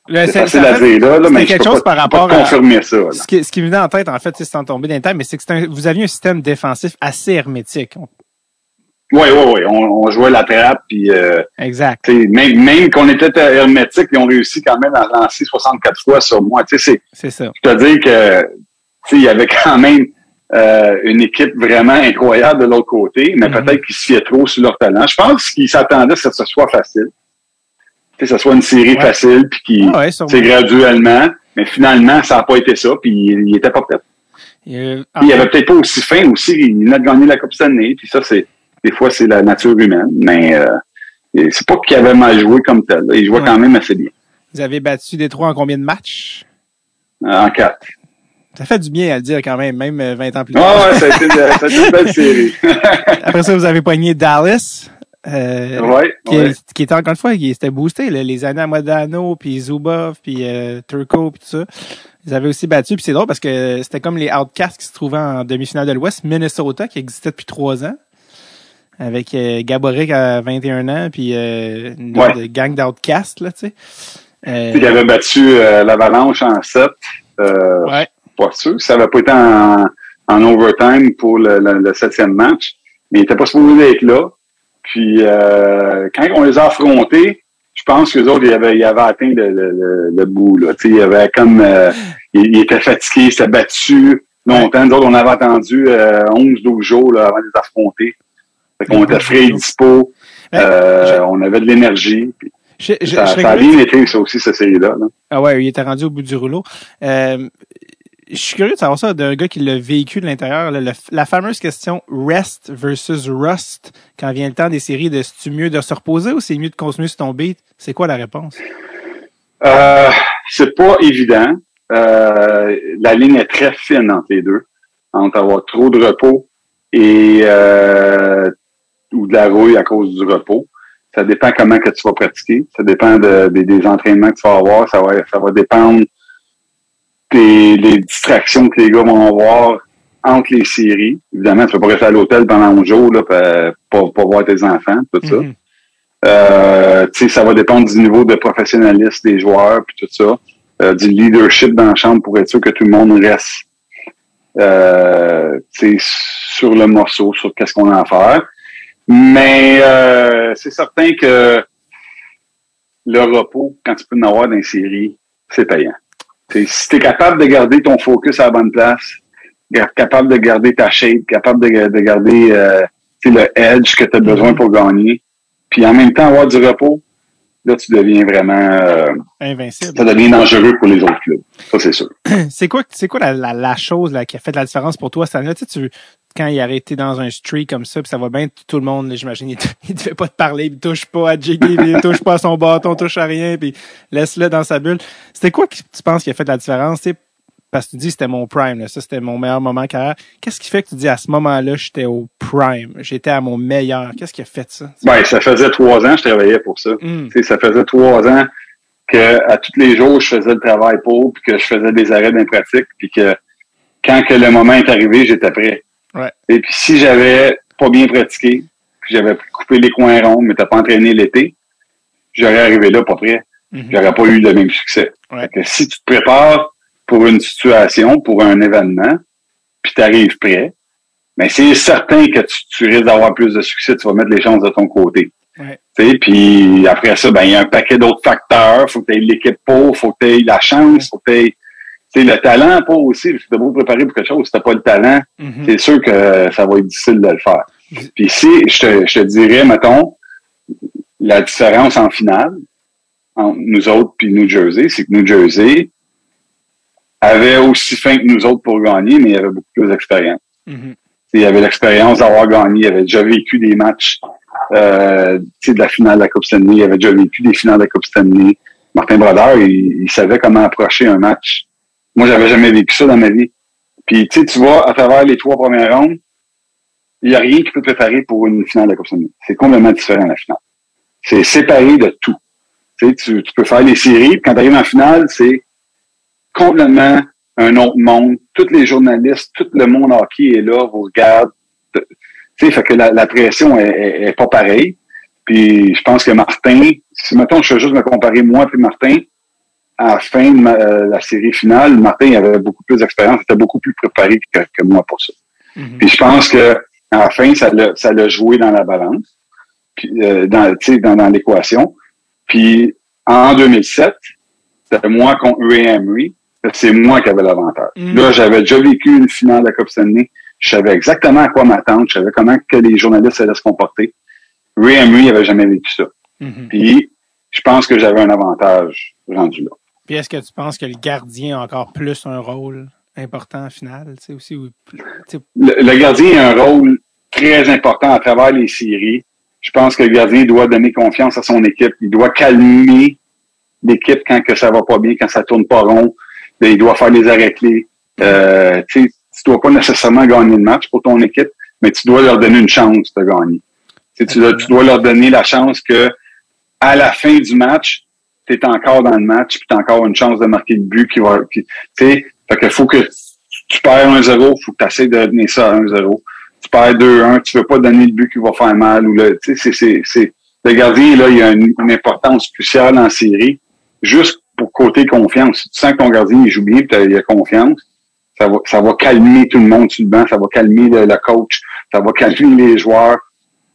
C'est là, c'est facile à dire là, mais je quelque peux chose pas, par je pas rapport te à- confirmer ça. là. Ce qui, ce qui me venait en tête, en fait, c'est sans tomber dans les temps, mais c'est que un- vous aviez un système défensif assez hermétique. Oui, oui, oui. On, on jouait la trappe, puis euh, Exact. même, même qu'on était hermétique, ils ont réussi quand même à lancer 64 fois sur moi. C'est- ça. je te dire que il y avait quand même euh, une équipe vraiment incroyable de l'autre côté, mais Mhm. peut-être qu'ils se fiaient trop sur leur talent. Je pense qu'ils s'attendaient à ce que ce soit facile. Que ce soit une série Ouais. facile, puis qui Ah ouais, c'est graduellement. Mais finalement, ça n'a pas été ça, puis il, il était pas prêt. Euh, il avait peut-être pas aussi fin aussi. Il venait de gagner la Coupe Stanley, puis ça, c'est des fois, c'est la nature humaine. Mais euh, c'est pas qu'il avait mal joué comme tel. Il jouait Ouais. quand même assez bien. vous avez battu Détroit en combien de matchs? En quatre. Ça fait du bien à le dire quand même, même euh, 20 ans plus tard. Ah ouais, ça a été, de- ça a été une belle série. Après ça, vous avez pogné Dallas. Euh, ouais, qui, ouais. qui était encore une fois, qui était boosté, là, les années à Modano, puis Zubov, puis euh, Turco, puis tout ça. Ils avaient aussi battu, puis c'est drôle parce que c'était comme les Outcasts qui se trouvaient en demi-finale de l'Ouest, Minnesota, qui existait depuis trois ans, avec euh, Gaborik à 21 ans, puis euh, une Ouais. gang d'Outcasts, là, tu sais. Euh, Il avait battu l'Avalanche en 7. Euh, ouais. Pas sûr. Ça n'avait pas été en, en overtime pour le, le, le septième match. Mais il était pas supposé être là. Puis euh, quand on les a affrontés, je pense que les autres, ils avaient, ils avaient atteint le, le, le, bout. Là. Tu sais, il avait comme euh, il, il était fatigué, il s'était battu longtemps. Nous autres, on avait attendu euh, 11-12 jours là, avant de les affronter. Fait qu'on était frais et dispo. Euh, on avait de l'énergie. Je, je- ça, je ça a bien été, ça aussi, cette série-là. là. Ah ouais, il était rendu au bout du rouleau. Euh, je suis curieux de savoir ça d'un gars qui l'a vécu de l'intérieur. la fameuse question rest versus rust quand vient le temps des séries de c'est mieux de se reposer ou c'est mieux de continuer sur ton beat? C'est quoi la réponse? Euh, c'est pas évident. Euh, la ligne est très fine entre les deux, entre avoir trop de repos et euh, ou de la rouille à cause du repos. Ça dépend comment que tu vas pratiquer. Ça dépend de- des- des entraînements que tu vas avoir. Ça va, ça va dépendre des les distractions que les gars vont avoir entre les séries. Évidemment, tu peux pas rester à l'hôtel pendant 11 jours là, pour, pour voir tes enfants, tout ça. Euh, tu sais, ça va dépendre du niveau de professionnalisme des joueurs puis tout ça, Euh, du leadership dans la chambre pour être sûr que tout le monde reste euh, tu sais, sur le morceau, sur qu'est-ce qu'on a à faire. Mais euh, c'est certain que le repos, quand tu peux en avoir dans les séries, c'est payant. T'sais, si tu es capable de garder ton focus à la bonne place, capable de garder ta shape, capable de, de garder euh, le edge que tu as besoin pour gagner, puis en même temps avoir du repos, là, tu deviens vraiment... euh, Invincible. ça devient dangereux pour les autres clubs. Ça, c'est sûr. C'est quoi, c'est quoi la, la, la chose là, qui a fait la différence pour toi cette? Tu sais, tu, quand il a arrêté dans un streak comme ça, puis ça va bien, tout le monde, j'imagine, il, il devait pas te parler, il touche pas à Jiggy, il touche pas à son bâton, touche à rien, puis laisse-le dans sa bulle. C'était quoi que tu penses qui a fait la différence? Parce que tu dis c'était mon prime, là, ça c'était mon meilleur moment carrière. Qu'est-ce qui fait que tu dis à ce moment-là, j'étais au prime, j'étais à mon meilleur? Qu'est-ce qui a fait ça? Ben, ça faisait trois ans que je travaillais pour ça. Sais, ça faisait trois ans que à tous les jours, je faisais le travail pour, puis que je faisais des arrêts d'impratique, puis que quand que le moment est arrivé, j'étais prêt. Ouais. Et puis si j'avais pas bien pratiqué, puis j'avais coupé les coins ronds, mais t'as pas entraîné l'été, j'aurais arrivé là pas prêt. Mhm. J'aurais pas eu le même succès. Ouais. Fait que si tu te prépares pour une situation, pour un événement, puis tu arrives prêt, mais c'est certain que tu, tu risques d'avoir plus de succès, tu vas mettre les chances de ton côté. Puis après ça, ben il y a un paquet d'autres facteurs. Faut que tu aies l'équipe pour, faut que tu aies la chance, faut que tu aies le talent pour aussi. Parce que beau préparer pour quelque chose, si t'as pas le talent, Mhm. c'est sûr que ça va être difficile de le faire. Puis ici, je te, je te dirais, mettons, la différence en finale entre nous autres puis New Jersey, c'est que New Jersey avait aussi faim que nous autres pour gagner, mais il y avait beaucoup plus d'expérience. Mhm. Il y avait l'expérience d'avoir gagné, il avait déjà vécu des matchs euh, de la finale de la Coupe Stanley, il avait déjà vécu des finales de la Coupe Stanley. Martin Brodeur, il, il savait comment approcher un match. Moi, j'avais jamais vécu ça dans ma vie. Puis, tu sais, tu vois, à travers les trois premières rondes, il n'y a rien qui peut te préparer pour une finale de la Coupe Stanley. C'est complètement différent, la finale. C'est séparé de tout. Tu sais, tu, peux faire les séries, puis quand tu arrives en finale, c'est complètement un autre monde. Tous les journalistes, tout le monde hockey est là, vous regarde. Tu sais, fait que la, la pression est, est, est pas pareille. Puis je pense que Martin, si mettons, je fais juste me comparer moi et Martin, à la fin de ma- euh, la série finale, Martin il avait beaucoup plus d'expérience, il était beaucoup plus préparé que, que moi pour ça. Mhm. Puis je pense que à la fin, ça l'a, ça l'a joué dans la balance, puis euh, dans, dans, dans l'équation. Puis en 2007, c'était moi contre Ray c'est moi qui avais l'avantage. Mhm. Là, j'avais déjà vécu une finale de la Coupe Stanley. Je savais exactement à quoi m'attendre. Je savais comment que les journalistes allaient se comporter. Ray Emery avait jamais vécu ça. Mhm. Puis je pense que j'avais un avantage rendu là. Puis est-ce que tu penses que le gardien a encore plus un rôle important aussi, sais, le, le gardien a un rôle très important à travers les séries. Je pense que le gardien doit donner confiance à son équipe. Il doit calmer l'équipe quand que ça va pas bien, quand ça tourne pas rond. Ben, Il doit faire les arrêts clés. Euh, tu dois pas nécessairement gagner le match pour ton équipe, mais tu dois leur donner une chance de gagner. Tu, dois, tu dois leur donner la chance que à la fin du match, tu es encore dans le match, puis tu as encore une chance de marquer le but qui va. Tu sais, fait que faut que tu perds 1-0, faut que tu essaies de donner ça à 1-0. Tu perds 2-1, tu veux pas donner le but qui va faire mal ou le, c'est, c'est, le gardien, là, il a une, importance cruciale en série, juste pour côté confiance. Si tu sens que ton gardien, il joue bien, puis t'as- il a confiance, ça va, ça va calmer tout le monde sur le banc, ça va calmer le, le coach, ça va calmer les joueurs.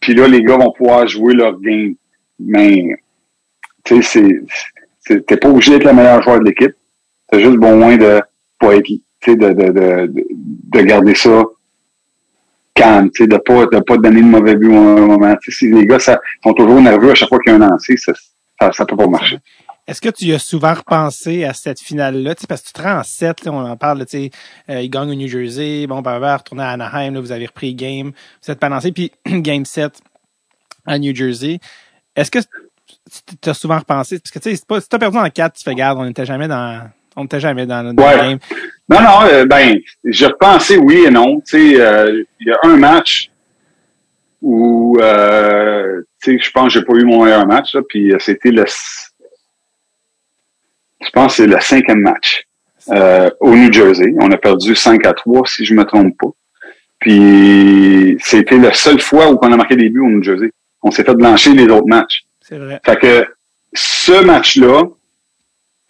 Puis là, les gars vont pouvoir jouer leur game. Mais, tu sais, t'es pas obligé d'être le meilleur joueur de l'équipe. T'as juste besoin de pas être, de, de, de, de, de garder ça calme, de pas, de pas donner de mauvais but au moment. Si les gars, ça, sont toujours nerveux à chaque fois qu'il y a un lancé, ça, ça, peut pas marcher. Est-ce que tu as souvent repensé à cette finale-là? Parce que tu te rends en 7, là, on en parle, tu sais, euh, ils gagnent au New Jersey, bon, ben, ben, retourner à Anaheim, là, vous avez repris game, vous êtes pas lancé, puis game 7 à New Jersey. Est-ce que tu as souvent repensé? Parce que, tu sais, si t'as perdu en 4, tu fais garde, on n'était jamais dans, on n'était jamais dans, dans Ouais. le game. Non, non, euh, ben, j'ai repensé oui et non. Tu sais, euh, il y a un match où, euh, tu sais, je pense que j'ai pas eu mon meilleur match, là, puis c'était le, je pense que c'est le cinquième match au New Jersey. On a perdu 5 à 3, si je me trompe pas. Puis c'était la seule fois où on a marqué des buts au New Jersey. On s'est fait blanchir les autres matchs. C'est vrai. Fait que ce match-là,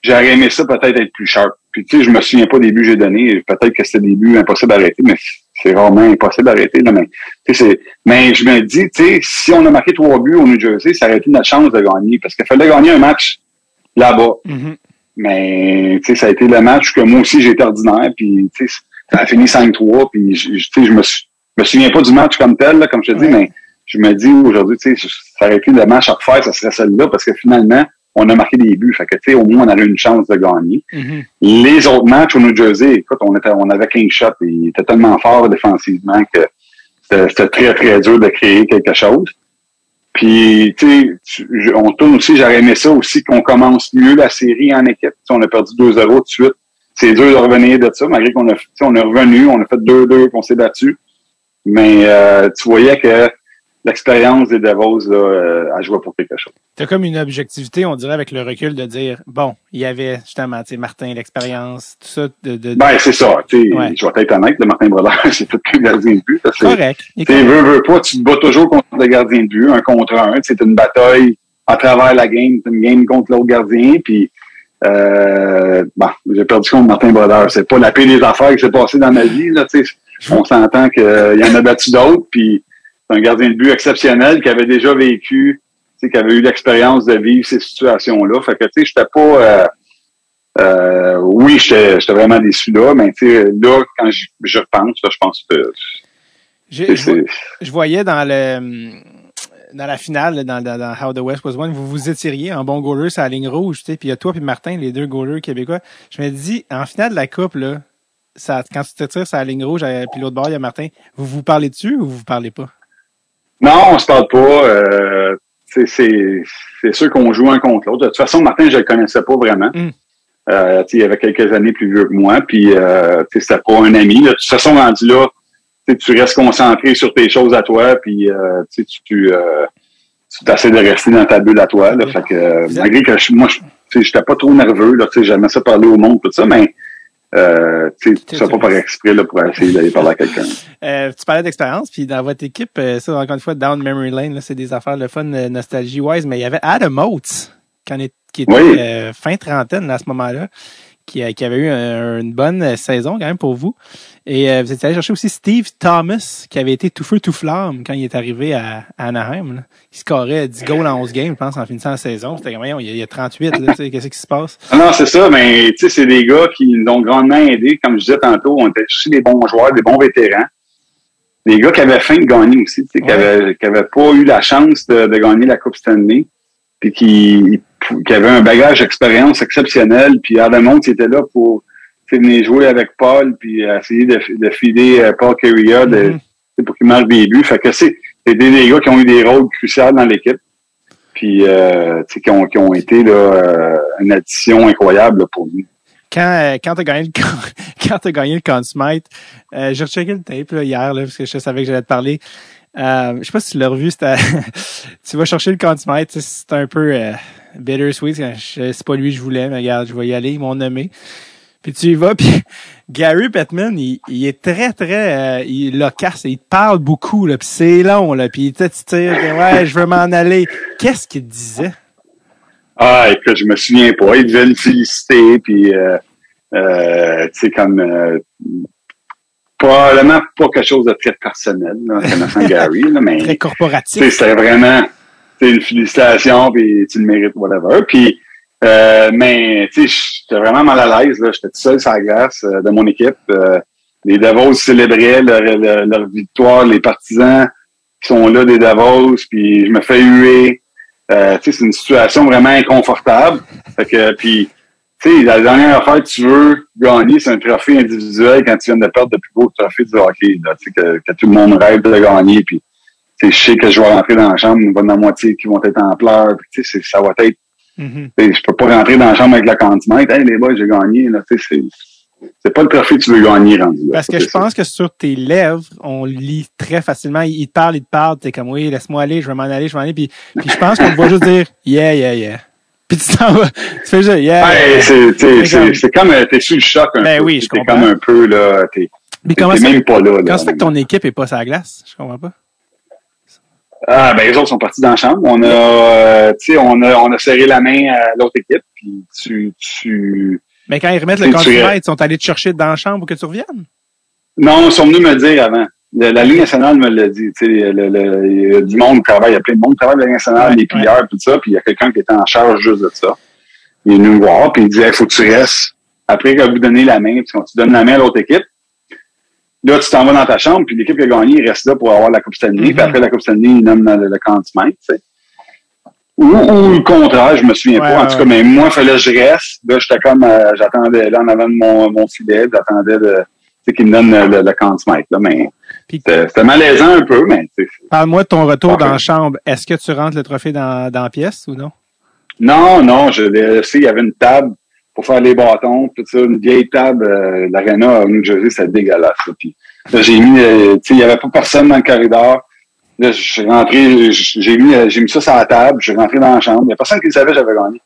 j'aurais aimé ça peut-être être plus sharp. Puis tu sais, je me souviens pas des buts que j'ai donnés. Peut-être que c'était des buts impossibles à arrêter, mais c'est rarement impossible à arrêter. Là, mais, tu sais, c'est- mais je me dis, tu sais, si on a marqué trois buts au New Jersey, ça aurait été notre chance de gagner. Parce qu'il fallait gagner un match là-bas. Mhm. Mais tu sais, ça a été le match que moi aussi j'ai été ordinaire. Puis tu sais, ça a fini 5-3. Puis je- je- tu sais, je me, sou- me souviens pas du match comme tel, là, comme je te dis, Ouais. mais je me dis aujourd'hui, tu sais, ça aurait été le match à refaire, ça serait celle-là, parce que finalement, on a marqué des buts. Fait que, tu sais, au moins, on avait une chance de gagner. Mhm. Les autres matchs au New Jersey, écoute, on était, on avait 15 shots et il était tellement fort défensivement que c'était très, très dur de créer quelque chose. Puis, tu sais, on tourne aussi, j'aurais aimé ça aussi qu'on commence mieux la série en équipe. Tu sais, on a perdu 2-0 tout de suite. C'est dur de revenir de ça, malgré qu'on a, on est revenu, on a fait 2-2, qu'on s'est battu. Mais euh, tu voyais que l'expérience des Devils là, euh, à jouer pour quelque chose. Tu as comme une objectivité, on dirait, avec le recul de dire, bon, il y avait justement, tu sais, Martin, l'expérience, tout ça. De, de, Ben, c'est ça. Ouais. Je vais être honnête, le Martin Brodeur, c'est tout le gardien de but. correct. Tu veux, veux pas, tu te bats toujours contre le gardien de but, un contre un. C'est une bataille à travers la game, c'est une game contre l'autre gardien. Puis, euh, bon, j'ai perdu contre Martin Brodeur. C'est pas la pire des affaires qui s'est passée dans ma vie. Là, on s'entend qu'il y en a battu d'autres. Puis, c'est un gardien de but exceptionnel qui avait déjà vécu, qui avait eu l'expérience de vivre ces situations-là. Fait que, tu sais, j'étais pas... Euh, euh, oui, j'étais vraiment déçu là, mais tu sais, là, quand je, je repense, là, je pense que je, voyais dans le dans la finale, dans, dans How the West Was Won, vous vous étiriez en bon goaler sur la ligne rouge, tu sais, puis il y a toi puis Martin, les deux goalers québécois. Je me dis, en finale de la coupe, là, ça, quand tu te tires sur la ligne rouge, euh, puis l'autre bord, il y a Martin, vous vous parlez dessus ou vous vous parlez pas? Non, on se parle pas. Euh, c'est- sûr qu'on joue un contre l'autre. De toute façon, Martin, je le connaissais pas vraiment. Mm. Euh, il avait quelques années plus vieux que moi, puis euh, tu sais, c'était pas un ami. là. De toute façon, rendu là, tu restes concentré sur tes choses à toi, puis euh, tu tu tu, euh, tu essaies de rester dans ta bulle à toi. Là, fait que, euh, malgré que je, moi, j'étais pas trop nerveux, là, tu sais, j'aimais ça parler au monde, tout ça, mais euh, tu sais, pas par exprès là, pour essayer d'aller parler à quelqu'un. Euh, tu parlais d'expérience, puis dans votre équipe, euh, ça, encore une fois, Down Memory Lane, là, c'est des affaires de fun, euh, nostalgie-wise, mais il y avait Adam Oates, qui, en est, qui était Oui. euh, fin trentaine à ce moment-là, qui, a- qui avait eu un- une bonne euh, saison quand même pour vous. Et euh, vous êtes allé chercher aussi Steve Thomas, qui avait été tout feu, tout flamme quand il est arrivé à, à Anaheim. Là. Il scorait 10 goals en 11 games, je pense, en finissant la saison. C'était comme, voyons, il y a, il y a 38, là, tu sais, qu'est-ce qui se passe? Ah Non, c'est ça, mais tu sais, c'est des gars qui nous ont grandement aidés. Comme je disais tantôt, on était aussi des bons joueurs, des bons vétérans. Des gars qui avaient faim de gagner aussi, qui Ouais. avaient, qui avaient pas eu la chance de, de gagner la Coupe Stanley, puis qui, qui avaient un bagage d'expérience exceptionnel. Puis Adam Oates était là pour tu venir jouer avec Paul, puis essayer de, de filer euh, Paul Carrier de, Mhm. tu pour qu'il marque des buts. Fait que c'est des, gars qui ont eu des rôles cruciaux dans l'équipe puis euh, tu sais, qui ont, qui ont été là, euh, une addition incroyable là, pour nous. quand, euh, quand t'as gagné le quand t'as gagné le euh, j'ai rechecké le tape là, hier là, parce que je savais que j'allais te parler. Euh, je sais pas si tu l'as revu, tu vas chercher le sais, c'est un peu euh, bittersweet. C'est pas lui que je voulais, mais regarde, je vais y aller, ils m'ont nommé. Puis tu y vas, puis Gary Bettman, il, est très, très euh, il loquace, il parle beaucoup, là, puis c'est long, là, puis il te ouais, je veux m'en aller. Qu'est-ce qu'il disait? Ah, je me souviens pas. Il devait me féliciter, puis euh, euh, tu sais, comme euh, probablement pas quelque chose de très personnel, là, connaissant Gary, là, mais Très corporatif. c'était vraiment une félicitation, puis tu le mérites, whatever. Puis, euh, mais tu sais, j'étais vraiment mal à l'aise. là. J'étais tout seul sur la glace euh, de mon équipe. Euh, les Davos célébraient leur, leur, leur victoire, les partisans qui sont là des Davos, puis je me fais huer. Euh, tu sais, c'est une situation vraiment inconfortable. Fait que, puis, sais, la dernière affaire que tu veux gagner, c'est un trophée individuel quand tu viens de perdre le plus beau trophée du hockey, là, tu sais, que, que tout le monde rêve de gagner. Puis, tu je sais que je vais rentrer dans la chambre, une bonne moitié qui vont être en pleurs. Puis, tu ça va être, tu sais, je peux pas rentrer dans la chambre avec la cantimètre. Hey, les boys, j'ai gagné, là, tu sais, c'est, c'est pas le trophée que tu veux gagner rendu là. Parce que je pense que sur tes lèvres, on lit très facilement. Il il te parle, il te parle, t'es comme oui, laisse-moi aller, je vais m'en aller, je vais m'en aller. Puis, puis je pense qu'on te voit juste dire yeah, yeah, yeah. Puis tu t'en vas. Tu fais juste yeah. Ouais, yeah. c'est, comme- euh, t'es sous le choc un Ben peu. oui, je T'es comprends. comme un peu, là, t'es, Puis t'es comment ça, même pas là, là. comment ça fait que ton équipe est pas sur la glace? Je comprends pas. Ah, ben, les autres sont partis dans la chambre. On a, euh, tu sais, on a, on a serré la main à l'autre équipe, puis tu, tu, Mais quand ils remettent le candidat, ils sont allés te chercher dans la chambre pour que tu reviennes? non, ils sont venus me le dire avant. La Ligue nationale me l'a dit. Tu sais, le, le- il y a du monde qui travaille, il y a plein de monde qui travaille la Ligue nationale, les plieurs, tout ça, puis il y a quelqu'un qui était en charge juste de ça. Il est venu me voir, puis il dit, il faut que tu restes. Après que vous donnez la main, puis quand tu donnes la main à l'autre équipe, là, tu t'en vas dans ta chambre, puis l'équipe qui a gagné, il reste là pour avoir la Coupe Stanley, puis après la Coupe Stanley, il nomme le, le candidat, tu sais. Ou, ou le contraire, je me souviens Ouais, pas. En tout cas, mais moi, il fallait que je reste. Là, j'étais comme, euh, j'attendais là en avant de mon, mon filet, j'attendais de, tu sais, qu'il me donne le, le, le candidat, là, mais c'était malaisant un peu, mais tu sais, parle-moi de ton retour dans la chambre. Est-ce que tu rentres le trophée dans, dans la pièce ou non? Non, non, je l'ai laissé, il y avait une table pour faire les bâtons, tout ça, une vieille table, euh, l'Arena à New Jersey, c'était dégueulasse. là. Puis là, j'ai mis, euh, tu sais, il y avait pas personne dans le corridor. Là, je suis rentré, j'ai mis, j'ai mis ça sur la table, je suis rentré dans la chambre. Il n'y a personne qui le savait que j'avais gagné.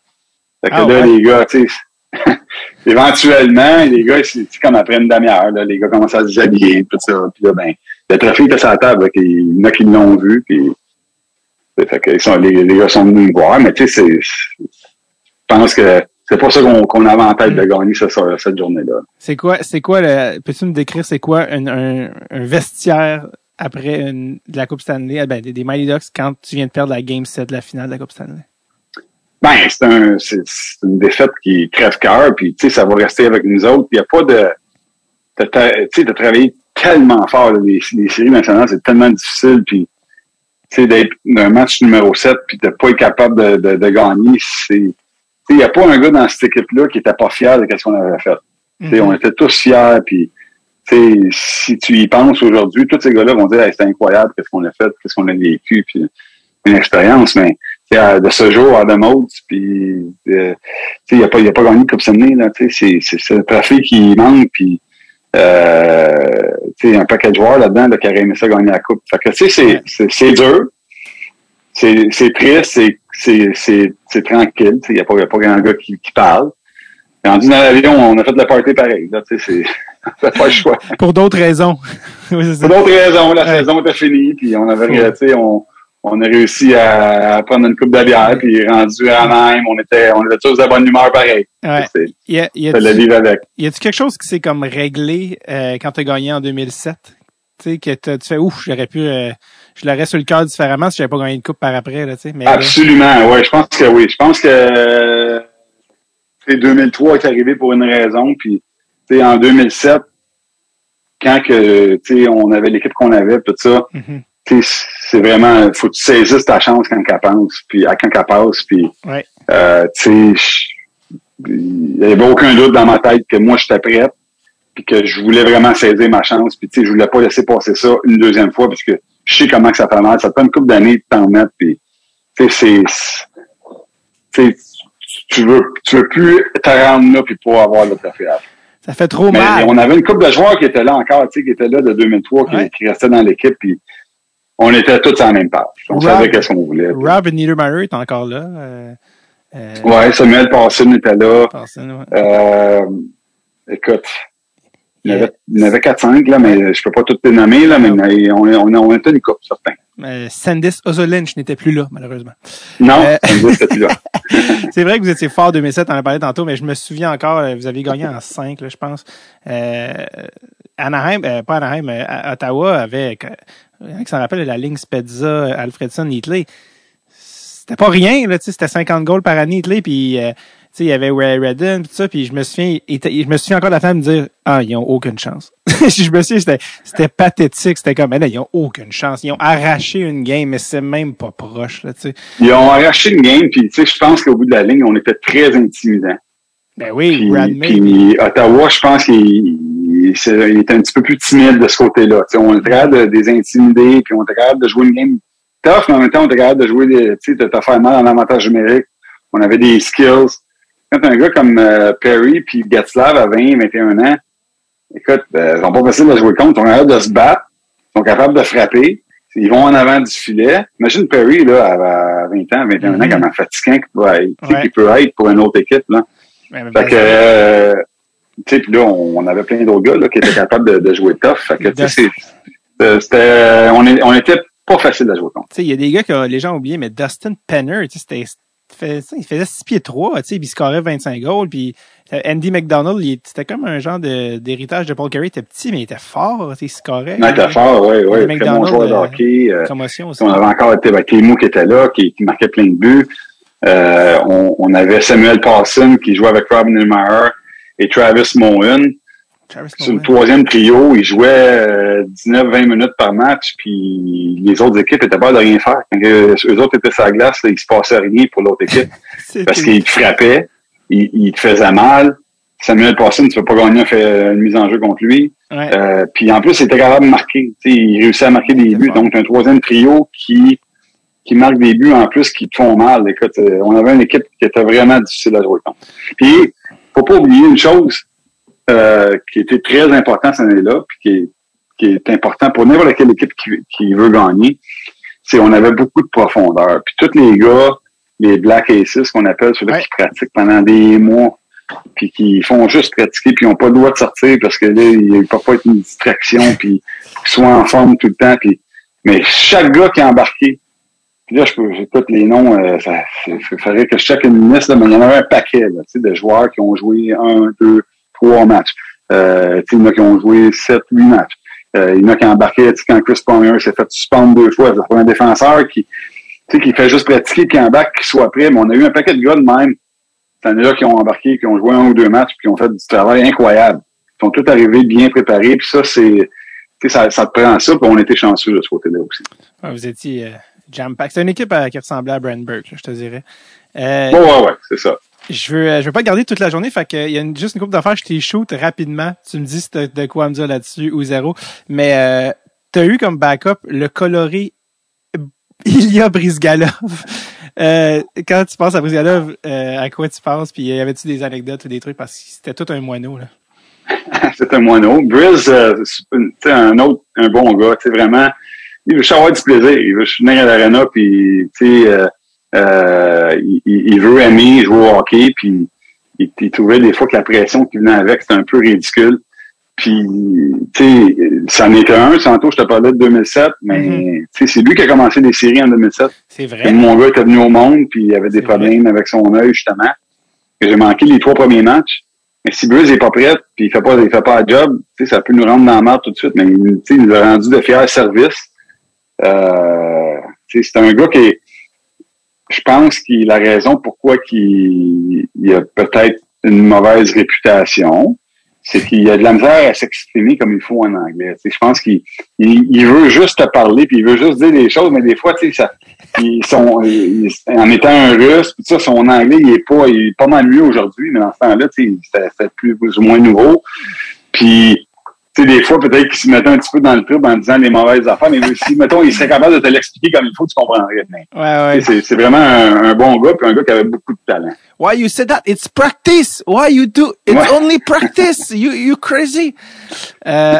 Fait que Ah là, ouais? les gars, tu sais, éventuellement, les gars, c'est c'est comme après une demi-heure, les gars commencent à se déshabiller, tout ça. Puis là, ben, le trophée était sur la table, il y en a qui l'ont vu, puis fait que ils sont, les, les gars sont venus me voir, mais tu sais, je pense que c'est pas ça qu'on qu'on avait en tête de gagner cette journée-là. C'est quoi, c'est quoi le, peux-tu me décrire c'est quoi un, un, un vestiaire après une, de la Coupe Stanley, ah ben, des, des Mighty Ducks quand tu viens de perdre la Game 7 de la finale de la Coupe Stanley? Ben, c'est un, c'est c'est une défaite qui crève cœur, puis tu sais, ça va rester avec nous autres. Puis il n'y a pas de, tu sais, de travailler tellement fort. là, les, les séries nationales, c'est tellement difficile. Puis, tu sais, d'être d'un match numéro 7, puis de pas être capable de, de, de gagner, c'est, tu sais, il n'y a pas un gars dans cette équipe-là qui était pas fier de ce qu'on avait fait. Tu sais, On était tous fiers, puis tu sais, si tu y penses aujourd'hui, tous ces gars-là vont dire Hey, c'est incroyable qu'est-ce qu'on a fait, qu'est-ce qu'on a vécu, puis une expérience, mais tu sais, à- de ce jour à Modes, puis euh, tu sais, il n'a pas, il a pas gagné de Coupe Stanley, là, tu sais, c'est, le trophée qui manque, puis euh, tu un paquet de joueurs là-dedans là, qui auraient aimé ça gagner la Coupe. Fait que tu sais, c'est, dur, c'est, triste, c'est, tranquille, il n'y a pas, il y a pas grand gars qui, qui parle. Rendu dans l'avion, on a fait le party pareil, là, c'est, pas le choix. Pour d'autres raisons. oui. Pour d'autres raisons, la Ouais. saison était finie, puis on avait, Ouais. on, on a réussi à, prendre une coupe de bière, puis rendu à même, on était, on était tous de bonne humeur pareil. Ouais. C'est, Y a, y c'est le vivre avec. y a-tu quelque chose qui s'est comme réglé euh, quand tu as gagné en 2007? Tu sais, que tu fais ouf, j'aurais pu, euh, je l'aurais sur le cœur différemment si j'avais pas gagné de coupe par après, là, tu sais. Absolument, ouais, je pense que oui. Je pense que euh, tu sais, 2003 est arrivé pour une raison, puis tu sais, en 2007, quand que tu sais, on avait l'équipe qu'on avait, tout ça, mhm. sais, c'est vraiment, faut que tu saisisses ta chance quand elle passe, puis à quand elle passe, puis Ouais. euh, tu sais, il n'y avait aucun doute dans ma tête que moi j'étais prête, puis que je voulais vraiment saisir ma chance, puis tu sais, je voulais pas laisser passer ça une deuxième fois, parce que je sais comment que ça fait mal, ça te prend une couple d'années de t'en mettre, puis tu sais, c'est, tu veux, tu veux plus te rendre là puis pas avoir le après. ça fait trop Mais mal. on avait une couple de joueurs qui étaient là encore, tu sais, qui étaient là de 2003, qui, Ouais. qui restaient dans l'équipe, puis on était tous en même page. On Rob- savait qu'est-ce qu'on voulait. puis- Rob Niedermayer est encore là. Euh, euh, Ouais, Samuel Passon était là. Parsons, ouais. Euh, écoute, il y avait, il y en avait 4-5, là, mais je peux pas toutes les nommer, là, mais on, on, on était une coupe, certain. Euh, Sandis Ozolinch n'était plus là, malheureusement. Non, Euh. plus là. C'est vrai que vous étiez fort 2007, on en a parlé tantôt, mais je me souviens encore, euh, vous aviez gagné en 5, là, je pense. Euh, Anaheim, euh, pas Anaheim, euh, à- Ottawa avait, euh, qui s'en rappelle, la ligne Spezza, Alfredson, Hitley. C'était pas rien, là, tu sais, c'était 50 goals par année, Hitley, puis, euh, tu sais, il y avait Ray Redden, tout ça, puis je me souviens, il je me souviens encore la femme me dire, ah, ils ont aucune chance. je me souviens, c'était, c'était pathétique, c'était comme, mais là, ils ont aucune chance. Ils ont arraché une game, mais c'est même pas proche, là, tu sais. Ils ont arraché une game, puis tu sais, je pense qu'au bout de la ligne, on était très intimidants. Ben oui, Puis, Brad May. puis Ottawa, je pense qu'il il, était un petit peu plus timide de ce côté-là. Tu sais, on était capable de, de les intimider, puis on était capable de jouer une game tough, mais en même temps, on était capable de jouer, des- tu sais, de te faire mal en avantage numérique. On avait des skills. Quand un gars comme euh, Perry puis Gatslav à 20, 21 ans, écoute, euh, ils sont pas faciles à jouer contre. Ils sont capables de se battre. Ils sont capables de frapper. Ils vont en avant du filet. Imagine Perry, là, à 20 ans, 21 ans, Mhm. comment fatigant qu'il peut Ouais. peut être pour une autre équipe, là. Ben, Fait que, euh, tu sais, puis là, on, avait plein d'autres gars là, qui étaient capables de, de jouer tough. Fait que, tu sais, c'est- c'est- c'était, on, est, on était pas facile à jouer contre. Tu sais, il y a des gars que les gens ont oublié, mais Dustin Penner, tu sais, il faisait 6 pieds 3, tu sais, puis il scorait 25 goals, puis euh, Andy McDonald, il- c'était comme un genre d'héritage de Paul Carey, il était petit, mais il était fort, tu sais, il scorait. On était fort, oui, oui. Très bon joueur de euh, hockey. euh, aussi. on avait encore été avec Timo qui était là, qui, qui marquait plein de buts. Euh, on, on avait Samuel Pawson qui jouait avec Robin Neymar et Travis Moen. Sur le troisième trio, ils jouaient euh, 19-20 minutes par match, puis les autres équipes étaient pas de rien faire. Quand euh, eux autres étaient sur la glace, là, il se passait rien pour l'autre équipe. Parce qu'il te frappait, il, il te faisait mal. Samuel Pawson, tu peux pas gagner fait une mise en jeu contre lui. Ouais. Euh, puis en plus, il était capable de marquer. Il réussit à marquer des C'est buts. fort. Donc, un troisième trio qui qui marque des buts en plus qui te font mal. Écoute, euh, on avait une équipe qui était vraiment difficile à jouer contre. Puis, faut pas oublier une chose euh, qui était très importante cette année-là, puis qui est, qui est important pour n'importe quelle équipe qui, qui veut gagner, c'est on avait beaucoup de profondeur. Puis tous les gars, les Black Aces qu'on appelle, ceux-là Ouais. qui pratiquent pendant des mois, puis qui font juste pratiquer, puis ils n'ont pas le droit de sortir parce que là, ils ne peuvent pas être une distraction, puis qu'ils soient en forme tout le temps. Puis, mais chaque gars qui est embarqué, puis là, je peux, j'écoute les noms, euh, ça, il faudrait que je check une liste, là, mais il y en avait un paquet là, de joueurs qui ont joué un, deux, trois matchs. Euh, il y en a qui ont joué sept, huit matchs. Euh, il y en a qui sais, quand Chris Palmer s'est fait suspendre deux fois, c'est un défenseur qui, qui fait juste pratiquer, qui embarque, qui soit prêt. Mais on a eu un paquet de gars de même. T'en as là qui ont embarqué, qui ont joué un ou deux matchs, puis qui ont fait du travail incroyable. Ils sont tous arrivés bien préparés, puis ça, c'est, ça, ça te prend ça, puis on était chanceux de ce côté-là aussi. Ouais, vous étiez euh, jam-pack. C'est une équipe euh, qui ressemblait à Brandberg, je te dirais. Euh, ouais, ouais, c'est ça. Je veux, euh, je veux pas te garder toute la journée, fait que il y a une- juste une couple d'affaires, je t'ai shoot rapidement. Tu me dis si t'as de quoi me dire là-dessus ou zéro. Mais euh, t'as eu comme backup le coloré Ilya Brizgalov. Euh, quand tu penses à Brizgalov, euh, à quoi tu penses? Puis y avait-tu des anecdotes ou des trucs? Parce que c'était tout un moineau, là. c'est un moineau. Briz, euh, un autre, un bon gars, tu sais, vraiment, il veut juste avoir du plaisir. Il veut venir à l'arena, puis, tu sais, euh, euh, il, il veut aimer jouer au hockey, puis il, il trouvait des fois que la pression qui venait avec, c'était un peu ridicule. Puis, tu sais, ça en était un. Tantôt, je te parlais de 2007, mais, tu sais, c'est lui qui a commencé des séries en 2007. C'est Et vrai. mon gars était venu au monde, puis il avait des problèmes avec son œil, justement. Et J'ai manqué les trois premiers matchs. Mais si Bruce n'est pas prêt, puis il fait pas, il fait pas le job, tu sais, ça peut nous rendre dans la merde tout de suite. Mais tu sais, il nous a rendu de fiers services. Euh, c'est un gars qui je pense qu'il a raison pourquoi il a peut-être une mauvaise réputation. C'est qu'il a de la misère à s'exprimer comme il faut en anglais. Je pense qu'il il, il veut juste te parler, puis il veut juste dire des choses, mais des fois, en étant un russe, ça, son anglais, il est pas, il est pas mal mieux aujourd'hui, mais dans ce temps-là, c'était plus ou moins nouveau. Puis, sais, des fois, peut-être qu'il se mettait un petit peu dans le trip en disant les mauvaises affaires, mais si, mettons, il serait capable de te l'expliquer comme il faut, tu comprendrais. Mais, Ouais, ouais. C'est c'est vraiment un, un bon gars, puis un gars qui avait beaucoup de talent. Why you said that? It's practice. Why you do? It's Ouais. only practice. You you crazy. Euh,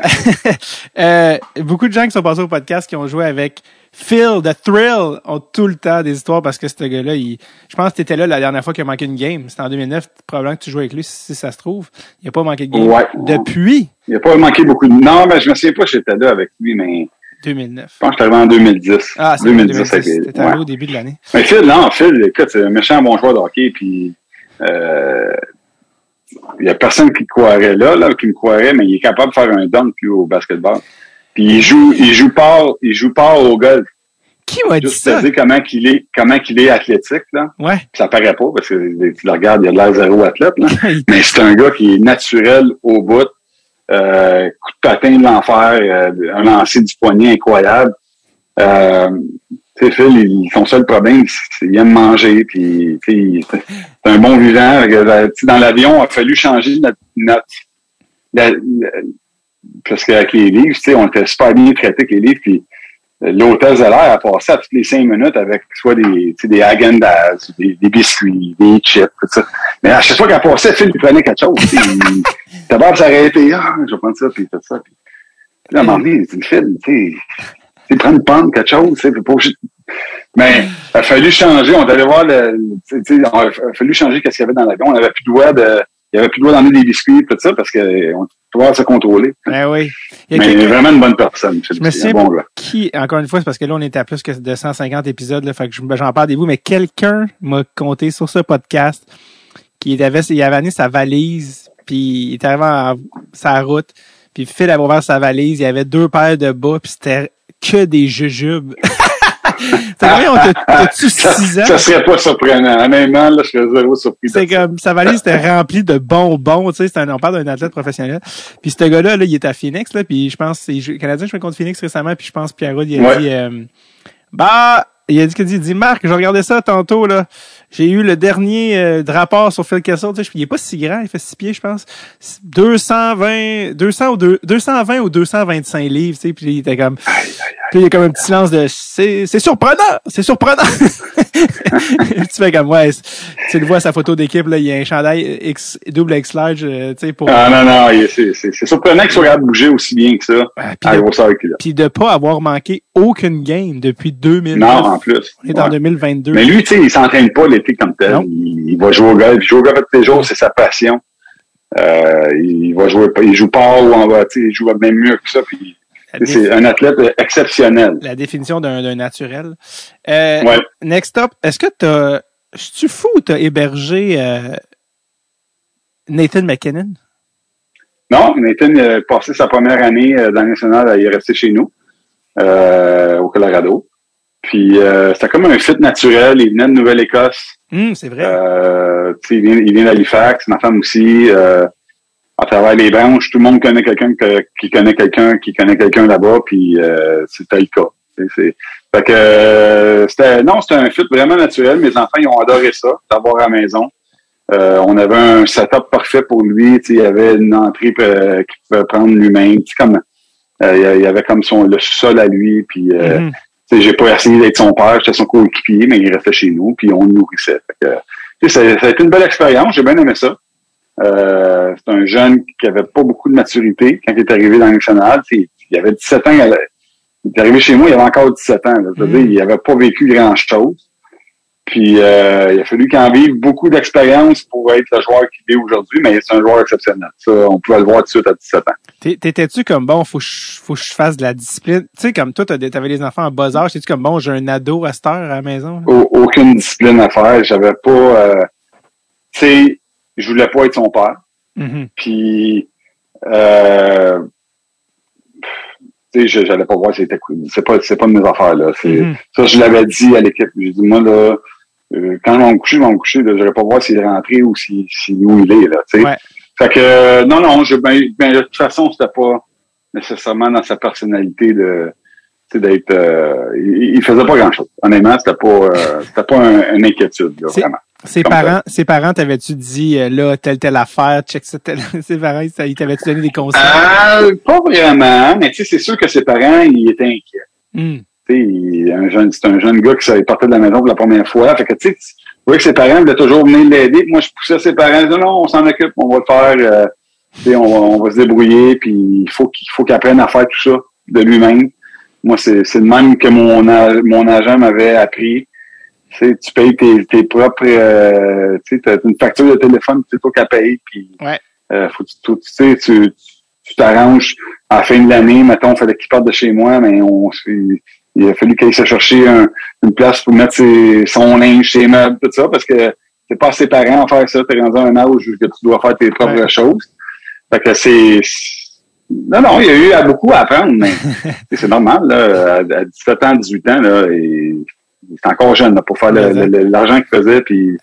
euh, beaucoup de gens qui sont passés au podcast qui ont joué avec Phil, The Thrill, ont tout le temps des histoires parce que ce gars-là, il, je pense que t'étais là la dernière fois qu'il a manqué une game. C'était en 2009. Probablement que tu jouais avec lui si ça se trouve. Il a pas manqué de game. Ouais. Depuis? Il a pas manqué beaucoup de... Non, mais je me souviens pas si j'étais là avec lui, mais 2009. je pense que j'étais arrivé en 2010. Ah, c'est 2010. 2010. avec- T'étais ouais. au début de l'année. Mais Phil, non, Phil, écoute, c'est un méchant bon joueur de hockey, puis euh, il y a personne qui croirait là, là, qui me croirait, mais il est capable de faire un dunk lui, au basketball. Puis il joue, il joue pas, il joue pas au golf. Qui m'a dit Juste ça? dire comment qu'il est, comment qu'il est athlétique, là. Ouais. Ça paraît pas, parce que tu le regardes, il a de l'air zéro athlète, là. Mais c'est un gars qui est naturel au bout. Euh, coup de patin de l'enfer, euh, un lancer du poignet incroyable. Euh, tu sais, Phil, il- son seul problème, c'est qu'il aime manger, puis tu sais, il- c'est un bon vivant. Euh, Dans l'avion, il a fallu changer notre... notre la- la- parce qu'avec les livres, tu sais, on était super bien traités avec les livres, puis euh, l'hôtesse de l'air a passé à toutes les cinq minutes avec soit des, tu sais, des Häagen-Dazs, des, des biscuits, des chips, tout ça. Mais à chaque fois qu'elle passait, Phil, il prenait quelque chose. tu sais, Il était pas s'arrêter. Ah, je vais prendre ça, puis tout ça. Puis, là, à un moment donné, il dit, Phil, tu sais, prends une pomme, quelque chose, tu sais, de- Mais il a fallu changer. On allé voir le, tu sais, tu sais, il a fallu changer qu'est-ce qu'il y avait dans l'avion. On avait plus le droit de, il avait plus le droit d'emmener des biscuits, tout ça, parce qu'on doit se contrôler. Ben oui. Il Mais quelqu'un- vraiment une bonne personne. Je me C'est souviens bon qui, encore une fois, c'est parce que là, on était à plus que de 150 épisodes, là, fait que je- j'en parle des vous, mais quelqu'un m'a compté sur ce podcast qu'il avait, il avait amené sa valise, puis il était arrivé en, sa route, puis Phil avait ouvert sa valise, il y avait deux paires de bas, puis c'était que des jujubes. T'as-tu Ça, 6 ans? ça serait pas surprenant. Honnêtement, là, je serais zéro surpris. C'est comme, sa valise était remplie de bonbons, tu sais, on parle d'un athlète professionnel. Puis ce gars-là, là, il est à Phoenix, là, puis je pense, c'est Canadien joué contre Phoenix récemment, puis je pense Pierre il a Ouais. dit, euh, bah, il a dit qu'il dit, il dit, Marc, j'ai regardé ça tantôt, là. J'ai eu le dernier euh, de rapport sur Phil Kessel, tu sais, il est pas si grand, il fait six pieds, je pense. 220, 200 ou deux- 220 ou 225 livres, tu sais, puis il était comme, Puis il y a comme un petit silence de c'est surprenant, c'est surprenant. tu fais comme ouais, tu le vois sa photo d'équipe là, il y a un chandail X double X large, euh, tu sais pour. Ah non non, c'est surprenant qu'il soit capable de bouger aussi bien que ça. Ah, puis à la de- grosseur qu'il a. Puis de pas avoir manqué aucune game depuis 2009. Non, en plus. On est en Ouais. 2022. Mais lui, tu sais, il s'entraîne pas comme tel. Il, il va jouer au golf. Il joue au golf tous les jours, c'est sa passion. Euh, il va jouer, il joue pas ou en bas, tu il joue même mieux que ça. Puis c'est un athlète exceptionnel. la définition d'un naturel. Euh, Ouais. Next up, est-ce que t'as, tu fou ou t'as hébergé euh, Nathan McKinnon? Non, Nathan a passé sa première année dans le national, il est resté chez nous, au Colorado. Puis euh, c'était comme un fit naturel. Il venait de Nouvelle-Écosse. Hum, c'est vrai. Euh, tu sais, il vient, d'Halifax, ma femme aussi. Euh, à travers les branches, tout le monde connaît quelqu'un que- qui connaît quelqu'un qui connaît quelqu'un là-bas, puis euh, c'était le cas. C'est- c'est- Fait que euh, c'était non, c'était un fit vraiment naturel. Mes enfants ils ont adoré ça, d'avoir à la maison. Euh, on avait un setup parfait pour lui. Tu sais, il y avait une entrée euh, qu'il pouvait prendre lui-même. Tu sais, comme euh, il y avait comme son le sol à lui, puis euh, Mhm. J'ai pas essayé d'être son père, j'étais son coéquipier, mais il restait chez nous, puis on le nourrissait. Fait que, ça, ça a été une belle expérience, j'ai bien aimé ça. Euh, c'est un jeune qui avait pas beaucoup de maturité quand il est arrivé dans le national. Il avait 17 ans, il est arrivé chez moi, il avait encore 17 ans. là. Mm. il avait pas vécu grand-chose. Puis euh, il a fallu qu'il en vive beaucoup d'expérience pour être le joueur qu'il est aujourd'hui, mais c'est un joueur exceptionnel. Ça, on pouvait le voir tout de suite à 17 ans. T'étais-tu comme bon, faut que je, faut que je fasse de la discipline? Tu sais, comme toi, t'avais des enfants en bas âge, t'es-tu comme bon, j'ai un ado à cette heure à la maison? aucune discipline à faire. J'avais pas. euh, tu sais, je voulais pas être son père. Mhm. Puis, euh, tu sais, j'allais pas voir c'était quoi. C'est pas, c'est pas de mes affaires là. Mhm. Ça, je l'avais dit à l'équipe. J'ai dit moi là, euh, quand ils vont me coucher, ils vont me coucher. Là, j'allais pas voir s'il est rentré ou si, si où il est là. Tu sais. Ouais. Fait que euh, non, non. Je, ben, ben, de toute façon, c'était pas nécessairement dans sa personnalité de tu sais, d'être. euh, il, il faisait pas grand chose. Honnêtement, c'était pas, euh, c'était pas un- une inquiétude là, vraiment. Ses Comme parents, ses parents t'avais-tu dit, euh, là, telle, telle affaire, check ça, telle, ses parents, ils t'avaient-tu donné des conseils? Euh, pas vraiment, mais tu sais, c'est sûr que ses parents, ils étaient inquiets. Hum. Il- un jeune, c'est un jeune gars qui s'est parti de la maison pour la première fois. Fait que, tu sais, que ses parents voulaient toujours venir l'aider. Moi, je poussais ses parents. Je disais, non, on s'en occupe, on va le faire. euh, on va, on va se débrouiller. Puis, il faut qu'il faut qu'il apprenne à faire tout ça de lui-même. Moi, c'est c'est le même que mon, mon agent m'avait appris. Tu sais, tu payes tes, tes propres... Euh, tu sais, une facture de téléphone, c'est toi qui la payes. Puis, Ouais. euh, faut tu, tu sais, tu tu t'arranges à la fin de l'année, mettons, il fallait qu'il parte de chez moi, mais on il a fallu qu'il se chercher un- une place pour mettre ses, son linge, ses meubles, tout ça, parce que c'est pas ses parents à faire ça, t'es rendu à un âge où tu dois faire tes propres Ouais. choses. Fait que c'est... Non, non, il y a eu à beaucoup à apprendre, mais c'est normal, là, à, à 17 ans, 18 ans, là, et il est encore jeune, là, pour faire l'argent qu'il faisait, puis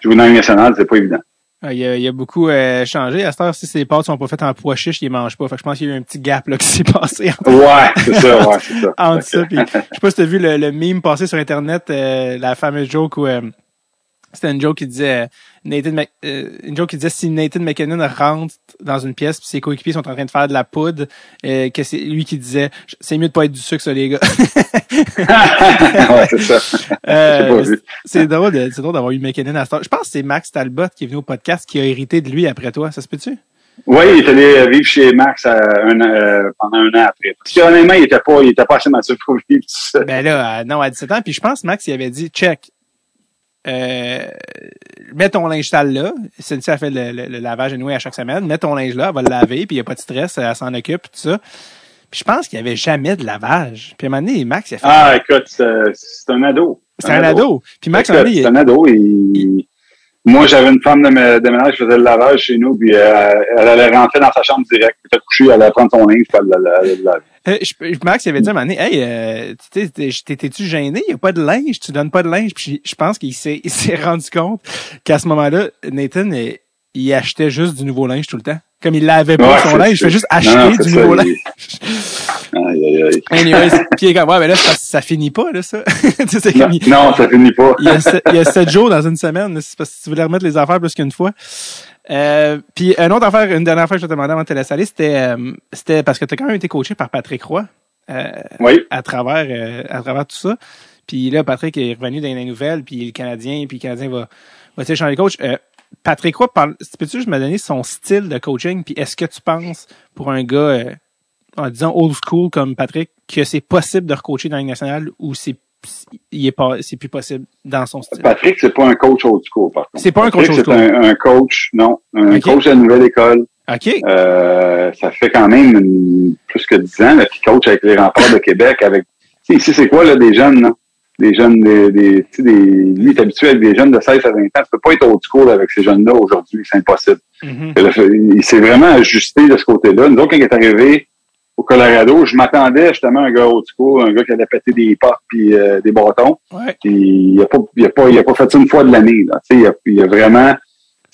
jouer dans le national, c'est pas évident. Ah, Il a, il a beaucoup euh, changé. À cette heure, si ses pâtes sont pas faites en pois chiche, il les mange pas. Fait que je pense qu'il y a eu un petit gap là, qui s'est passé entre, Ouais, c'est ça, ouais, c'est ça. entre ça. Puis, je sais pas si t'as vu le, le meme passer sur Internet, euh, la fameuse joke où euh, c'était une joke qui disait euh, Nathan Mc- une joke qui disait si Nathan McKinnon rentre dans une pièce puis ses coéquipiers sont en train de faire de la poudre, euh, que c'est lui qui disait c'est mieux de pas être du sucre ça les gars. ouais, c'est ça. Euh, c'est drôle, c'est drôle d'avoir eu McKinnon à cette heure. Je pense que c'est Max Talbot qui est venu au podcast qui a hérité de lui après toi. Ça se peut-tu? Oui, il est allé vivre chez Max un, euh, pendant un an après. Parce qu'honnêtement, il était pas, il était pas assez mature pour vivre tout ça. Ben là, non, à 17 ans. Puis je pense que Max, il avait dit, check, euh, mets ton linge sale là. Cynthia a fait le, le- le lavage anyway à chaque semaine. Mets ton linge là, elle va le laver, puis il n'y a pas de stress, elle s'en occupe, tout ça. Puis je pense qu'il n'y avait jamais de lavage. Puis à un moment donné, Max, il a fait... Ah, écoute, c'est un ado. c'est un ado. Puis Max, C'est un ado. Moi, j'avais une femme de, mé- de ménage qui faisait le lavage chez nous, puis euh, elle allait rentrer dans sa chambre direct, puis elle coucher, elle allait prendre son linge, puis elle allait le laver. Euh, je- Max il avait dit à un moment donné, hey, euh, t'étais-tu gêné? Il n'y a pas de linge, tu donnes pas de linge? Puis je pense qu'il s'est, il s'est rendu compte qu'à ce moment-là, Nathan, euh, il achetait juste du nouveau linge tout le temps. Comme il l'avait pas Ouais, son linge, il fait juste acheter non, du ça, nouveau il- linge. Aïe, aïe, aïe. Anyways, puis comme, ouais, mais là, ça, ça finit pas, là, ça. Tu sais, c'est Non, il, non, ça finit pas. il y a sept, il y a sept jours dans une semaine, c'est parce que tu voulais remettre les affaires plus qu'une fois. Euh, puis une autre affaire, une dernière fois que je te demandais avant de te laisser aller, c'était, euh, c'était parce que tu as quand même été coaché par Patrick Roy euh, Oui. à travers euh, à travers tout ça. Puis là, Patrick est revenu dans les nouvelles, puis le Canadien, puis le Canadien va, va changer de coach. Euh, Patrick Roy, parle- peux-tu juste me donner son style de coaching, puis est-ce que tu penses, pour un gars, euh, en disant old school comme Patrick, que c'est possible de recoacher dans la Ligue nationale ou c'est il est pas c'est plus possible dans son style? Patrick, c'est pas un coach old school, par contre. C'est pas un coach Patrick, old c'est school. un, un coach, non, un coach de la nouvelle école. OK. Euh, ça fait quand même une- plus que 10 ans là, qu'il coach avec les remparts de Québec. Avec, tu sais, ici, c'est quoi, là, des jeunes, là? Des jeunes, des, des, tu sais, des, lui, il est habitué avec des jeunes de 16 à 20 ans. Tu peux pas être old school avec ces jeunes-là aujourd'hui. C'est impossible. Mhm. Fait- Il s'est vraiment ajusté de ce côté-là. Nous autres, quand il est arrivé au Colorado, je m'attendais justement à un gars old school, un gars qui allait péter des portes puis euh, des bâtons. Ouais. Il a pas, il a pas, il a pas fait ça une fois de l'année. Là. Tu sais, Il, a, il a vraiment,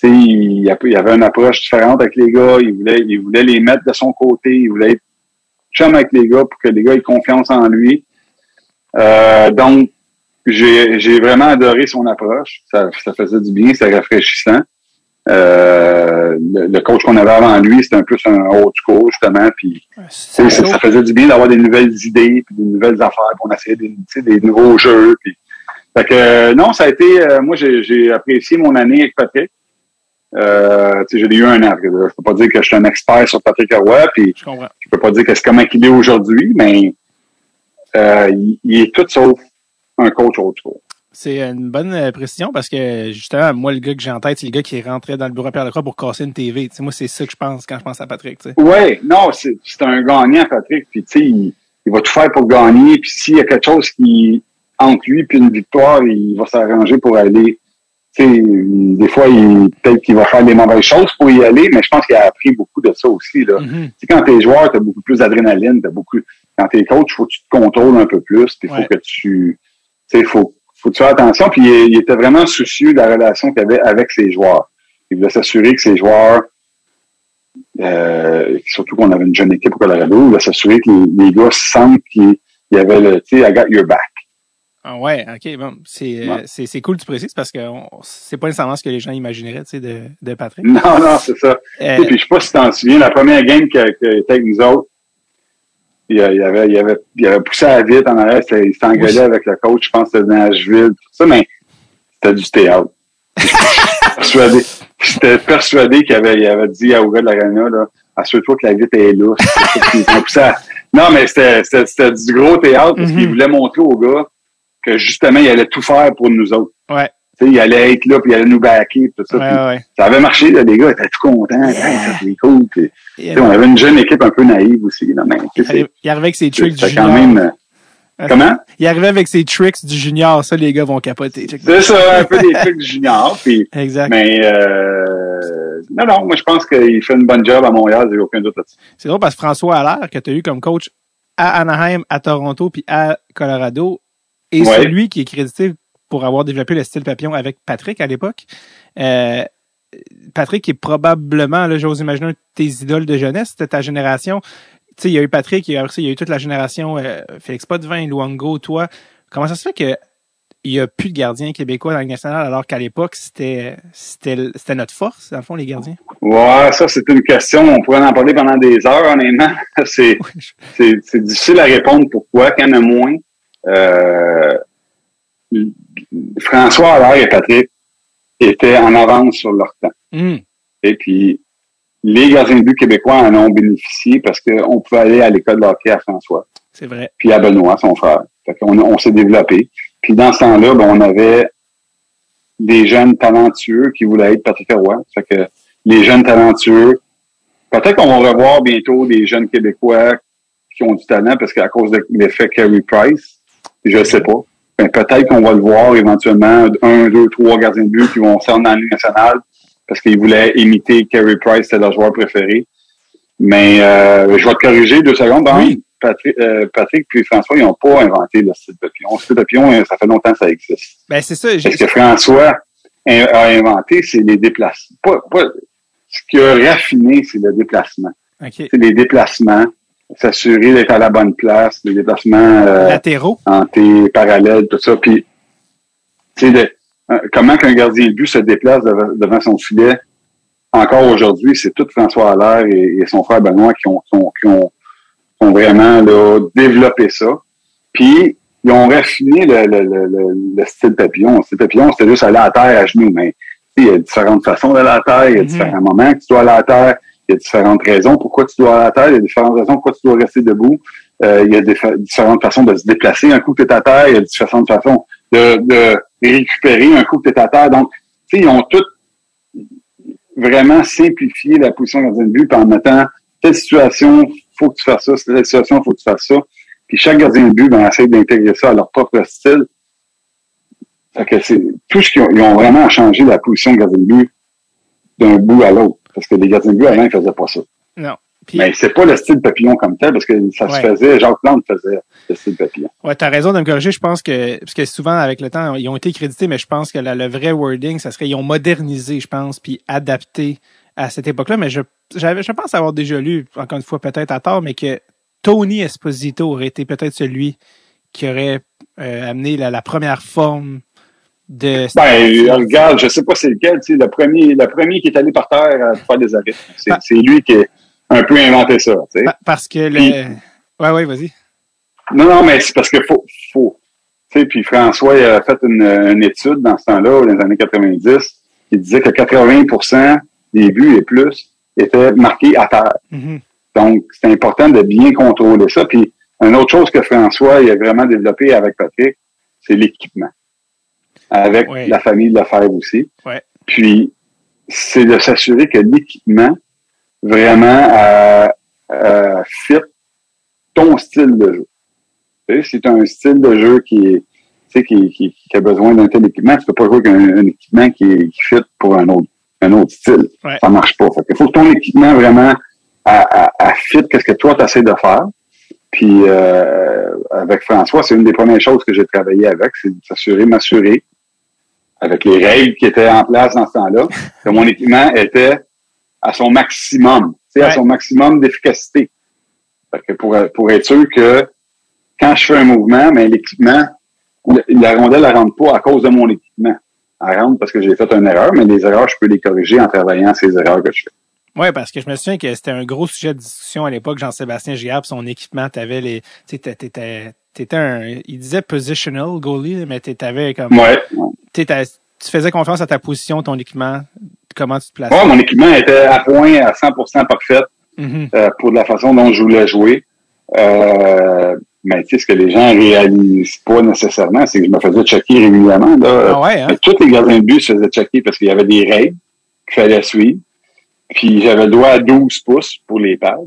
tu sais, il, a- il avait une approche différente avec les gars. Il voulait, il voulait les mettre de son côté. Il voulait être chum avec les gars pour que les gars aient confiance en lui. Euh, donc, j'ai, j'ai vraiment adoré son approche. Ça, ça faisait du bien, c'était rafraîchissant. Euh, le, le coach qu'on avait avant lui, c'était un peu un old school, justement. Puis ça, ça faisait du bien d'avoir des nouvelles idées, puis des nouvelles affaires, puis on essayait des, des nouveaux jeux. Puis... Fait que euh, non, ça a été. euh, moi, j'ai, apprécié mon année avec Patrick. Euh, tu sais, j'ai eu un an. Je peux pas dire que je suis un expert sur Patrick Roy, puis Je comprends. je peux pas dire que c'est comment il est aujourd'hui, mais euh, il, il est tout sauf un coach old school. C'est une bonne euh, précision parce que justement, moi, le gars que j'ai en tête, c'est le gars qui rentrait dans le bureau à Pierre Lecroix pour casser une TV. Moi, c'est ça que je pense quand je pense à Patrick. Ouais, non, c'est, c'est un gagnant, Patrick. Puis tu sais, il, il va tout faire pour gagner. Puis s'il y a quelque chose qui entre lui puis une victoire, il va s'arranger pour aller. Tu sais, des fois, il, peut-être qu'il va faire des mauvaises choses pour y aller, mais je pense qu'il a appris beaucoup de ça aussi. Là. Sais, quand t'es joueur, t'as beaucoup plus d'adrénaline, t'as beaucoup. Quand t'es coach, faut que tu te contrôles un peu plus, puis faut Ouais. que tu, tu sais, faut, faut que tu fasses attention. Puis il, il était vraiment soucieux de la relation qu'il avait avec ses joueurs. Il voulait s'assurer que ses joueurs, euh, surtout qu'on avait une jeune équipe au Colorado, il voulait s'assurer que les, les gars sentent qu'il il y avait le, tu sais, I got your back. Ah ouais, ok, bon, c'est euh, Ouais. c'est cool que tu précises parce que c'est pas nécessairement ce que les gens imagineraient, tu sais, de, de Patrick. Non, non, c'est ça. Euh, Et puis, je sais pas si tu t'en souviens, la première game qui était avec nous autres, il, il avait, il y avait, il avait poussé à la vite en arrière, il s'engueulait avec le coach, je pense que c'était Nashville, tout ça, mais c'était du théâtre. persuadé, j'étais persuadé qu'il avait, il avait dit à Ouga de l'Arena, là, assure-toi que la vitre est lousse. Puis, il m'a poussé à- Non, mais c'était, c'était, c'était du gros théâtre parce Mhm. qu'il voulait montrer aux gars que justement, il allait tout faire pour nous autres. Ouais, Il allait être là, puis il allait nous backer, tout ça. ouais, ça avait marché, là, les gars étaient tout contents. Hey, ça c'est cool. Puis, sais, on avait une jeune équipe un peu naïve aussi, là, mais il arrivait avec ses tricks du junior. quand même. euh, Comment? Il arrivait avec ses tricks du junior, ça, les gars vont capoter. C'est ça, un peu des trucs du junior. Puis, Exact. mais euh, non, non, moi je pense qu'il fait une bonne job à Montréal, j'ai aucun doute là-dessus. C'est drôle parce que François Allaire, que tu as eu comme coach à Anaheim, à Toronto, puis à Colorado, est Ouais. celui qui est crédité pour avoir développé le style papillon avec Patrick à l'époque. Euh, Patrick est probablement, là, j'ose imaginer, un de tes idoles de jeunesse, c'était ta génération. Tu sais, il y a eu Patrick, il y a, il y a eu toute la génération euh, Félix Potvin, Luango, toi. Comment ça se fait que il y a plus de gardiens québécois dans la Ligue nationale alors qu'à l'époque, c'était, c'était, c'était notre force, dans le fond, les gardiens? Ouais, ça c'est une question, on pourrait en parler pendant des heures, honnêtement. C'est c'est c'est difficile à répondre pourquoi, en a moins. Euh, François Allaire et Patrick étaient en avance sur leur temps. Hum, Et puis, les gardiens de but québécois en ont bénéficié parce qu'on pouvait aller à l'école de hockey à François, c'est vrai. puis à Benoît, son frère. Fait qu'on on s'est développé. Puis dans ce temps-là, ben, on avait des jeunes talentueux qui voulaient être Patrick Roy. Fait que les jeunes talentueux, peut-être qu'on va revoir bientôt des jeunes Québécois qui ont du talent parce qu'à cause de l'effet Carey Price, je sais pas. Ben, peut-être qu'on va le voir éventuellement, un, deux, trois gardiens de but qui vont la Ligue nationale parce qu'ils voulaient imiter Carey Price, c'était leur joueur préféré. Mais euh, je vais te corriger deux secondes. Bon, Oui. Patrick, euh, Patrick puis François, ils n'ont pas inventé le style papillon. Le style papillon, euh, ça fait longtemps que ça existe. Ben, c'est ça. Ce que François a inventé, c'est les déplacements? Pas, pas, ce qu'il a raffiné, c'est le déplacement. C'est les déplacements, s'assurer d'être à la bonne place, les déplacements euh, Latéraux. en T, parallèle, tout ça. Puis, tu sais, euh, comment qu'un gardien de but se déplace devant, devant son filet, encore aujourd'hui, c'est tout François Allaire et, et son frère Benoît qui ont, qui ont, qui ont, qui ont vraiment là, développé ça. Puis, ils ont raffiné le, le, le, le style papillon. Le style papillon, c'était juste aller à terre à genoux, mais il y a différentes façons d'aller à terre, il y a Mhm. différents moments que tu dois aller à terre, il y a différentes raisons pourquoi tu dois aller à terre, il y a différentes raisons pourquoi tu dois rester debout, Euh, il y a différentes façons de se déplacer un coup que tu à terre, il y a différentes façons de, de récupérer un coup que tu à terre. Donc, tu sais, ils ont tout vraiment simplifié la position gardien de but en mettant telle situation, faut que tu fasses ça, telle situation, faut que tu fasses ça. Puis chaque gardien de but, ben, essaie d'intégrer ça à leur propre style. Fait que c'est tout ce qu'ils ont, ils ont vraiment changé la position de gardien de but d'un bout à l'autre. Parce que les gardiens de but, avant, ils faisaient pas ça. Non. Puis, Mais c'est pas le style papillon comme tel, parce que ça Ouais. se faisait, Jacques Plante faisait le style papillon. ouais, t'as raison de me corriger. Je pense que, parce que souvent, avec le temps, ils ont été crédités, mais je pense que la- le vrai wording, ça serait, ils ont modernisé, je pense, puis adapté à cette époque-là. Mais je, j'avais, je pense avoir déjà lu, encore une fois, peut-être à tort, mais que Tony Esposito aurait été peut-être celui qui aurait euh, amené la, la première forme de. Ben, regarde, je sais pas c'est lequel, tu sais, le premier, le premier qui est allé par terre à faire des arrêts. C'est, Ah. c'est lui qui a un peu inventé ça, tu sais. Pa- Parce que le. Puis- Ouais, ouais, vas-y. Non, non, mais c'est parce que faut, faut. Tu sais, puis François il a fait une, une étude dans ce temps-là, dans les années 90, qui disait que 80% des buts et plus étaient marqués à terre. Mhm. Donc, c'est important de bien contrôler ça. Puis, une autre chose que François il a vraiment développé avec Patrick, c'est l'équipement. Avec Ouais. la famille de Lefebvre aussi. Ouais. Puis, c'est de s'assurer que l'équipement vraiment euh, euh, fit ton style de jeu. Tu sais, si tu as un style de jeu qui est tu sais, qui, qui, qui a besoin d'un tel équipement, tu peux pas jouer avec un, un équipement qui, qui fit pour un autre, un autre style. Ouais. Ça marche pas. Fait faut que ton équipement vraiment à, à, à fit qu'est-ce que toi tu essaies de faire. Puis euh, avec François, c'est une des premières choses que j'ai travaillé avec, c'est de s'assurer, m'assurer, avec les règles qui étaient en place dans ce temps-là, que mon équipement était à son maximum, tu sais, à son maximum d'efficacité. Pour, pour être sûr que quand je fais un mouvement, mais l'équipement, la rondelle ne rentre pas à cause de mon équipement. Elle rentre parce que j'ai fait une erreur, mais les erreurs, je peux les corriger en travaillant ces erreurs que je fais. Ouais, parce que je me souviens que c'était un gros sujet de discussion à l'époque, Jean-Sébastien Giard, son équipement, t'avais les, tu sais, t'étais- un, il disait positional goalie, mais t'avais comme, Ouais. Tu faisais confiance à ta position, ton équipement, comment tu te plaçais? Ouais, mon équipement était à point à 100% parfait Mhm. euh, pour la façon dont je voulais jouer. Euh, mais tu sais, ce que les gens réalisent pas nécessairement, c'est que je me faisais checker régulièrement. Là. Ah ouais, hein? Tous les gardiens de but se faisaient checker parce qu'il y avait des règles qu'il fallait suivre. Puis j'avais le droit à 12 pouces pour les pads.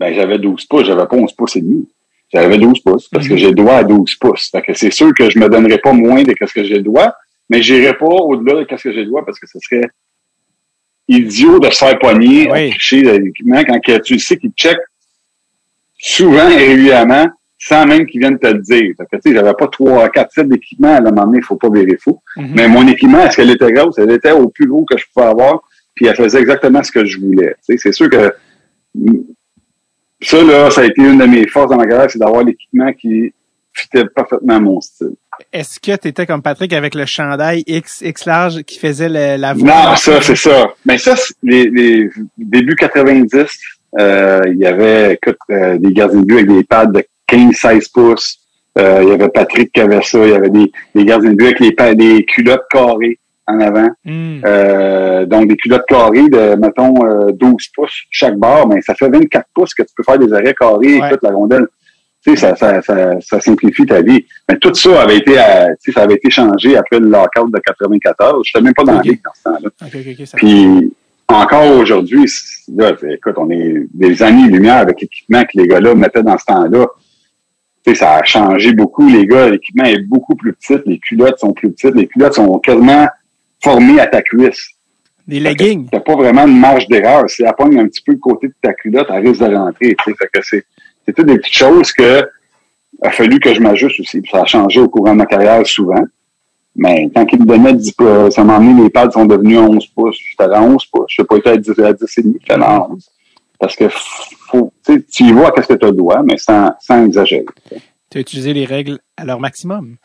Ben, j'avais 12 pouces, j'avais pas 11 pouces et demi. J'avais 12 pouces parce que Mhm. j'ai le droit à 12 pouces. Fait que c'est sûr que je me donnerais pas moins de ce que j'ai le droit, mais j'irais pas au-delà de ce que j'ai le droit parce que ce serait idiot de se faire pogner Oui. tricher l'équipement quand tu sais qu'ils check souvent et régulièrement sans même qu'ils viennent te le dire. Fait que, tu sais, j'avais pas trois, quatre types d'équipements à un moment donné, il faut pas fou. Mhm. Mais mon équipement, est-ce qu'elle était grosse? Elle était au plus gros que je pouvais avoir, puis elle faisait exactement ce que je voulais. Tu sais, c'est sûr que mm, ça, là, ça a été une de mes forces dans ma carrière, c'est d'avoir l'équipement qui fitait parfaitement à mon style. Est-ce que t'étais comme Patrick avec le chandail X, X large qui faisait le- la voix? Non, ça, c'est ça. Mais ça, les, les début 90, euh, il y avait écoute, euh, des gardiens de but avec des pads de 15-16 pouces. Euh, il y avait Patrick qui avait ça. Il y avait des, des gardiens de but avec les pads, des culottes carrées en avant. Hmm. Euh, donc, des culottes carrées de, mettons, euh, 12 pouces chaque barre, mais ça fait 24 pouces que tu peux faire des arrêts carrés Ouais. et toute la rondelle. Tu sais, ça, ça, ça, ça simplifie ta vie. Mais tout ça avait été, à- tu sais, ça avait été changé après le lockout de 94. Je n'étais même pas dans Ok. la ligue dans ce temps-là. Ok, ok, ok, ça- Puis, encore aujourd'hui, là, écoute, on est des années-lumière avec l'équipement que les gars-là mettaient dans ce temps-là. Tu sais, ça a changé beaucoup, les gars. L'équipement est beaucoup plus petit. Les culottes sont plus petites. Les culottes sont quasiment formées à ta cuisse. Des leggings. T'as pas vraiment de marge d'erreur. Si elle pogne un petit peu le côté de ta culotte, elle risque de rentrer. Fait que c'est, c'est toutes des petites choses que a fallu que je m'ajuste aussi. Puis ça a changé au courant de ma carrière souvent. Mais tant qu'ils me donnaient 10 pouces, ça m'a emmené, les pads sont devenus 11 pouces. J'étais à 11 pouces. Je n'ai pas été à 10, à 10 et demi, j'étais à 11. Parce que faut, tu y vois qu'est-ce que tu droit, mais sans, sans exagérer. Tu as utilisé les règles à leur maximum.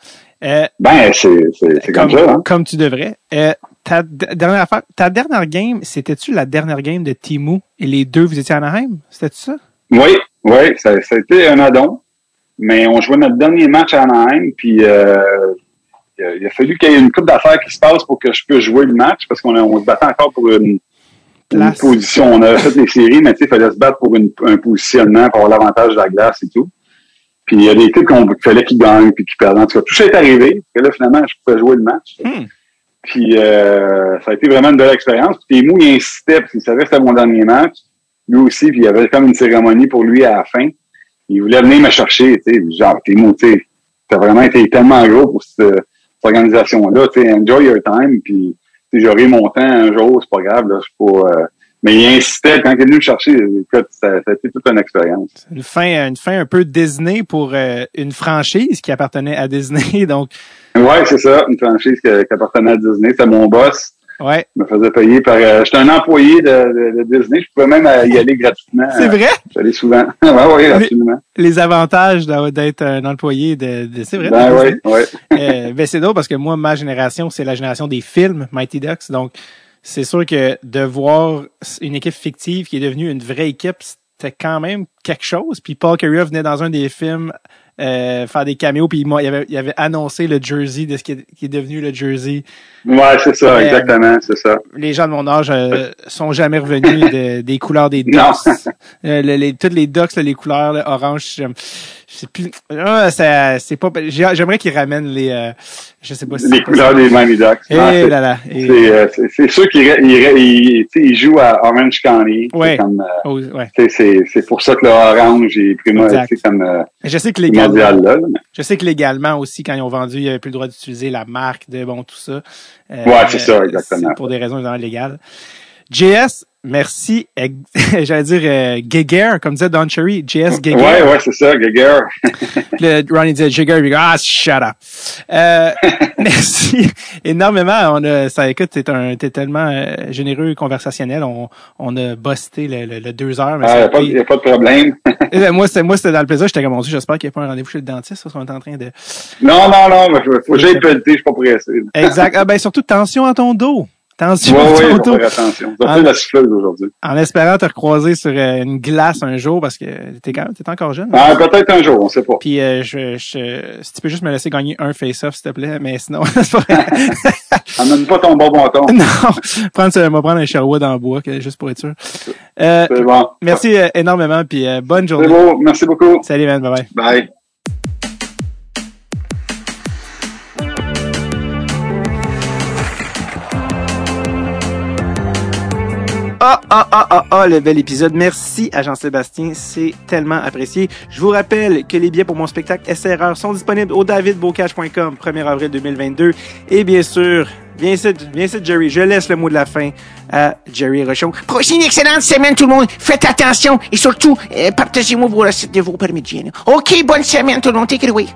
Euh, Ben, c'est, comme, ça, hein. comme tu devrais. Euh, ta dernière affaire, ta dernière game, c'était-tu la dernière game de Timu et les deux, vous étiez à Anaheim? C'était ça? Oui, oui, ça, ça a été un addon. Mais on jouait notre dernier match à Anaheim, puis euh, il, a, fallu qu'il y ait une coupe d'affaires qui se passe pour que je puisse jouer le match, parce qu'on on se battait encore pour une, une position. On a fait les séries, mais tu sais, il fallait se battre pour une, un positionnement, pour avoir l'avantage de la glace et tout. Puis il y a des équipes qu'on qu'il fallait qu'ils gagnent, puis qu'ils perdent. En tout cas, tout ça est arrivé. Puis là, finalement, je pouvais jouer le match. Hmm. Puis euh, ça a été vraiment une belle expérience. Puis Témou, il insistait, parce qu'il savait que c'était mon dernier match. Lui aussi, puis il y avait comme une cérémonie pour lui à la fin. Il voulait venir me chercher, tu sais. Genre, tu sais, t'as vraiment été tellement gros pour cette, cette organisation-là. Tu sais, enjoy your time, puis tu sais, j'aurai mon temps un jour, c'est pas grave, là, je pas... euh, mais il insistait, quand il est venu me chercher, écoute, ça, ça a été toute une expérience. Une fin, une fin un peu Disney pour euh, une franchise qui appartenait à Disney. Donc, Ouais, c'est ça, une franchise que- qui appartenait à Disney. C'était mon boss. Ouais, Je me faisais payer par... euh, J'étais un employé de, de- de Disney. Je pouvais même euh, y aller gratuitement. c'est vrai? J'allais souvent. ouais, oui, absolument. Les avantages d'être un employé de, de- c'est vrai. Ben oui, oui. Euh, ben c'est drôle parce que moi, ma génération, c'est la génération des films Mighty Ducks. Donc, c'est sûr que de voir une équipe fictive qui est devenue une vraie équipe, c'était quand même quelque chose. Puis Paul Carrier venait dans un des films euh, faire des caméos, puis il, m'a- il avait, il avait annoncé le jersey de ce qui est, qui est devenu le jersey. Ouais, c'est ça, Ouais. exactement, c'est ça. Les gens de mon âge euh, sont jamais revenus de- des couleurs des. Ducks. Euh, le- les, toutes les Ducks, les couleurs orange, sais plus. Ah, ça- c'est pas. j'ai- J'aimerais qu'ils ramènent les. euh, je sais pas si Les couleurs des Miami Ducks. Eh Non, c'est- là là. Et- C'est euh, c'est- c'est sûr qu'il il, il, tu sais, il joue à Orange County. C'est Ouais. comme, euh, Oh, ouais. c'est c'est pour ça que le orange est primo- c'est comme Je sais que légalement, mondial là. je sais que légalement aussi, quand ils ont vendu, il n'y avait plus le droit d'utiliser la marque de bon tout ça. Ouais, c'est ça, exactement. pour des raisons légales. JS, merci. ex- J'allais dire euh, Geiger, comme disait Don Cherry. JS Geiger. Ouais, ouais, c'est ça, Geiger. Le, Ronnie disait Jigger, il dit, ah, shut up. Euh, merci énormément. On a, ça, écoute, t'es un, t'es tellement euh, généreux et conversationnel. On, on a busté le, le, le deux heures. Mais Il n'y a a, pas- de problème. Euh, moi, c'était, moi, c'était dans le plaisir. J'étais comme, mon Dieu, j'espère qu'il n'y a pas un rendez-vous chez le dentiste, parce qu'on est en train de, non, non, non, mais faut que j'aille pelleter, je suis pas pressé. exact. Ah, ben, surtout, tension à ton dos. Attention, Oui, oui, attention. Faire la souffleuse aujourd'hui. En espérant te recroiser sur euh, une glace un jour parce que t'es quand même, t'es encore jeune. Ah, peut-être un jour, on sait pas. Puis euh, je, je, si tu peux juste me laisser gagner un face-off, s'il te plaît, mais sinon, c'est pas vrai. Amène pas ton bon bâton. non, prendre, ça- moi prendre un Sherwood en bois, juste pour être sûr. Euh, C'est bon. merci euh, énormément, puis bonne C'est journée. beau. Merci beaucoup. Salut, man, bye bye. Bye. Ah, ah, ah, ah, ah, le bel épisode. Merci à Jean-Sébastien, c'est tellement apprécié. Je vous rappelle que les billets pour mon spectacle SRR sont disponibles au davidbocage.com, 1er avril 2022. Et bien sûr, viens ici, viens ici, Jerry. Je laisse le mot de la fin à Jerry Rochon. Une excellente semaine, tout le monde. Faites attention et surtout, euh, partagez-moi vos recettes de vos permis de. OK, bonne semaine, tout le monde. Take it away.